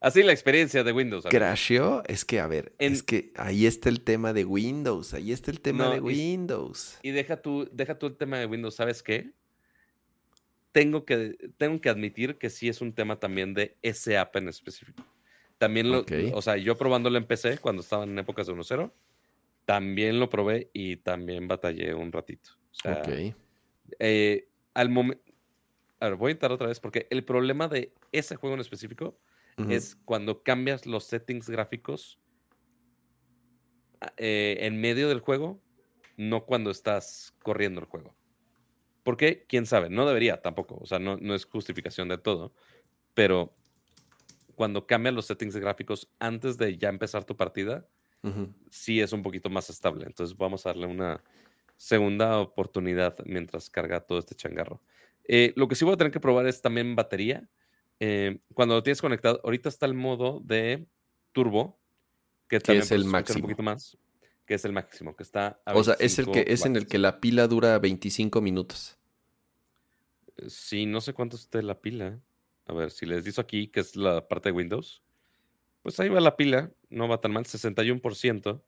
Así la experiencia de Windows. ¿Crasheó? Es que, a ver, En- es que ahí está el tema de Windows. Ahí está el tema No, de y- Windows. Y deja tú, deja tú el tema de Windows, ¿sabes qué? Tengo que, tengo que admitir que sí es un tema también de ese app en específico. También lo, Ok. o sea, yo probándolo en PC cuando estaba en épocas de 1.0, también lo probé y también batallé un ratito. O sea, ok. eh, al momento. A ver, voy a intentar otra vez porque el problema de ese juego en específico Ujú. es cuando cambias los settings gráficos a- eh, en medio del juego, no cuando estás corriendo el juego. ¿Por qué? ¿Quién sabe? No debería tampoco, o sea, no, no es justificación de todo, pero cuando cambias los settings gráficos antes de ya empezar tu partida, sí es un poquito más estable. Entonces vamos a darle una segunda oportunidad mientras carga todo este changarro. Eh, lo que sí voy a tener que probar es también batería. Eh, cuando lo tienes conectado, ahorita está el modo de turbo, que también es el máximo. un poquito más, que es el máximo, que está a O sea, es el que 25 es en el que la pila dura 25 minutos. Eh, Sí, no sé cuánto esté la pila. A ver, si les digo aquí, que es la parte de Windows, pues ahí va la pila, no va tan mal, 61%.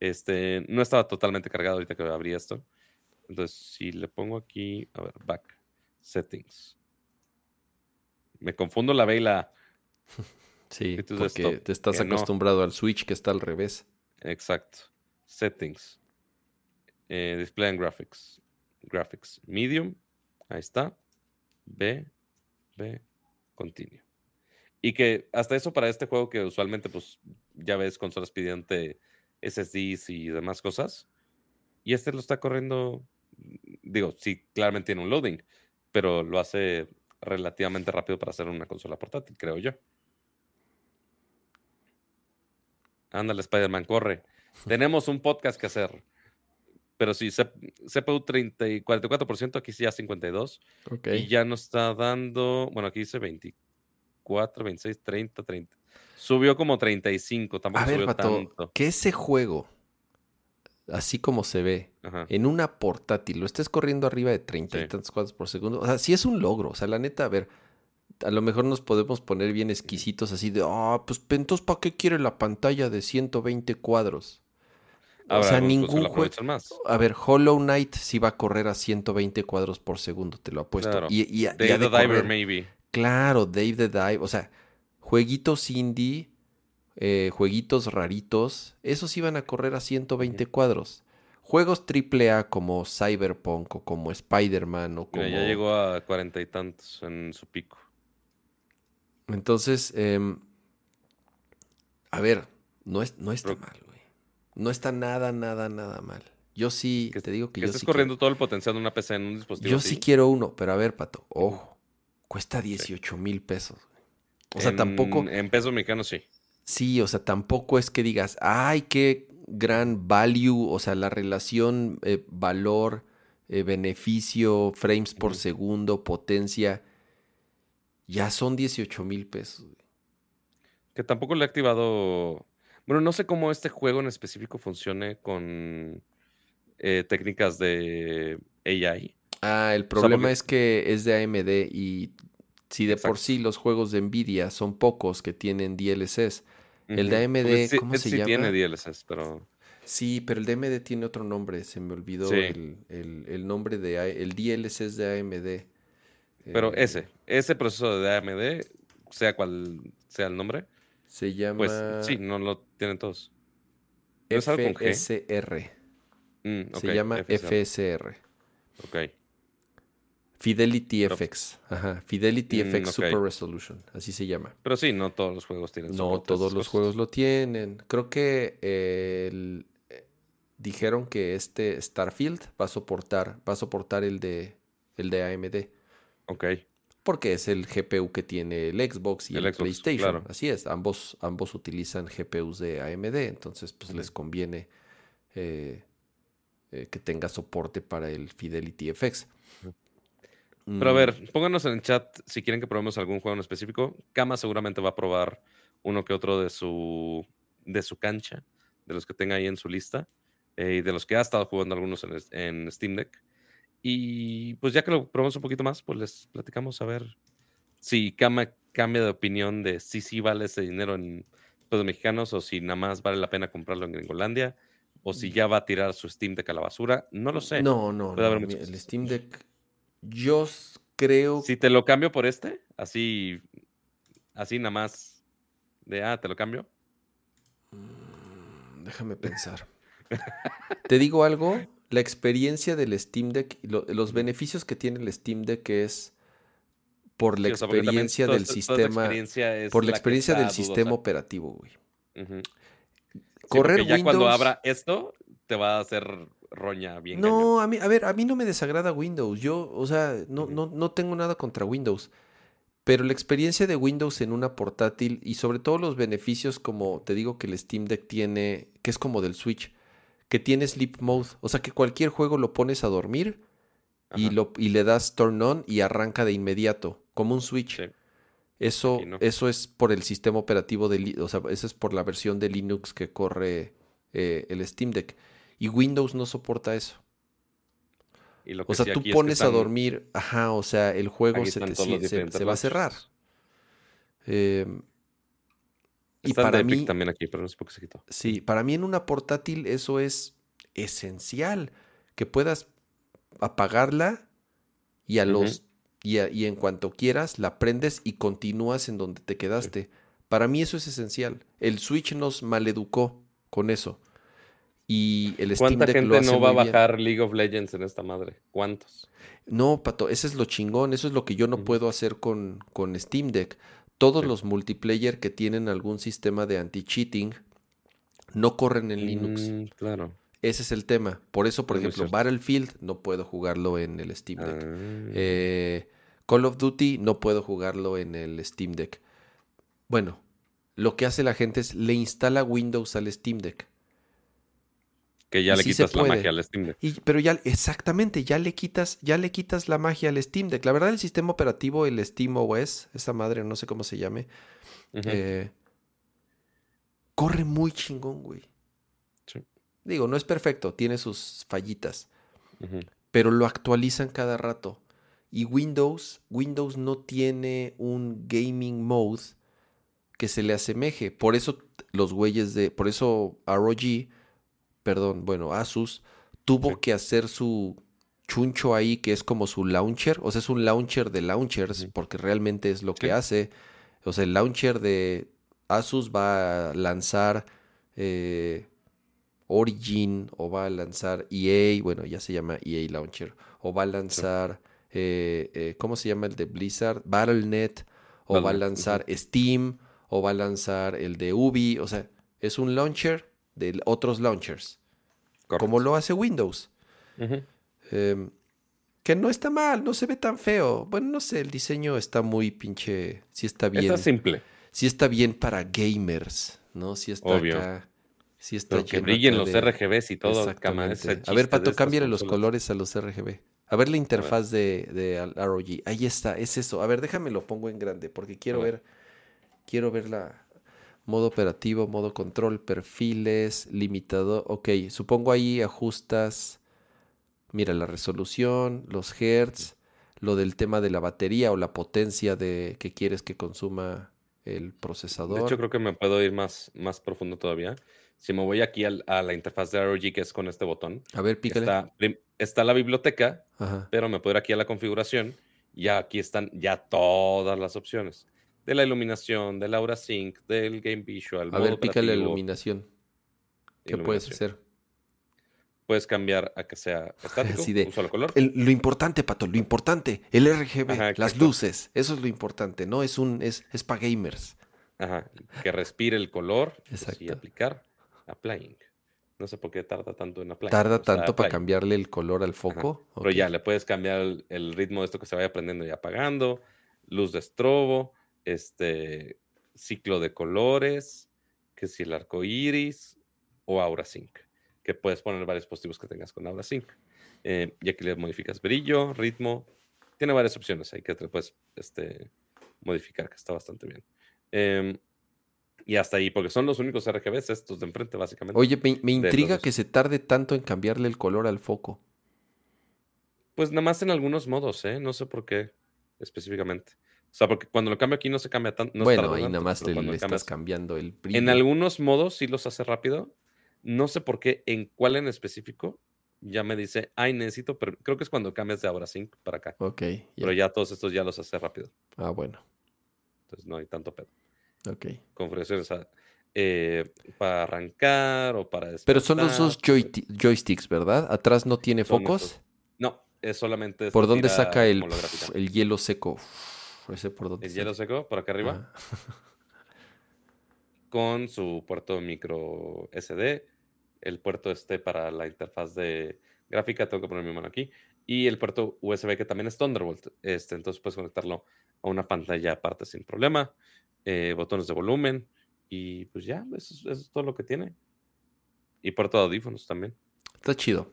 Este, no estaba totalmente cargado ahorita que abrí esto. Entonces, si le pongo aquí, a ver, back, settings. Me confundo la B y la A. Sí, porque te estás no. acostumbrado al Switch que está al revés. Exacto. Settings. Eh, display and graphics. Graphics. Medium. Ahí está. B. B. Continue. Y que hasta eso para este juego que usualmente pues ya ves consolas pidiente SSDs y demás cosas. Y este lo está corriendo, digo, sí, claramente tiene un loading, pero lo hace relativamente rápido para hacer una consola portátil, creo yo. Ándale, Spider-Man, corre. Tenemos un podcast que hacer. Pero sí, CPU 30 y 44%, aquí sí ya 52%. Ok. Y ya nos está dando, bueno, aquí dice 24, 26, 30, 30. Subió como 35, tampoco A ver, subió Pato, tanto. que ese juego, así como se ve, Ajá. en una portátil, lo estés corriendo arriba de 30 y tantos cuadros por segundo. O sea, sí es un logro. O sea, la neta, a ver, a lo mejor nos podemos poner bien exquisitos así de, ah, pues entonces, ¿para qué quiere la pantalla de 120 cuadros? O sea, ningún juego. A ver, Hollow Knight sí va a correr a 120 cuadros por segundo, te lo apuesto. Claro. Y, y, Dave the Diver, maybe. Claro, Dave the Dive. O sea, jueguitos indie, eh, jueguitos raritos, esos iban a correr a 120 cuadros. Juegos AAA como Cyberpunk o como Spider-Man o como... Mira, ya llegó a cuarenta y tantos en su pico. Entonces, em, a ver, no, es, no está Pero- mal. No está nada, nada, nada mal. Yo sí, Que- te digo que, Que yo estés sí corriendo todo el potencial de una PC en un dispositivo yo así, sí quiero uno, pero a ver, Pato, ojo, cuesta 18 mil pesos. O sea, en- tampoco... En pesos mexicanos sí. Sí, o sea, tampoco es que digas, ay, qué gran value, o sea, la relación eh, valor, eh, beneficio, frames por segundo, potencia, ya son 18 mil pesos. Que tampoco le he activado. Bueno, no sé cómo este juego en específico funcione con eh, técnicas de AI. Ah, el problema porque- es que es de AMD y si de por sí los juegos de Nvidia son pocos que tienen DLCs. El de. AMD, Porque sí- ¿cómo se sí tiene llama? DLSS, pero. Sí, pero el de AMD tiene otro nombre, se me olvidó Sí. el, el- el nombre de A- el DLC es de AMD. Pero Eh, ese, ese proceso de AMD, sea cual sea el nombre, Se llama pues sí, no lo tienen todos. ¿No es algo con G? FSR. Mm, Se llama FSR. FSR. Ok. Fidelity Pero- FX. Ajá. Fidelity Mm, FX. Super Resolution. Así se llama. Pero sí, no todos los juegos tienen No todos los cosas. juegos lo tienen. Creo que eh, el- eh, dijeron que este Starfield va a soportar, va a soportar el de el de AMD. Ok. Porque es el GPU que tiene el Xbox y El el, Xbox, PlayStation. claro. Así es, ambos, ambos utilizan GPUs de AMD, entonces pues les conviene eh, eh, que tenga soporte para el Fidelity FX. Pero a Mm, ver, pónganos en el chat si quieren que probemos algún juego en específico. Kama seguramente va a probar uno que otro de su, de su cancha, de los que tenga ahí en su lista. eh, de los que ha estado jugando algunos en, en, Steam Deck. Y pues ya que lo probamos un poquito más, pues les platicamos a ver si cambia, cambia de opinión de si sí vale ese dinero en pesos mexicanos o si nada más vale la pena comprarlo en Gringolandia o si ya va a tirar su Steam Deck a la basura. No lo sé. No, no, no el Steam Deck yo creo... Si te lo cambio por este, así, así nada más de, ah, te lo cambio. Mm, déjame pensar. Te digo algo, la experiencia del Steam Deck, los beneficios que tiene el Steam Deck es por la experiencia del sistema, por la experiencia del sistema operativo, güey. Correr ya cuando abra esto te va a hacer roña bien. No, a mí, a ver, a mí no me desagrada Windows. Yo, o sea, no, no, no tengo nada contra Windows. Pero la experiencia de Windows en una portátil y sobre todo los beneficios como te digo que el Steam Deck tiene, que es como del Switch, que tiene sleep mode. O sea que cualquier juego lo pones a dormir y, lo, y le das turn on y arranca de inmediato, como un Switch. Eso, eso es por el sistema operativo de, o sea, eso es por la versión de Linux que corre eh, el Steam Deck. Y Windows no soporta eso. o sea, tú pones a dormir, ajá, o sea, el juego se, va a cerrar. Eh, y para mí también aquí, pero no sé por qué se quitó. Sí, para mí en una portátil eso es esencial, que puedas apagarla y a los y, en cuanto quieras la prendes y continúas en donde te quedaste. Para mí eso es esencial. El Switch nos maleducó con eso. Y el Steam ¿Cuánta gente no va a bajar League of Legends en esta madre? ¿Cuántos? No, Pato, ese es lo chingón. Eso es lo que yo no puedo hacer con, con Steam Deck todos los multiplayer que tienen algún sistema de anti-cheating no corren en Linux. Mm, claro. Ese es el tema. Por eso, por ejemplo, Battlefield no puedo jugarlo en el Steam Deck. Ah. Eh, Call of Duty no puedo jugarlo en el Steam Deck. Bueno, lo que hace la gente es le instala Windows al Steam Deck. Que ya le quitas la magia al Steam Deck. pero ya, exactamente, ya le quitas, ya le quitas la magia al Steam Deck. La verdad, el sistema operativo, el Steam OS, esa madre, no sé cómo se llame, eh, corre muy chingón, güey. Digo, no es perfecto, tiene sus fallitas. Pero lo actualizan cada rato. Y Windows, Windows no tiene un gaming mode que se le asemeje. Por eso los güeyes de. Por eso ROG perdón, bueno, Asus tuvo que hacer su chuncho ahí, que es como su launcher, o sea, es un launcher de launchers, porque realmente es lo que hace. O sea, el launcher de Asus va a lanzar eh, Origin, o va a lanzar EA, bueno, ya se llama EA Launcher, o va a lanzar, eh, eh, ¿cómo se llama el de Blizzard? Battle.net, o va a lanzar Steam, o va a lanzar el de Ubi, o sea, es un launcher de otros launchers, como lo hace Windows. Em, que no está mal, no se ve tan feo. Bueno, no sé, el diseño está muy pinche. Sí está bien. Está simple. Sí está bien para gamers, ¿no? Sí está Obvio. acá. Sí está que brillen los RGBs y todo. a ver, Pato, cámbiale los colores. a los RGB. A ver la interfaz de, de ROG. Ahí está, es eso. A ver, déjame lo pongo en grande porque quiero ver. Quiero ver la, modo operativo, modo control, perfiles, limitado. Ok, supongo ahí ajustas, mira, la resolución, los hertz, lo del tema de la batería o la potencia de que quieres que consuma el procesador. De hecho, creo que me puedo ir más, más profundo todavía. Si me voy aquí a la interfaz de ROG, que es con este botón. A ver, pícale. Está, está la biblioteca, pero me puedo ir aquí a la configuración y aquí están ya todas las opciones de la iluminación, del Aura Sync, del Game Visual. A ver, pícale la iluminación. ¿Qué puedes hacer? Puedes cambiar a que sea estático, un solo color. lo importante, Pato, lo importante, el RGB, las luces, eso es lo importante, ¿no? Es un, es, es para gamers. Ajá, que respire el color y aplicar, applying. No sé por qué tarda tanto en applying. Tarda tanto para cambiarle el color al foco. Pero ya, le puedes cambiar el, el, ritmo de esto que se vaya prendiendo y apagando, luz de estrobo, este ciclo de colores, que si el arco iris o Aura Sync, que puedes poner varios positivos que tengas con Aura Sync. Eh, y aquí le modificas brillo, ritmo, tiene varias opciones ahí que te puedes este, modificar, que está bastante bien. Em, Y hasta ahí, porque son los únicos RGBs estos de enfrente, básicamente. Oye, me, me intriga que se tarde tanto en cambiarle el color al foco. Pues nada más en algunos modos, ¿eh? No sé por qué específicamente. O sea, porque cuando lo cambio aquí no se cambia tanto. No bueno, ahí nada más pero le, estás cambias- cambiando el brillo. En algunos modos sí los hace rápido. No sé por qué, en cuál en específico, ya me dice, ay, necesito, pero creo que es cuando cambias de Aura Sync para acá. Ok. Pero ya todos estos ya los hace rápido. Ah, bueno, Entonces no hay tanto pedo. ok. Configuraciones eh, para arrancar o para Pero son los dos despertar, joy- joysticks, ¿verdad? Atrás no tiene focos. No, es solamente. ¿Por dónde saca el, el hielo seco? Ese por dónde El hielo seco, por acá arriba, Ah, con su puerto micro SD, el puerto este para la interfaz de gráfica, tengo que poner mi mano aquí, y el puerto USB que también es Thunderbolt. Este, entonces puedes conectarlo a una pantalla aparte sin problema, eh, botones de volumen, y pues ya, eso, es- eso es todo lo que tiene. Y puerto de audífonos también. Está chido.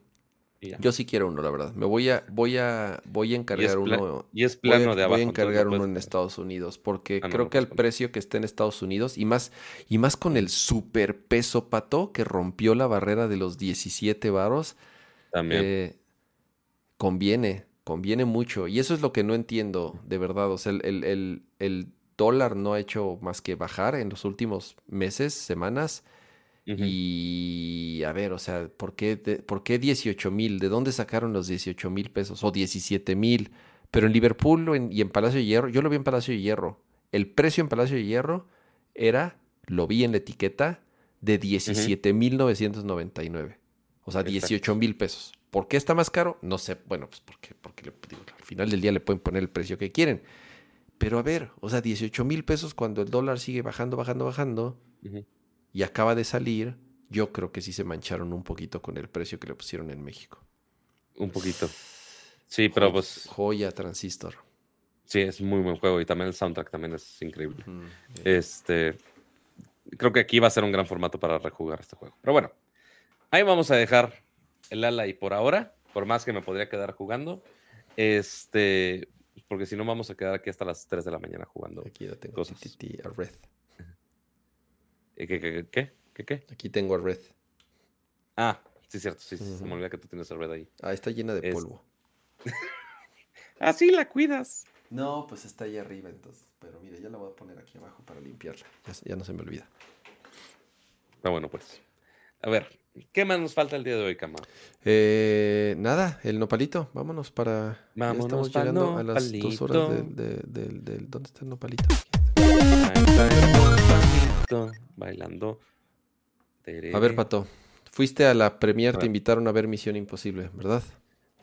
Yo sí quiero uno, la verdad. Me voy a, voy a, voy a encargar uno. Y es Voy a, plano de abajo. voy a encargar uno puedes- en Estados Unidos porque Ah, no, creo no que al precio que está en Estados Unidos y más y más con el super peso pato que rompió la barrera de los 17 varos, También. eh, conviene, conviene mucho. Y eso es lo que no entiendo, de verdad. O sea, el, el- el- el dólar no ha hecho más que bajar en los últimos meses, semanas. Y a ver, o sea, ¿por qué, ¿por qué 18 mil? ¿De dónde sacaron los 18 mil pesos? O 17 mil. Pero en Liverpool en- y en Palacio de Hierro, yo lo vi en Palacio de Hierro. El precio en Palacio de Hierro era, lo vi en la etiqueta, de 17 mil 999. O sea, Exacto. 18 mil pesos. ¿Por qué está más caro? No sé. Bueno, pues porque, porque le- digo, al final del día le pueden poner el precio que quieren. Pero a ver, o sea, 18 mil pesos cuando el dólar sigue bajando, bajando, bajando. Y acaba de salir, yo creo que sí se mancharon un poquito con el precio que le pusieron en México. Un poquito. Sí, pero Joya- pues Joya Transistor. sí, es muy buen juego y también el soundtrack también es increíble. Mm, Este, creo que aquí va a ser un gran formato para rejugar este juego. Pero bueno, ahí vamos a dejar el ala y por ahora, por más que me podría quedar jugando, este, porque si no vamos a quedar aquí hasta las 3 de la mañana jugando. Aquí ya tengo cosas. A Red. ¿Qué, qué, qué, qué, qué? Aquí tengo a Red. Ah, sí, cierto, sí, sí, se Ujú. me olvida que tú tienes el red ahí. Ah, está llena de Es- polvo. Ah, sí, la cuidas. No, pues está ahí arriba entonces. Pero mira, ya la voy a poner aquí abajo para limpiarla. Ya, ya no se me olvida. Ah, bueno, pues. A ver, ¿qué más nos falta el día de hoy, Cama? Eh, nada, el nopalito. Vámonos para. Vámonos estamos pa'l llegando a las dos horas nopalito. del, de- del- del- ¿Dónde está el nopalito? Está bailando. A ver, Pato. Fuiste a la premier, te invitaron a ver Misión Imposible, ¿verdad?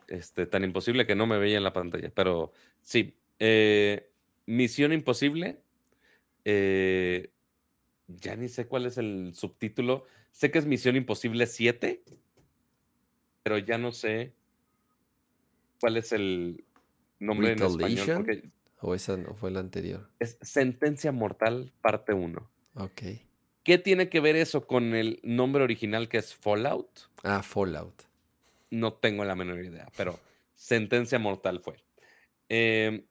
Este, tan imposible que no me veía en la pantalla. Pero sí, eh, Misión Imposible. eh, ya ni sé cuál es el subtítulo. Sé que es Misión Imposible 7, pero ya no sé cuál es el nombre en español. Porque ¿O esa no fue la anterior? es Sentencia Mortal, parte 1. Ok. ¿Qué tiene que ver eso con el nombre original que es Fallout? Ah, Fallout. No tengo la menor idea, pero Sentencia Mortal fue. Eh,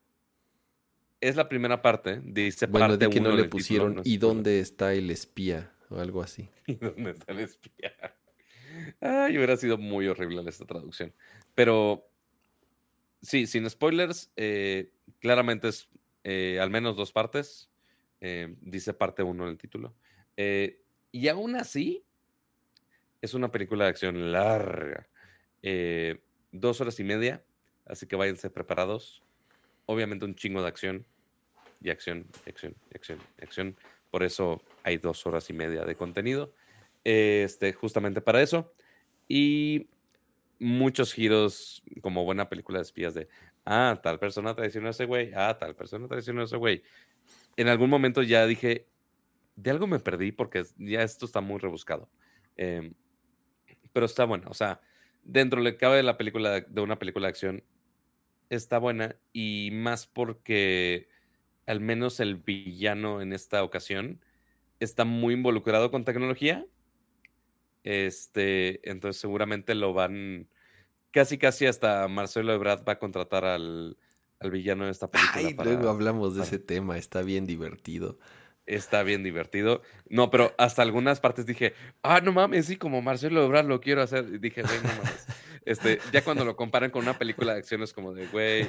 es la primera parte, dice Bueno, parte de que no le título, pusieron no ¿y dónde está el espía? O algo así. ¿Y dónde está el espía? Ay, hubiera sido muy horrible esta traducción. Pero sí, sin spoilers, eh, claramente es eh, al menos dos partes. Eh, dice parte uno en el título. Eh, y aún así, es una película de acción larga. eh, dos horas y media, así que váyanse preparados. Obviamente un chingo de acción. Y acción, y acción, y acción, acción. Por eso hay dos horas y media de contenido. Este, justamente para eso. Y muchos giros, como buena película de espías, de ah, tal persona traicionó a ese güey, ah, tal persona traicionó a ese güey. En algún momento ya dije, de algo me perdí porque ya esto está muy rebuscado. Em, pero está bueno, o sea, dentro le cabe de la película, de una película de acción, está buena y más porque al menos el villano en esta ocasión está muy involucrado con tecnología. Este, entonces seguramente lo van, casi casi hasta Marcelo Ebrard va a contratar al, al villano de esta película. Ay, para- luego hablamos de para- ese tema, está bien divertido. Está bien divertido. No, pero hasta algunas partes dije, ah, no mames, sí, como Marcelo Ebrard lo quiero hacer. Y dije, güey, no mames. Este, ya cuando lo comparan con una película de acción es como de, güey,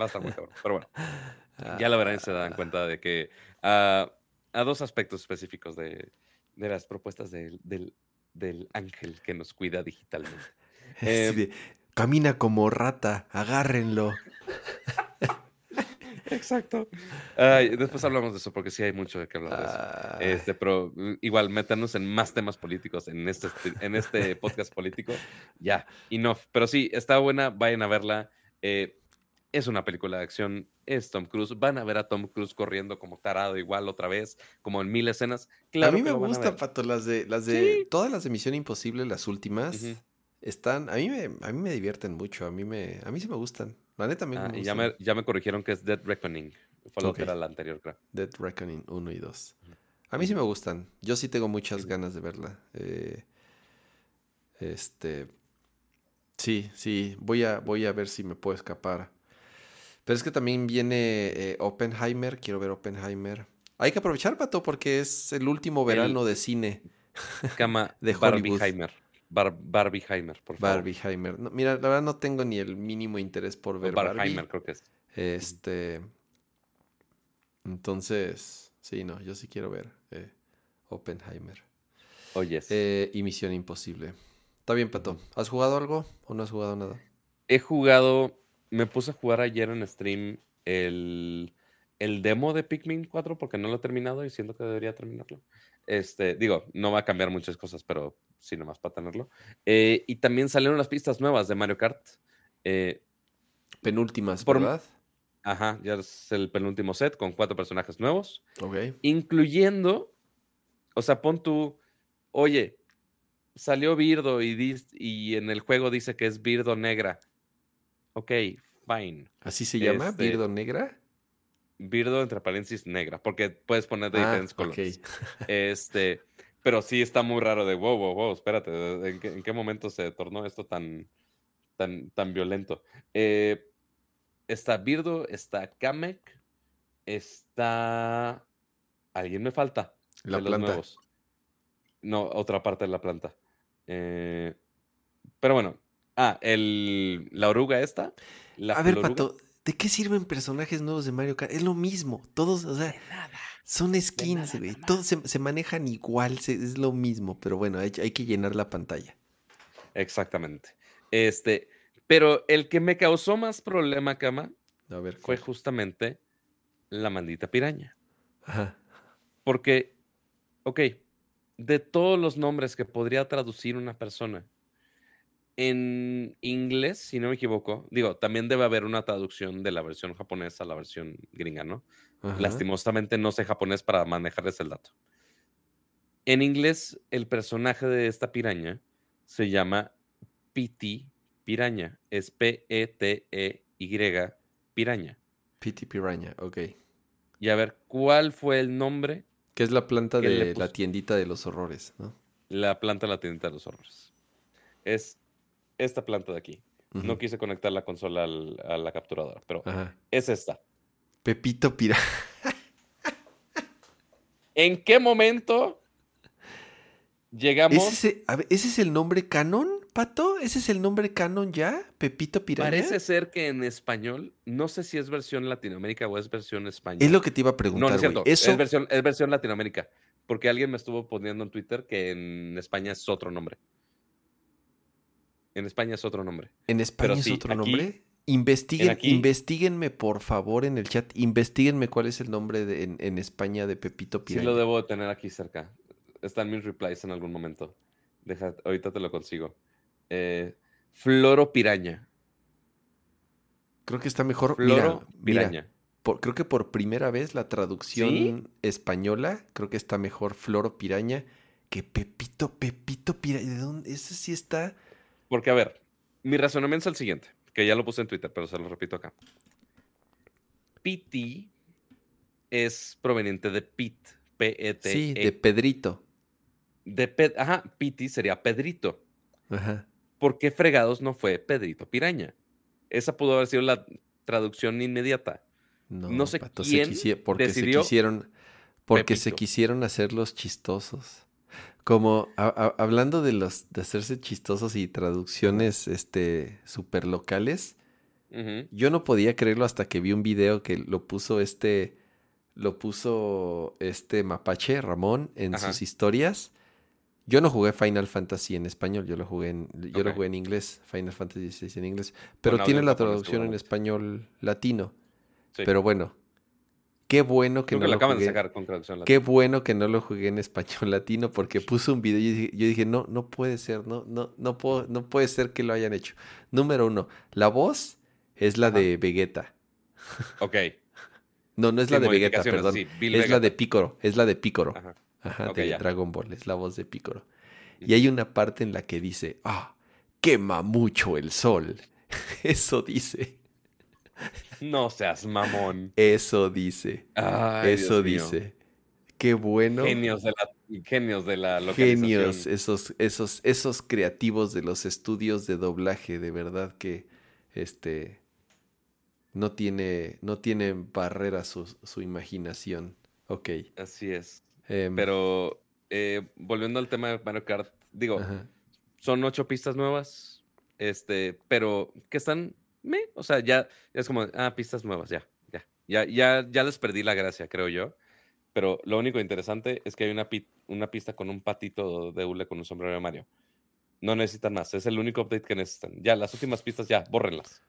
va a estar muy cabrón. Pero bueno, ya la verán y se dan cuenta de que ah, a dos aspectos específicos de, de las propuestas del, del, del, ángel que nos cuida digitalmente. Eh, Camina como rata, agárrenlo. Exacto. después hablamos de eso porque sí hay mucho de qué hablar de eso. Este, pero mm, igual meternos en más temas políticos en este, en este podcast político, ya, enough. Pero sí, está buena, vayan a verla. Eh, es una película de acción, es Tom Cruise. Van a ver a Tom Cruise corriendo como tarado igual otra vez, como en mil escenas. Claro a mí me gusta, Pato, las de, las de todas las de Misión Imposible, las últimas, están, a mí me, a mí me divierten mucho, a mí me, a mí sí me gustan. La neta me, ah, y ya me, ya me corrigieron que es Dead Reckoning. Fue lo que era la anterior, creo. Dead Reckoning 1 y 2. A mí sí me gustan. Yo sí tengo muchas ganas de verla. Eh, este. Sí, sí. Voy a, voy a ver si me puedo escapar. Pero es que también viene eh, Oppenheimer. Quiero ver Oppenheimer. Hay que aprovechar, Pato, porque es el último verano de cine. Cama de Barbieheimer. Bar Barbieheimer, por favor. Barbieheimer. mira, la verdad no tengo ni el mínimo interés por ver Barbieheimer, creo que es. Este. Entonces, sí, no, yo sí quiero ver eh, Oppenheimer. Oye. Oh, eh, y Misión Imposible. Está bien, Pato. ¿Has jugado algo o no has jugado nada? He jugado. Me puse a jugar ayer en stream el, el demo de Pikmin 4 porque no lo he terminado y siento que debería terminarlo. Este, digo, no va a cambiar muchas cosas, pero sí, nomás para tenerlo. Eh, y también salieron las pistas nuevas de Mario Kart. Eh, Penúltimas, por, ¿verdad? Ajá, ya es el penúltimo set con cuatro personajes nuevos. Ok. Incluyendo, o sea, pon tú, oye, salió Birdo y, y en el juego dice que es Birdo negra. Ok, fine. ¿Así se llama? Este ¿Birdo negra? Birdo entre paréntesis negra, porque puedes poner de ah, diferentes colores. Este, pero sí está muy raro de wow, wow, wow, espérate, ¿en qué, momento se tornó esto tan, tan, tan violento? Eh, está Birdo, está Kamek, está. ¿Alguien me falta? La planta. No, otra parte de la planta. Eh, pero bueno. Ah, el, la oruga esta. La A ver, Pato, ¿de qué sirven personajes nuevos de Mario Kart? Es lo mismo. Todos, o sea. Son skins, güey. Todos se, manejan igual, es lo mismo, pero bueno, hay, que llenar la pantalla. Exactamente. Este, pero el que me causó más problema, Cama, A ver, fue justamente la maldita piraña. Ajá. Porque, ok, de todos los nombres que podría traducir una persona en inglés, si no me equivoco, digo, también debe haber una traducción de la versión japonesa a la versión gringa, ¿no? Lastimosamente no sé japonés para manejarles el dato. En inglés, el personaje de esta piraña se llama Piti Piraña. Es P-E-T-E-Y Piraña. Piti Piraña, ok. Y a ver, ¿cuál fue el nombre? Que es la planta de la tiendita de los horrores, ¿no? La planta de la tiendita de los horrores. Es esta planta de aquí. No quise conectar la consola a la capturadora, pero es esta. Pepito Pira. ¿En qué momento llegamos? ¿Ese, es el nombre canon, Pato? ¿Ese es el nombre canon ya? ¿Pepito Piraña? Parece ser que en español, no sé si es versión Latinoamérica o es versión español. Es lo que te iba a preguntar. No, es cierto. Es, versión, es versión Latinoamérica. Porque alguien me estuvo poniendo en Twitter que en España es otro nombre. En España es otro nombre. ¿En España es otro nombre? Investiguen, investiguenme, por favor, en el chat. Investíguenme cuál es el nombre de, en, España de Pepito Piraña. Sí, lo debo tener aquí cerca. Están mis replies en algún momento. Deja, ahorita te lo consigo. Eh, Floro Piraña. Creo que está mejor. Floro Piraña. creo que por primera vez la traducción española, creo que está mejor Floro Piraña que Pepito, Pepito Piraña. ¿De dónde? Ese sí está. Porque, a ver, mi razonamiento es el siguiente que ya lo puse en Twitter, pero se lo repito acá. PT es proveniente de Pit, P-E-T. -E. Sí, de Pedrito. De Ajá, Piti sería Pedrito. Ajá. ¿Por qué fregados no fue Pedrito Piraña? Esa pudo haber sido la traducción inmediata. No, sé quién porque decidió... se quisieron Porque se quisieron hacer los chistosos. Como a- a- hablando de los de hacerse chistosos y traducciones este super locales, yo no podía creerlo hasta que vi un video que lo puso este lo puso este mapache Ramón en Ajá. sus historias. Yo no jugué Final Fantasy en español, yo lo jugué en yo lo jugué en inglés, Final Fantasy XVI en inglés, pero tiene en la traducción en español latino. Sí. Pero bueno, qué bueno que Creo no que lo acaban de jugué. sacar con traducción latina. Qué bueno que no lo jugué en español latino porque puso un video y yo dije, yo dije, no, no puede ser, no, no, no puedo, no puede ser que lo hayan hecho. Número uno, la voz es la Ajá. de Vegeta. Ok. No, no es Sí, la de Vegeta, perdón. sí, es la de Picoro, es la de Picoro. Ajá. Ajá, de ya. Dragon Ball, es la voz de Picoro. Y hay una parte en la que dice, ah, quema mucho el sol. Eso dice, No seas mamón. eso dice, Ay, eso Dios mío. dice. Qué bueno. Genios de la, genios de la localización. Genios, esos, esos, esos creativos de los estudios de doblaje, de verdad que este no tiene, no tienen barrera su, su imaginación. Ok. Así es. em, Pero eh, volviendo al tema de Mario Kart, digo, ajá. son ocho pistas nuevas, este, pero que están, me, o sea, ya, ya es como, ah, pistas nuevas, ya, ya, ya, ya, ya les perdí la gracia, creo yo. Pero lo único interesante es que hay una, pi- una pista con un patito de hule con un sombrero de Mario. No necesitan más, es el único update que necesitan. Ya, las últimas pistas ya, bórrenlas.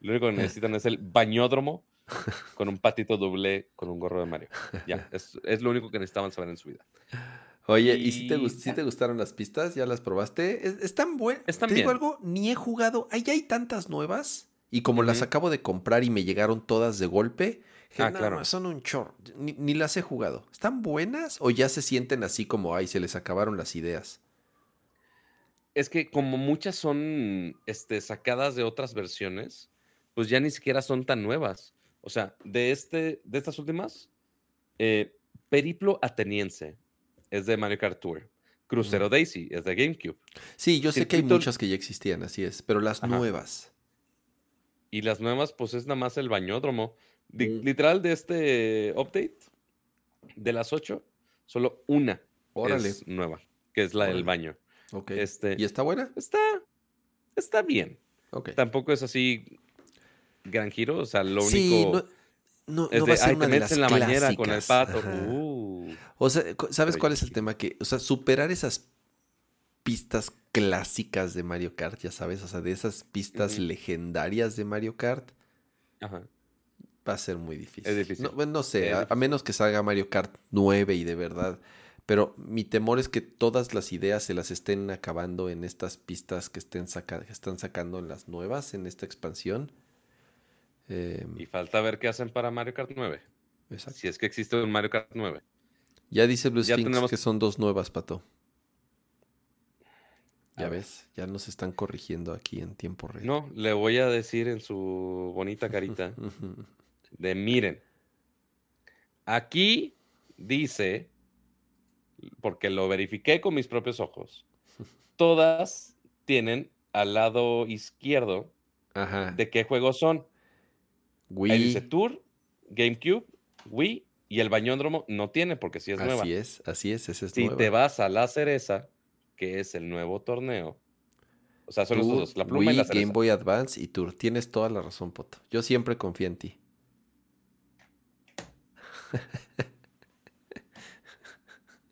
Lo único que necesitan es el bañódromo con un patito doble con un gorro de Mario. Ya, es, es lo único que necesitaban saber en su vida. Oye, ¿y si te, y- sí te gustaron las pistas? ¿Ya las probaste? Es- buenas. Están te digo bien. algo, ni he jugado. Ahí hay tantas nuevas. Y como las acabo de comprar y me llegaron todas de golpe, Ah, "No, claro. son un chorro. Ni, ni las he jugado. ¿Están buenas o ya se sienten así como, ay, se les acabaron las ideas? Es que como muchas son este, sacadas de otras versiones, pues ya ni siquiera son tan nuevas. O sea, de, este, de estas últimas, eh, Periplo Ateniense es de Mario Kart Tour. Crucero Daisy es de GameCube. Sí, yo sé que hay muchas que ya existían, así es, pero las Ajá. nuevas. Y las nuevas, pues es nada más el bañódromo. Di- Mm. Literal, de este update, de las ocho, solo una Órale. es nueva, que es la del Órale. baño. Ok. Este, ¿Y está buena? Está, está bien. Ok. Tampoco es así gran giro, o sea, lo sí, único... no, no, Es no de, va a ser ay, una te de metes las en la bañera con el clásicas. pato. Uh, O sea, ¿sabes Pero cuál es el tema? Que, o sea, superar esas pistas clásicas de Mario Kart, ya sabes, o sea, de esas pistas legendarias de Mario Kart, ajá. va a ser muy difícil. difícil. No, sé, Es a, menos que salga Mario Kart 9 y de verdad. Pero mi temor es que todas las ideas se las estén acabando en estas pistas que, estén saca- que están sacando en las nuevas, en esta expansión. Em, Y falta ver qué hacen para Mario Kart 9. exacto. Si es que existe un Mario Kart 9. Ya dice Blue Ya tenemos- que son dos nuevas, Pato. Ya ves, ya nos están corrigiendo aquí en tiempo real. No, le voy a decir en su bonita carita de miren. Aquí dice, porque lo verifiqué con mis propios ojos, todas tienen al lado izquierdo Ajá. de qué juegos son. Wii. Ahí dice Tour, GameCube, Wii y el bañódromo no tiene porque sí es nueva. así es, así es, esa es Si nueva. te vas a la cereza, que es el nuevo torneo, o sea, son Tour, dos, la pluma y la cereza. Game Boy Advance y Tour. Tienes toda la razón, Poto. Yo siempre confío en ti.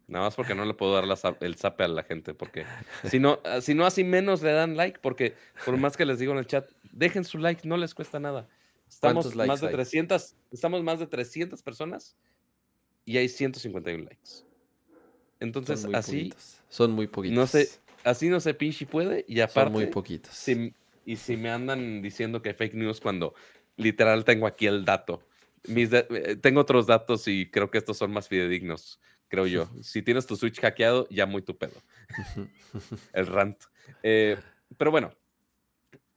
Nada más porque no le puedo dar la el zape a la gente, porque si no, ah, si no así menos le dan like, porque por más que les digo en el chat, dejen su like, no les cuesta nada. Estamos ¿Cuántos likes más de hay? 300, estamos más de 300 personas y hay 151 likes. Entonces, Son muy así, poquitos. Son muy poquitos. no sé, así no se pinche puede y aparte, Son muy poquitos. si- y si me andan diciendo que fake news cuando literal tengo aquí el dato. Mis da- eh, tengo otros datos y creo que estos son más fidedignos, creo yo. Si tienes tu Switch hackeado, ya muy tu pedo. El rant. Eh, pero bueno,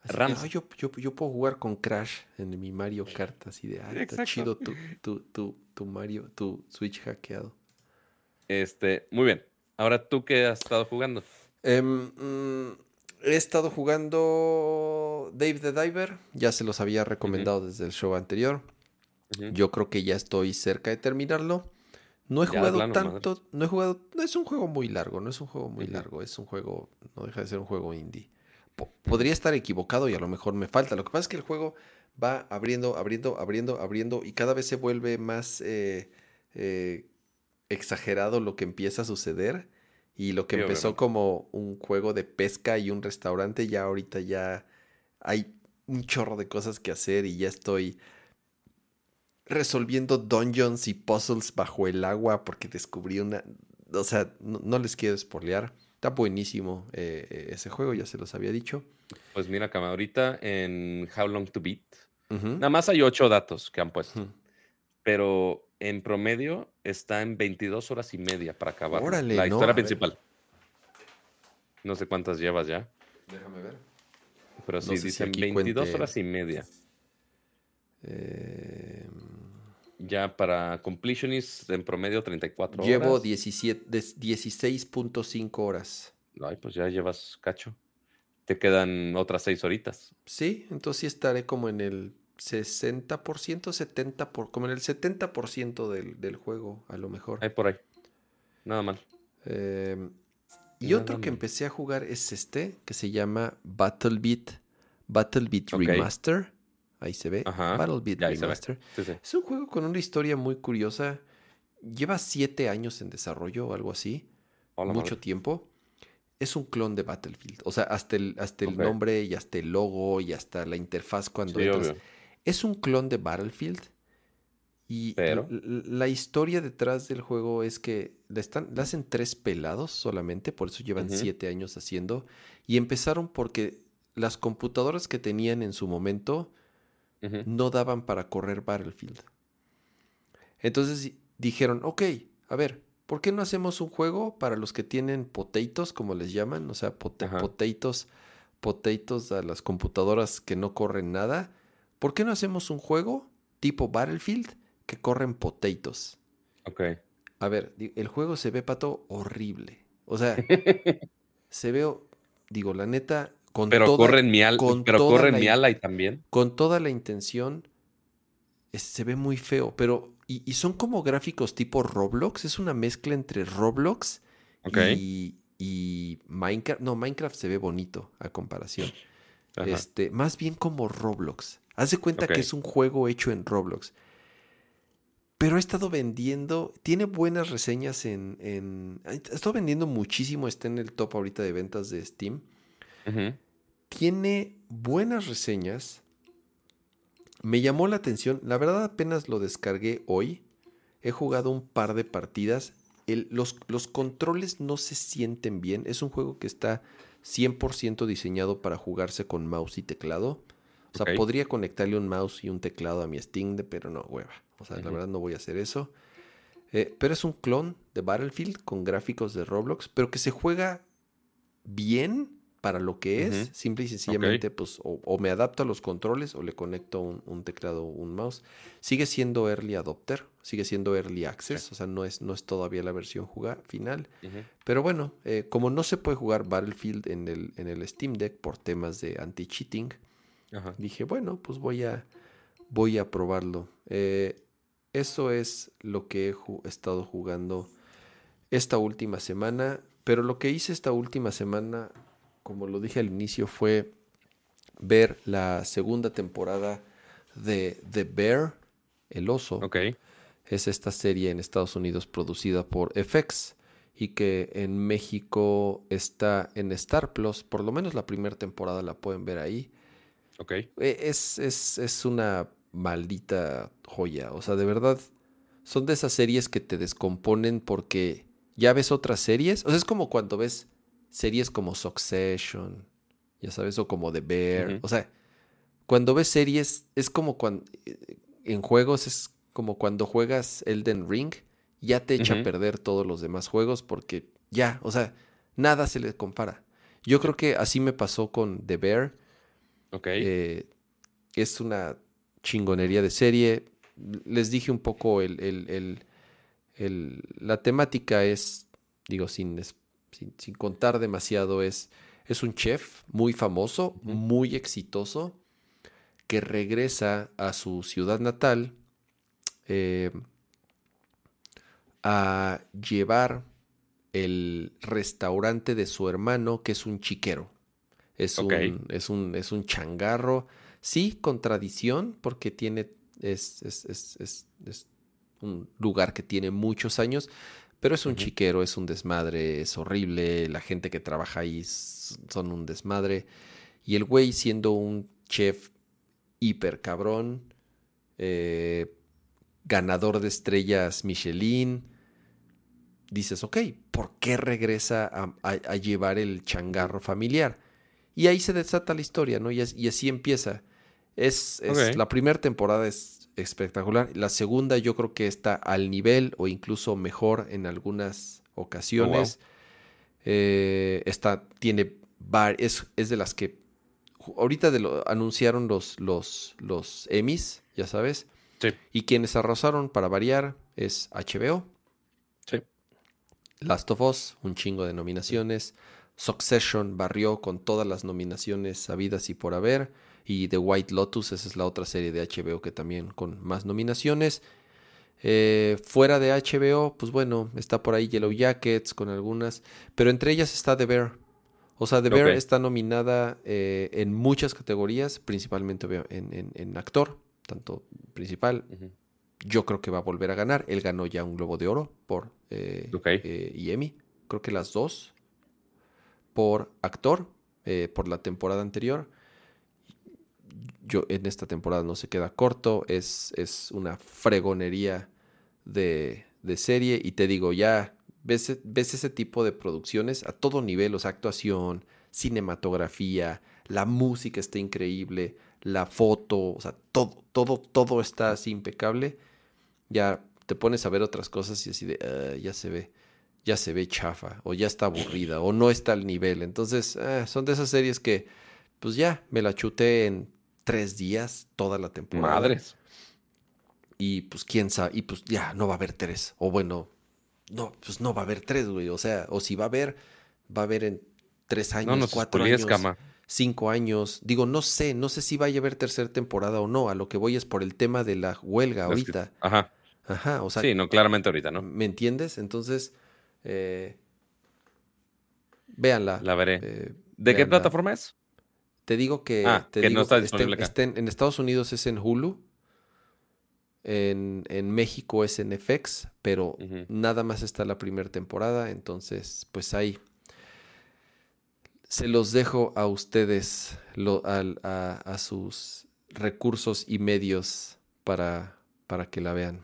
de. "Ay, yo, yo, yo puedo jugar con Crash en mi Mario Kart, así de, está Exacto. chido tu, tu, tu, tu Mario, tu Switch hackeado. Este, muy bien. Ahora tú qué has estado jugando. Em, mm, he estado jugando Dave the Diver, ya se los había recomendado desde el show anterior. Yo creo que ya estoy cerca de terminarlo. No he Ya jugado plano, tanto, no he jugado, no es un juego muy largo, no es un juego muy largo, es un juego, no deja de ser un juego indie. Po- podría estar equivocado y a lo mejor me falta. Lo que pasa es que el juego va abriendo, abriendo, abriendo, abriendo y cada vez se vuelve más eh, eh, exagerado lo que empieza a suceder. Y lo que Sí, empezó obviamente. como un juego de pesca y un restaurante, ya ahorita ya hay un chorro de cosas que hacer y ya estoy resolviendo dungeons y puzzles bajo el agua porque descubrí una... O sea, no, no les quiero spoilear. Está buenísimo eh, eh, ese juego, ya se los había dicho. Pues mira, Cama, ahorita en How Long to Beat, nada más hay ocho datos que han puesto, pero en promedio está en 22 horas y media para acabar Órale, la no, historia principal. No sé cuántas llevas ya, Déjame ver. pero No sí sé si dicen aquí 22 cuente- horas y media. Eh, Ya para completionist en promedio 34 llevo horas. 17, des- 16.5 horas. Ay, pues ya llevas cacho. Te quedan otras seis horitas. Sí, entonces sí estaré como en el 60%, 70%, por, como en el 70% del, del juego, a lo mejor. Ahí por ahí. Nada mal. Eh, y Nada otro que empecé a jugar es este, que se llama Battle Beat, Battle Beat. Remaster. Ahí se ve. Ajá, Battle Beat ya. Remaster. Sí, sí. Es un juego con una historia muy curiosa. Lleva siete años en desarrollo o algo así. Hola, mucho madre. tiempo. Es un clon de Battlefield. O sea, hasta el, hasta el nombre y hasta el logo y hasta la interfaz cuando Sí, entras. obvio. Es un clon de Battlefield. Y Pero. la historia detrás del juego es que le, están, hacen tres pelados solamente, por eso llevan siete años haciendo. Y empezaron porque las computadoras que tenían en su momento no daban para correr Battlefield. Entonces dijeron, ok, a ver, ¿por qué no hacemos un juego para los que tienen potatoes, como les llaman? O sea, pote- Ajá. potatoes, potatoes a las computadoras que no corren nada. ¿Por qué no hacemos un juego tipo Battlefield que corren potatoes? Ok. A ver, el juego se ve, pato, horrible. O sea, se ve, o- digo, la neta, con Pero toda- corren mi al, con pero corren mi ala y también. con toda la intención, es- se ve muy feo, pero y, y son como gráficos tipo Roblox, es una mezcla entre Roblox Ok. y, y Minecraft. No, Minecraft se ve bonito a comparación. Ajá. Este, más bien como Roblox. Haz de cuenta que es un juego hecho en Roblox. Pero ha estado vendiendo, tiene buenas reseñas en, en... Ha estado vendiendo muchísimo, está en el top ahorita de ventas de Steam tiene buenas reseñas. Me llamó la atención. La verdad apenas lo descargué hoy. He jugado un par de partidas. El- los, los controles no se sienten bien. Es un juego que está 100% diseñado para jugarse con mouse y teclado. O sea, podría conectarle un mouse y un teclado a mi Steam, Deck, pero no, hueva. O sea, la verdad no voy a hacer eso. Eh, pero es un clon de Battlefield con gráficos de Roblox, pero que se juega bien para lo que es. Simple y sencillamente, pues, o, o me adapto a los controles o le conecto un, un teclado o un mouse. Sigue siendo early adopter, sigue siendo early access, o sea, no es, no es todavía la versión juga- final. Pero bueno, eh, como no se puede jugar Battlefield en el, en el Steam Deck por temas de anti-cheating, Ajá. dije, bueno, pues voy a, voy a probarlo. Eh, eso es lo que he ju- estado jugando esta última semana. Pero lo que hice esta última semana, como lo dije al inicio, fue ver la segunda temporada de The Bear, el oso. Es esta serie en Estados Unidos producida por FX y que en México está en Star Plus. Por lo menos la primera temporada la pueden ver ahí. Ok. Eh, Es, es, es una maldita joya. O sea, de verdad, son de esas series que te descomponen porque ya ves otras series. O sea, es como cuando ves series como Succession, ya sabes, o como The Bear. O sea, cuando ves series, es como cuando en juegos es como cuando juegas Elden Ring, ya te echa a perder todos los demás juegos porque ya, o sea, nada se le compara. Yo creo que así me pasó con The Bear. Ok. Eh, es una chingonería de serie. Les dije un poco el, el- el- la temática es, digo, sin, sin, sin contar demasiado, es, es un chef muy famoso, muy exitoso, que regresa a su ciudad natal eh, a llevar el restaurante de su hermano, que es un chiquero. Es, un, es, un, es un changarro. Sí, con tradición, porque tiene. Es, es, es, es- un lugar que tiene muchos años. Pero es un chiquero, es un desmadre, es horrible. La gente que trabaja ahí son un desmadre. Y el güey, siendo un chef hiper cabrón, eh, ganador de estrellas Michelin, dices, ok, ¿por qué regresa a, a- a llevar el changarro familiar? Y ahí se desata la historia, ¿no? Y, as- y así empieza. Es. La primera temporada es espectacular. La segunda yo creo que está al nivel o incluso mejor en algunas ocasiones. Eh, está, tiene, var- es, es de las que ahorita de lo, anunciaron los, los, los Emmys, ya sabes. Sí. Y quienes arrasaron para variar es HBO, Sí. Last of Us, un chingo de nominaciones. Succession barrió con todas las nominaciones habidas y por haber. Y The White Lotus, esa es la otra serie de HBO que también con más nominaciones. Eh, fuera de HBO, pues bueno, está por ahí Yellow Jackets con algunas. Pero entre ellas está The Bear. O sea, The Bear está nominada eh, en muchas categorías, principalmente en, en- en actor, tanto principal. Yo creo que va a volver a ganar. Él ganó ya un Globo de Oro por eh, eh, y Emmy. Creo que las dos por actor eh, por la temporada anterior. Yo en esta temporada no se queda corto. Es, es una fregonería de, de serie. Y te digo, ya ves, ves ese tipo de producciones a todo nivel. O actuación, cinematografía, la música está increíble, la foto, o sea, todo, todo, todo está así impecable. Ya te pones a ver otras cosas y así de, "Ah, ya se ve, ya se ve chafa, o ya está aburrida, o no está al nivel. Entonces, ah, son de esas series que, pues ya, me la chuté en tres días, toda la temporada. Madres. Y pues quién sabe, y pues ya, no va a haber tres. O bueno, no, pues no va a haber tres, güey. O sea, o si va a haber, va a haber en tres años, No cuatro años, cama. cinco años. Digo, no sé, no sé si vaya a haber tercera temporada o no. A lo que voy es por el tema de la huelga Es que- ahorita. Ajá. Ajá, o sea, sí, no, claramente ahorita, ¿no? ¿me entiendes? Entonces, eh, véanla. La veré. eh, ¿De qué plataforma es? Te digo que, Ah, te que no digo está disponible acá. en, Estados Unidos es en Hulu, en, en México es en FX, pero nada más está la primera temporada, entonces pues ahí se los dejo a ustedes, lo- a, a sus recursos y medios para, para que la vean.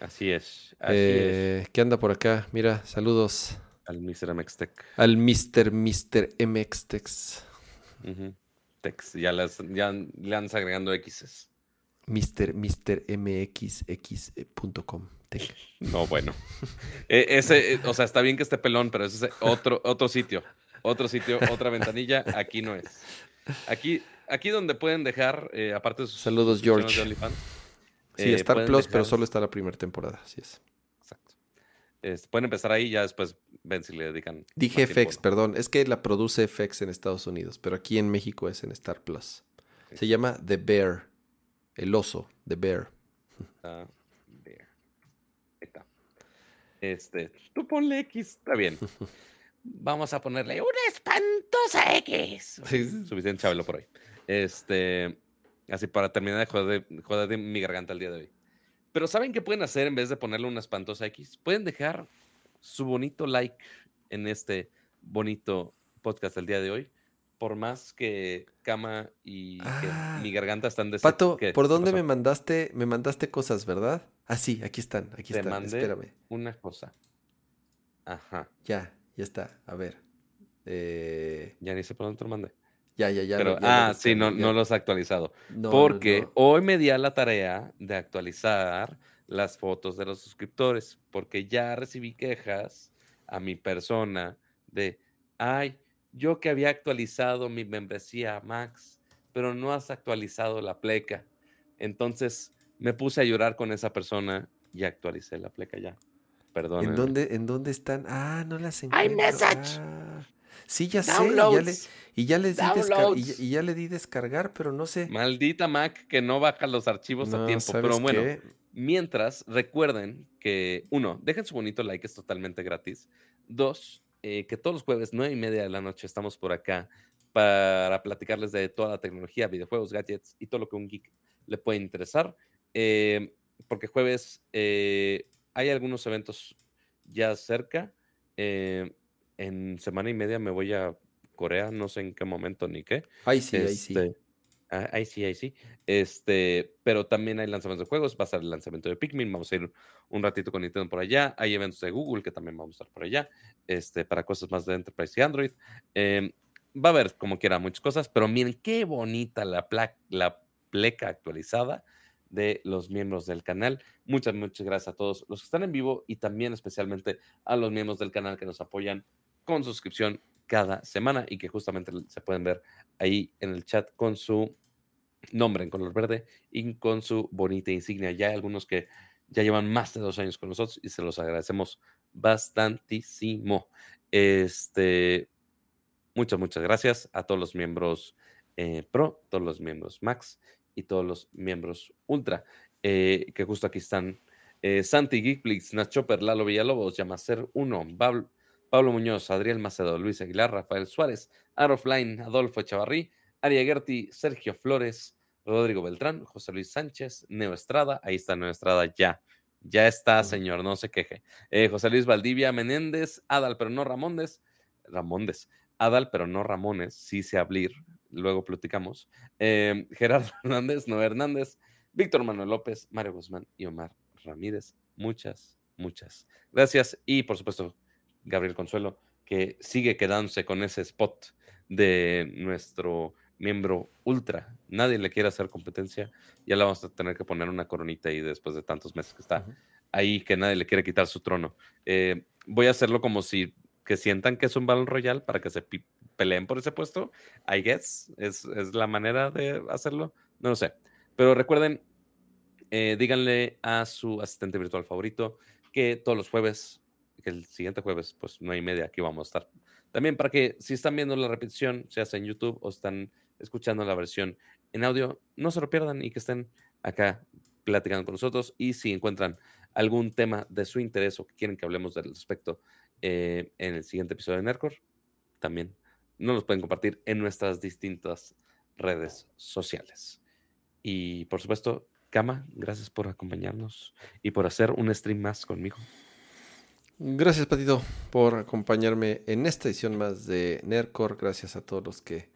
Así es. Así Eh, ¿Qué anda por acá? Mira, saludos. Al Mr. Mextec. al Mr. Mr. MXTex. Ujú. Tex. Ya, las, ya le andas agregando X's. Mr. Mr. MXX.com. No, bueno. E- ese, eh, o sea, está bien que esté pelón, pero ese es otro, otro sitio. Otro sitio, otra ventanilla. Aquí no es. Aquí, aquí donde pueden dejar, eh, aparte de sus Saludos, George. de Sí, eh, Star Plus, pero solo está la primera temporada. Así es. Exacto. Es- pueden empezar ahí y ya después ven si le dedican. Dije FX, ¿no? perdón. Es que la produce FX en Estados Unidos, pero aquí en México es en Star Plus. Se Sí. llama The Bear. El oso. The Bear. Ah, there. Ahí está. Este, tú ponle X, está bien. Vamos a ponerle una espantosa X. Suficiente chabelo por hoy. Este, así para terminar de joder, joder de mi garganta el día de hoy. Pero ¿saben qué pueden hacer en vez de ponerle una espantosa X? Pueden dejar su bonito like en este bonito podcast del día de hoy. Por más que Cama y que Ah. mi garganta están de Pato, ¿qué? ¿por ¿Qué dónde me mandaste? Me mandaste cosas, ¿verdad? Ah, sí, aquí están, aquí Te están. mandé Espérame. una cosa. Ajá. Ya, ya está. A ver. Eh, Ya ni sé por dónde te lo mandé. Ya, ya, ya. Pero, lo- ya lo ah, sí, no, no los he actualizado. No, porque no. hoy me di a la tarea de actualizar las fotos de los suscriptores, porque ya recibí quejas a mi persona de, ay, yo que había actualizado mi membresía a Max, pero no has actualizado la pleca. Entonces me puse a llorar con esa persona y actualicé la pleca ya. Perdón. ¿En dónde, ¿En dónde están? Ah, no las encuentro. message. Ah, Sí, ya sé. Ya le, y ya les di descargar, y, ya le di descargar, pero no sé. Maldita Mac que no baja los archivos a tiempo. Pero bueno, mientras, recuerden que, uno, dejen su bonito like, es totalmente gratis. Dos, eh, que todos los jueves, nueve y media de la noche, estamos por acá para platicarles de toda la tecnología, videojuegos, gadgets y todo lo que un geek le puede interesar. Eh, porque jueves eh, hay algunos eventos ya cerca. En semana y media me voy a Corea, no sé en qué momento ni qué. Ahí sí, ahí sí. Este, ah, ahí sí, ahí sí. Este, pero también hay lanzamientos de juegos. Va a ser el lanzamiento de Pikmin. Vamos a ir un ratito con Nintendo por allá. Hay eventos de Google que también vamos a estar por allá. Este, para cosas más de Enterprise y Android. Em, va a haber, como quiera, muchas cosas. Pero miren qué bonita la, la pleca actualizada de los miembros del canal. Muchas, muchas gracias a todos los que están en vivo y también especialmente a los miembros del canal que nos apoyan con suscripción cada semana y que justamente se pueden ver ahí en el chat con su nombre en color verde y con su bonita insignia. Ya hay algunos que ya llevan más de dos años con nosotros y se los agradecemos bastantísimo. Este, muchas, muchas gracias a todos los miembros eh, Pro, todos los miembros Max y todos los miembros Ultra, eh, que justo aquí están. Eh, Santi Geekflix, Nachoper, Lalo Villalobos, Yamacer 1, Pablo, Pablo Muñoz, Adriel Macedo, Luis Aguilar, Rafael Suárez, Arofline, Adolfo Chavarrí, Aria Gerti, Sergio Flores, Rodrigo Beltrán, José Luis Sánchez, Neo Estrada, ahí está Neo Estrada ya. Ya está, señor, no se queje. Eh, José Luis Valdivia Menéndez, Adal, pero no Ramóndez. Ramóndez. Adal, pero no Ramones, sí se abrir. Luego platicamos. Eh, Gerardo Hernández, Noé Hernández, Víctor Manuel López, Mario Guzmán y Omar Ramírez. Muchas, muchas gracias. Y por supuesto, Gabriel Consuelo, que sigue quedándose con ese spot de nuestro miembro ultra. Nadie le quiere hacer competencia. Ya le vamos a tener que poner una coronita ahí después de tantos meses que está ahí, que nadie le quiere quitar su trono. Eh, voy a hacerlo como si que sientan que es un Battle Royal para que se peleen por ese puesto. I guess es, la manera de hacerlo. No lo sé. Pero recuerden, eh, díganle a su asistente virtual favorito que todos los jueves que el siguiente jueves, pues no hay media, aquí vamos a estar. También para que si están viendo la repetición, sea en YouTube o están escuchando la versión en audio, no se lo pierdan y que estén acá platicando con nosotros. Y si encuentran algún tema de su interés o que quieren que hablemos del respecto eh, en el siguiente episodio de Nercor, también nos los pueden compartir en nuestras distintas redes sociales. Y por supuesto, Kama, gracias por acompañarnos y por hacer un stream más conmigo. Gracias, Patito, por acompañarme en esta edición más de Nercor. Gracias a todos los que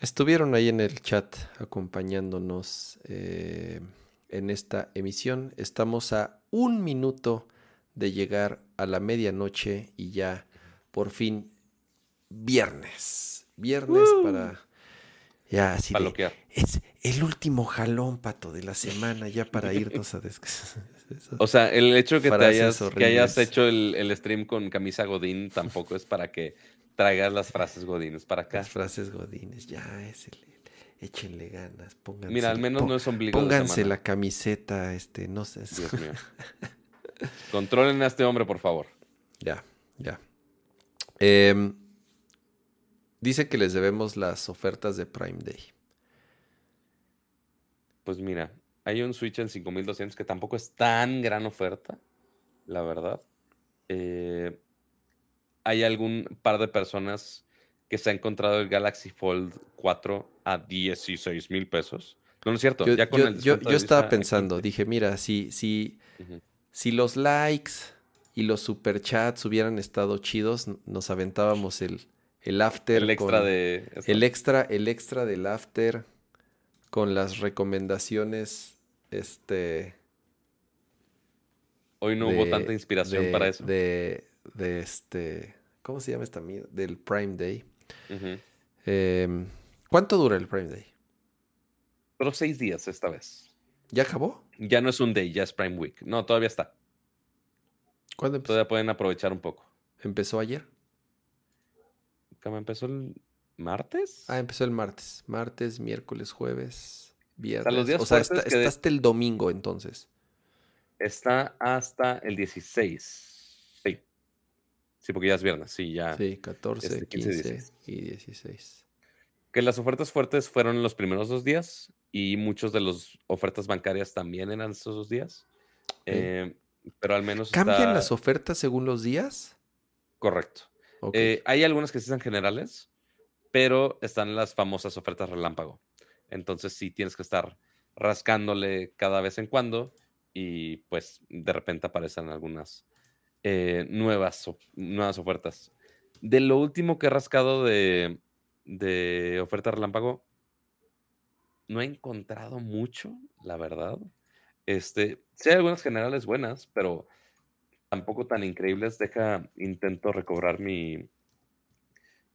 estuvieron ahí en el chat acompañándonos eh, en esta emisión. Estamos a un minuto de llegar a la medianoche y ya por fin viernes. Viernes para ya así es el último jalón, pato, de la semana, ya para irnos a descansar. O sea, el hecho que te hayas, que hayas hecho el, stream con camisa Godín tampoco es para que traigas las frases Godines para acá. Las frases Godines, ya es el, échenle ganas, pónganse. Mira, al menos no es ombligo Pónganse la camiseta, este, no sé. Dios mío. Controlen a este hombre, por favor. Ya, ya. Em, dice que les debemos las ofertas de Prime Day. Pues mira, hay un Switch en 5200 que tampoco es tan gran oferta, la verdad. Eh, hay algún par de personas que se ha encontrado el Galaxy Fold 4 a 16 mil pesos. No, es cierto. Yo, ya con el yo, estaba pensando, dije, mira, si, si, si los likes y los superchats hubieran estado chidos, nos aventábamos el, el after. El extra de. El extra, el extra del after con las recomendaciones este. Hoy no hubo tanta inspiración para eso. De, de este. ¿Cómo se llama esta mierda? Del Prime Day. Em, ¿Cuánto dura el Prime Day? Pero seis días esta vez. ¿Ya acabó? Ya no es un day, ya es Prime Week. No, todavía está. ¿Cuándo empezó? Todavía pueden aprovechar un poco. ¿Empezó ayer? ¿Cómo empezó el martes? Ah, empezó el martes. Martes, miércoles, jueves. O sea, está, hasta el domingo entonces. Está hasta el 16. Sí. Sí, porque ya es viernes, sí, ya. Sí, 14, este, 15, y 16. Que las ofertas fuertes fueron los primeros dos días y muchos de las ofertas bancarias también eran esos dos días. Eh, pero al menos. ¿Cambian las ofertas según los días? Correcto. Eh, hay algunas que sí son generales, pero están las famosas ofertas relámpago. Entonces sí tienes que estar rascándole cada vez en cuando y pues de repente aparecen algunas eh, nuevas, nuevas ofertas. De lo último que he rascado de, de oferta relámpago, no he encontrado mucho, la verdad. Este, sí hay algunas generales buenas, pero tampoco tan increíbles. Deja, intento recobrar mi,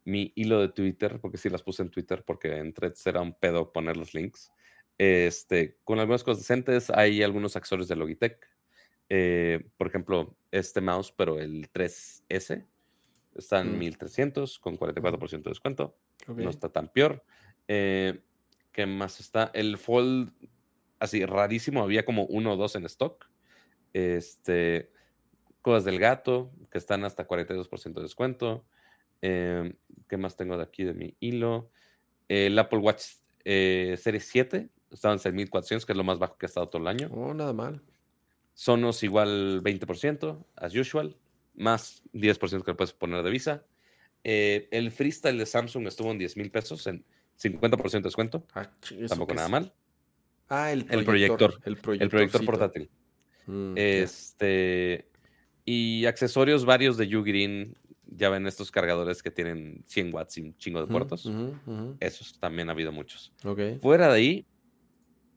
mi hilo de Twitter, porque sí las puse en Twitter, porque en Threads era un pedo poner los links. Este, con algunas cosas decentes, hay algunos accesorios de Logitech. Eh, por ejemplo, este mouse, pero el 3S, está en 1300 con 44% de descuento. No está tan peor. Eh, ¿Qué más está? El Fold, así rarísimo, había como uno o dos en stock. Este, cosas del gato, que están hasta 42% de descuento. Em, ¿Qué más tengo de aquí de mi hilo? El Apple Watch eh, Series 7 estaba en 6.400, que es lo más bajo que ha estado todo el año. Oh, nada mal. Sonos igual 20%, as usual, más 10% que le puedes poner de visa. Eh, el freestyle de Samsung estuvo en 10 mil pesos, en 50% de descuento. Ah, Tampoco nada mal. Ah, el proyector. El proyector, portátil. Mm, este. Y accesorios varios de Ugreen. Ya ven estos cargadores que tienen 100 watts y un chingo de puertos. Esos también ha habido muchos. Fuera de ahí,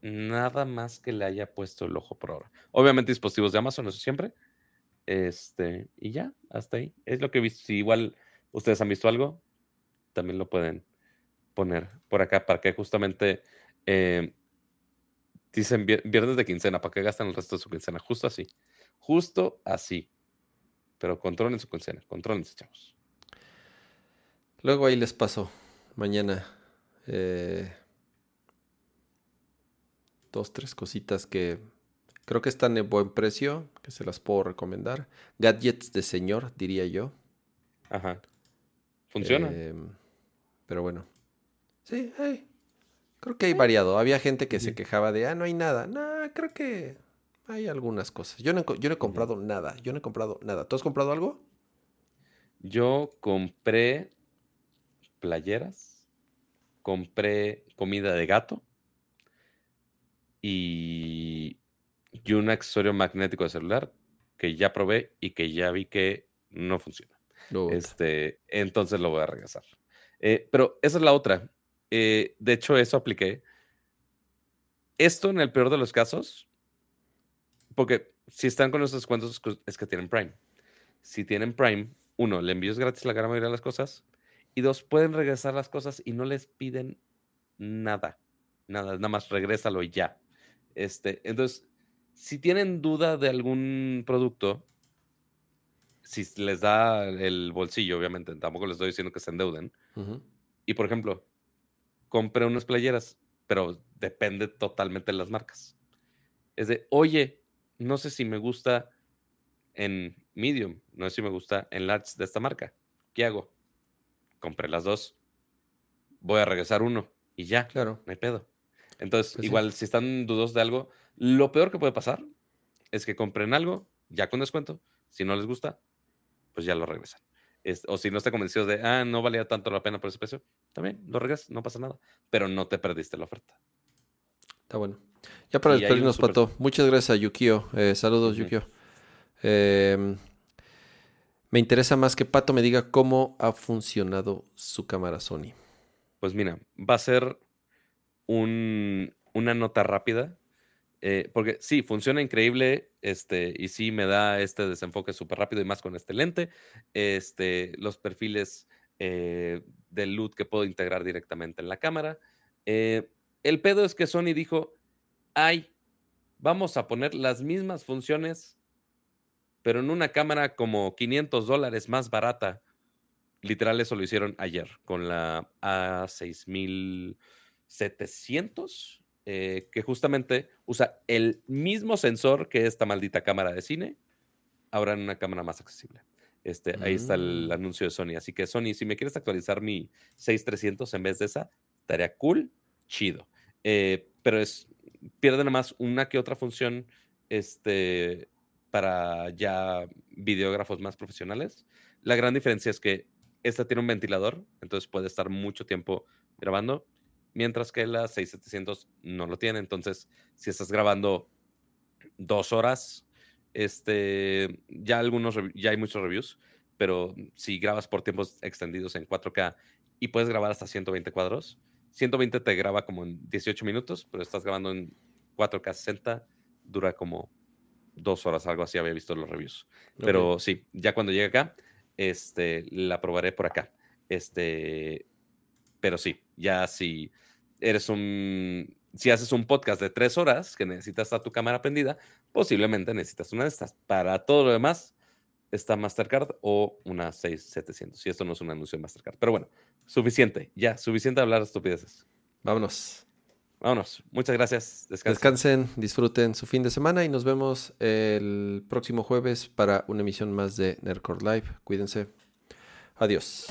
nada más que le haya puesto el ojo por ahora. Obviamente dispositivos de Amazon, eso siempre. Este, y ya, hasta ahí. Es lo que he visto. Si igual ustedes han visto algo, también lo pueden poner por acá para que justamente eh, dicen viernes de quincena, para que gastan el resto de su quincena. Justo así. Justo así. Pero controlen su quincena, controlense, chavos. Luego ahí les paso mañana eh, dos, tres cositas que creo que están en buen precio, que se las puedo recomendar. Gadgets de señor, diría yo. Ajá. Funciona. Em, pero bueno. Sí, creo que hay variado. Había gente que se quejaba de, ah, no hay nada. No, creo que hay algunas cosas. Yo no, yo no he comprado nada. Yo no he comprado nada. ¿Tú has comprado algo? Yo compré playeras, compré comida de gato y, y un accesorio magnético de celular que ya probé y que ya vi que no funciona. Este, entonces lo voy a regresar. Eh, pero esa es la otra. Eh, de hecho, eso apliqué. Esto en el peor de los casos, porque si están con esos descuentos es que tienen Prime. Si tienen Prime, uno, le envíos gratis la gran mayoría de las cosas. Y dos, pueden regresar las cosas y no les piden nada. Nada, nada más regrésalo y ya. Este, entonces, si tienen duda de algún producto, si les da el bolsillo, obviamente, tampoco les estoy diciendo que se endeuden. Y por ejemplo, compré unas playeras, pero depende totalmente de las marcas. Es de, oye, no sé si me gusta en medium, no sé si me gusta en large de esta marca. ¿Qué hago? Compré las dos. Voy a regresar uno y ya. Claro. No hay pedo. Entonces, pues igual, si están dudosos de algo, lo peor que puede pasar es que compren algo ya con descuento. Si no les gusta, pues ya lo regresan. o si no están convencidos de, ah, no valía tanto la pena por ese precio, también lo regresas, no pasa nada. Pero no te perdiste la oferta. Está bueno. Ya para despedirnos, Pato. Muchas gracias a Yukio. Eh, saludos, Yukio. Em, me interesa más que Pato me diga cómo ha funcionado su cámara Sony. Pues mira, va a ser una nota rápida eh, porque sí, funciona increíble este, y sí me da este desenfoque súper rápido y más con este lente. Este, los perfiles eh, del LUT que puedo integrar directamente en la cámara. Eh, el pedo es que Sony dijo, ay, vamos a poner las mismas funciones, pero en una cámara como 500 dólares más barata. Literal, eso lo hicieron ayer con la A6700 eh, que justamente usa el mismo sensor que esta maldita cámara de cine, ahora en una cámara más accesible. Este, Ahí está el Mm. anuncio de Sony. Así que Sony, si me quieres actualizar mi 6300 en vez de esa, estaría cool, chido. Eh, pero es, pierde más una que otra función este, para ya videógrafos más profesionales. La gran diferencia es que esta tiene un ventilador, entonces puede estar mucho tiempo grabando, mientras que la 6700 no lo tiene. Entonces, si estás grabando dos horas, este, ya algunos, ya hay muchos reviews, pero si grabas por tiempos extendidos en 4K y puedes grabar hasta 120 cuadros, 120 te graba como en 18 minutos, pero estás grabando en 4K 60, dura como dos horas, algo así había visto los reviews. Pero sí, ya cuando llegue acá, este, la probaré por acá. Este, pero sí, ya si eres un, si haces un podcast de tres horas que necesitas a tu cámara prendida, posiblemente necesitas una de estas. Para todo lo demás, está Mastercard o una 6700. Y esto no es un anuncio de Mastercard. Pero bueno, suficiente, ya, suficiente hablar de estupideces. Vámonos. Vámonos. Muchas gracias. Descansen. Descansen, disfruten su fin de semana y nos vemos el próximo jueves para una emisión más de Nerdcore Live. Cuídense. Adiós.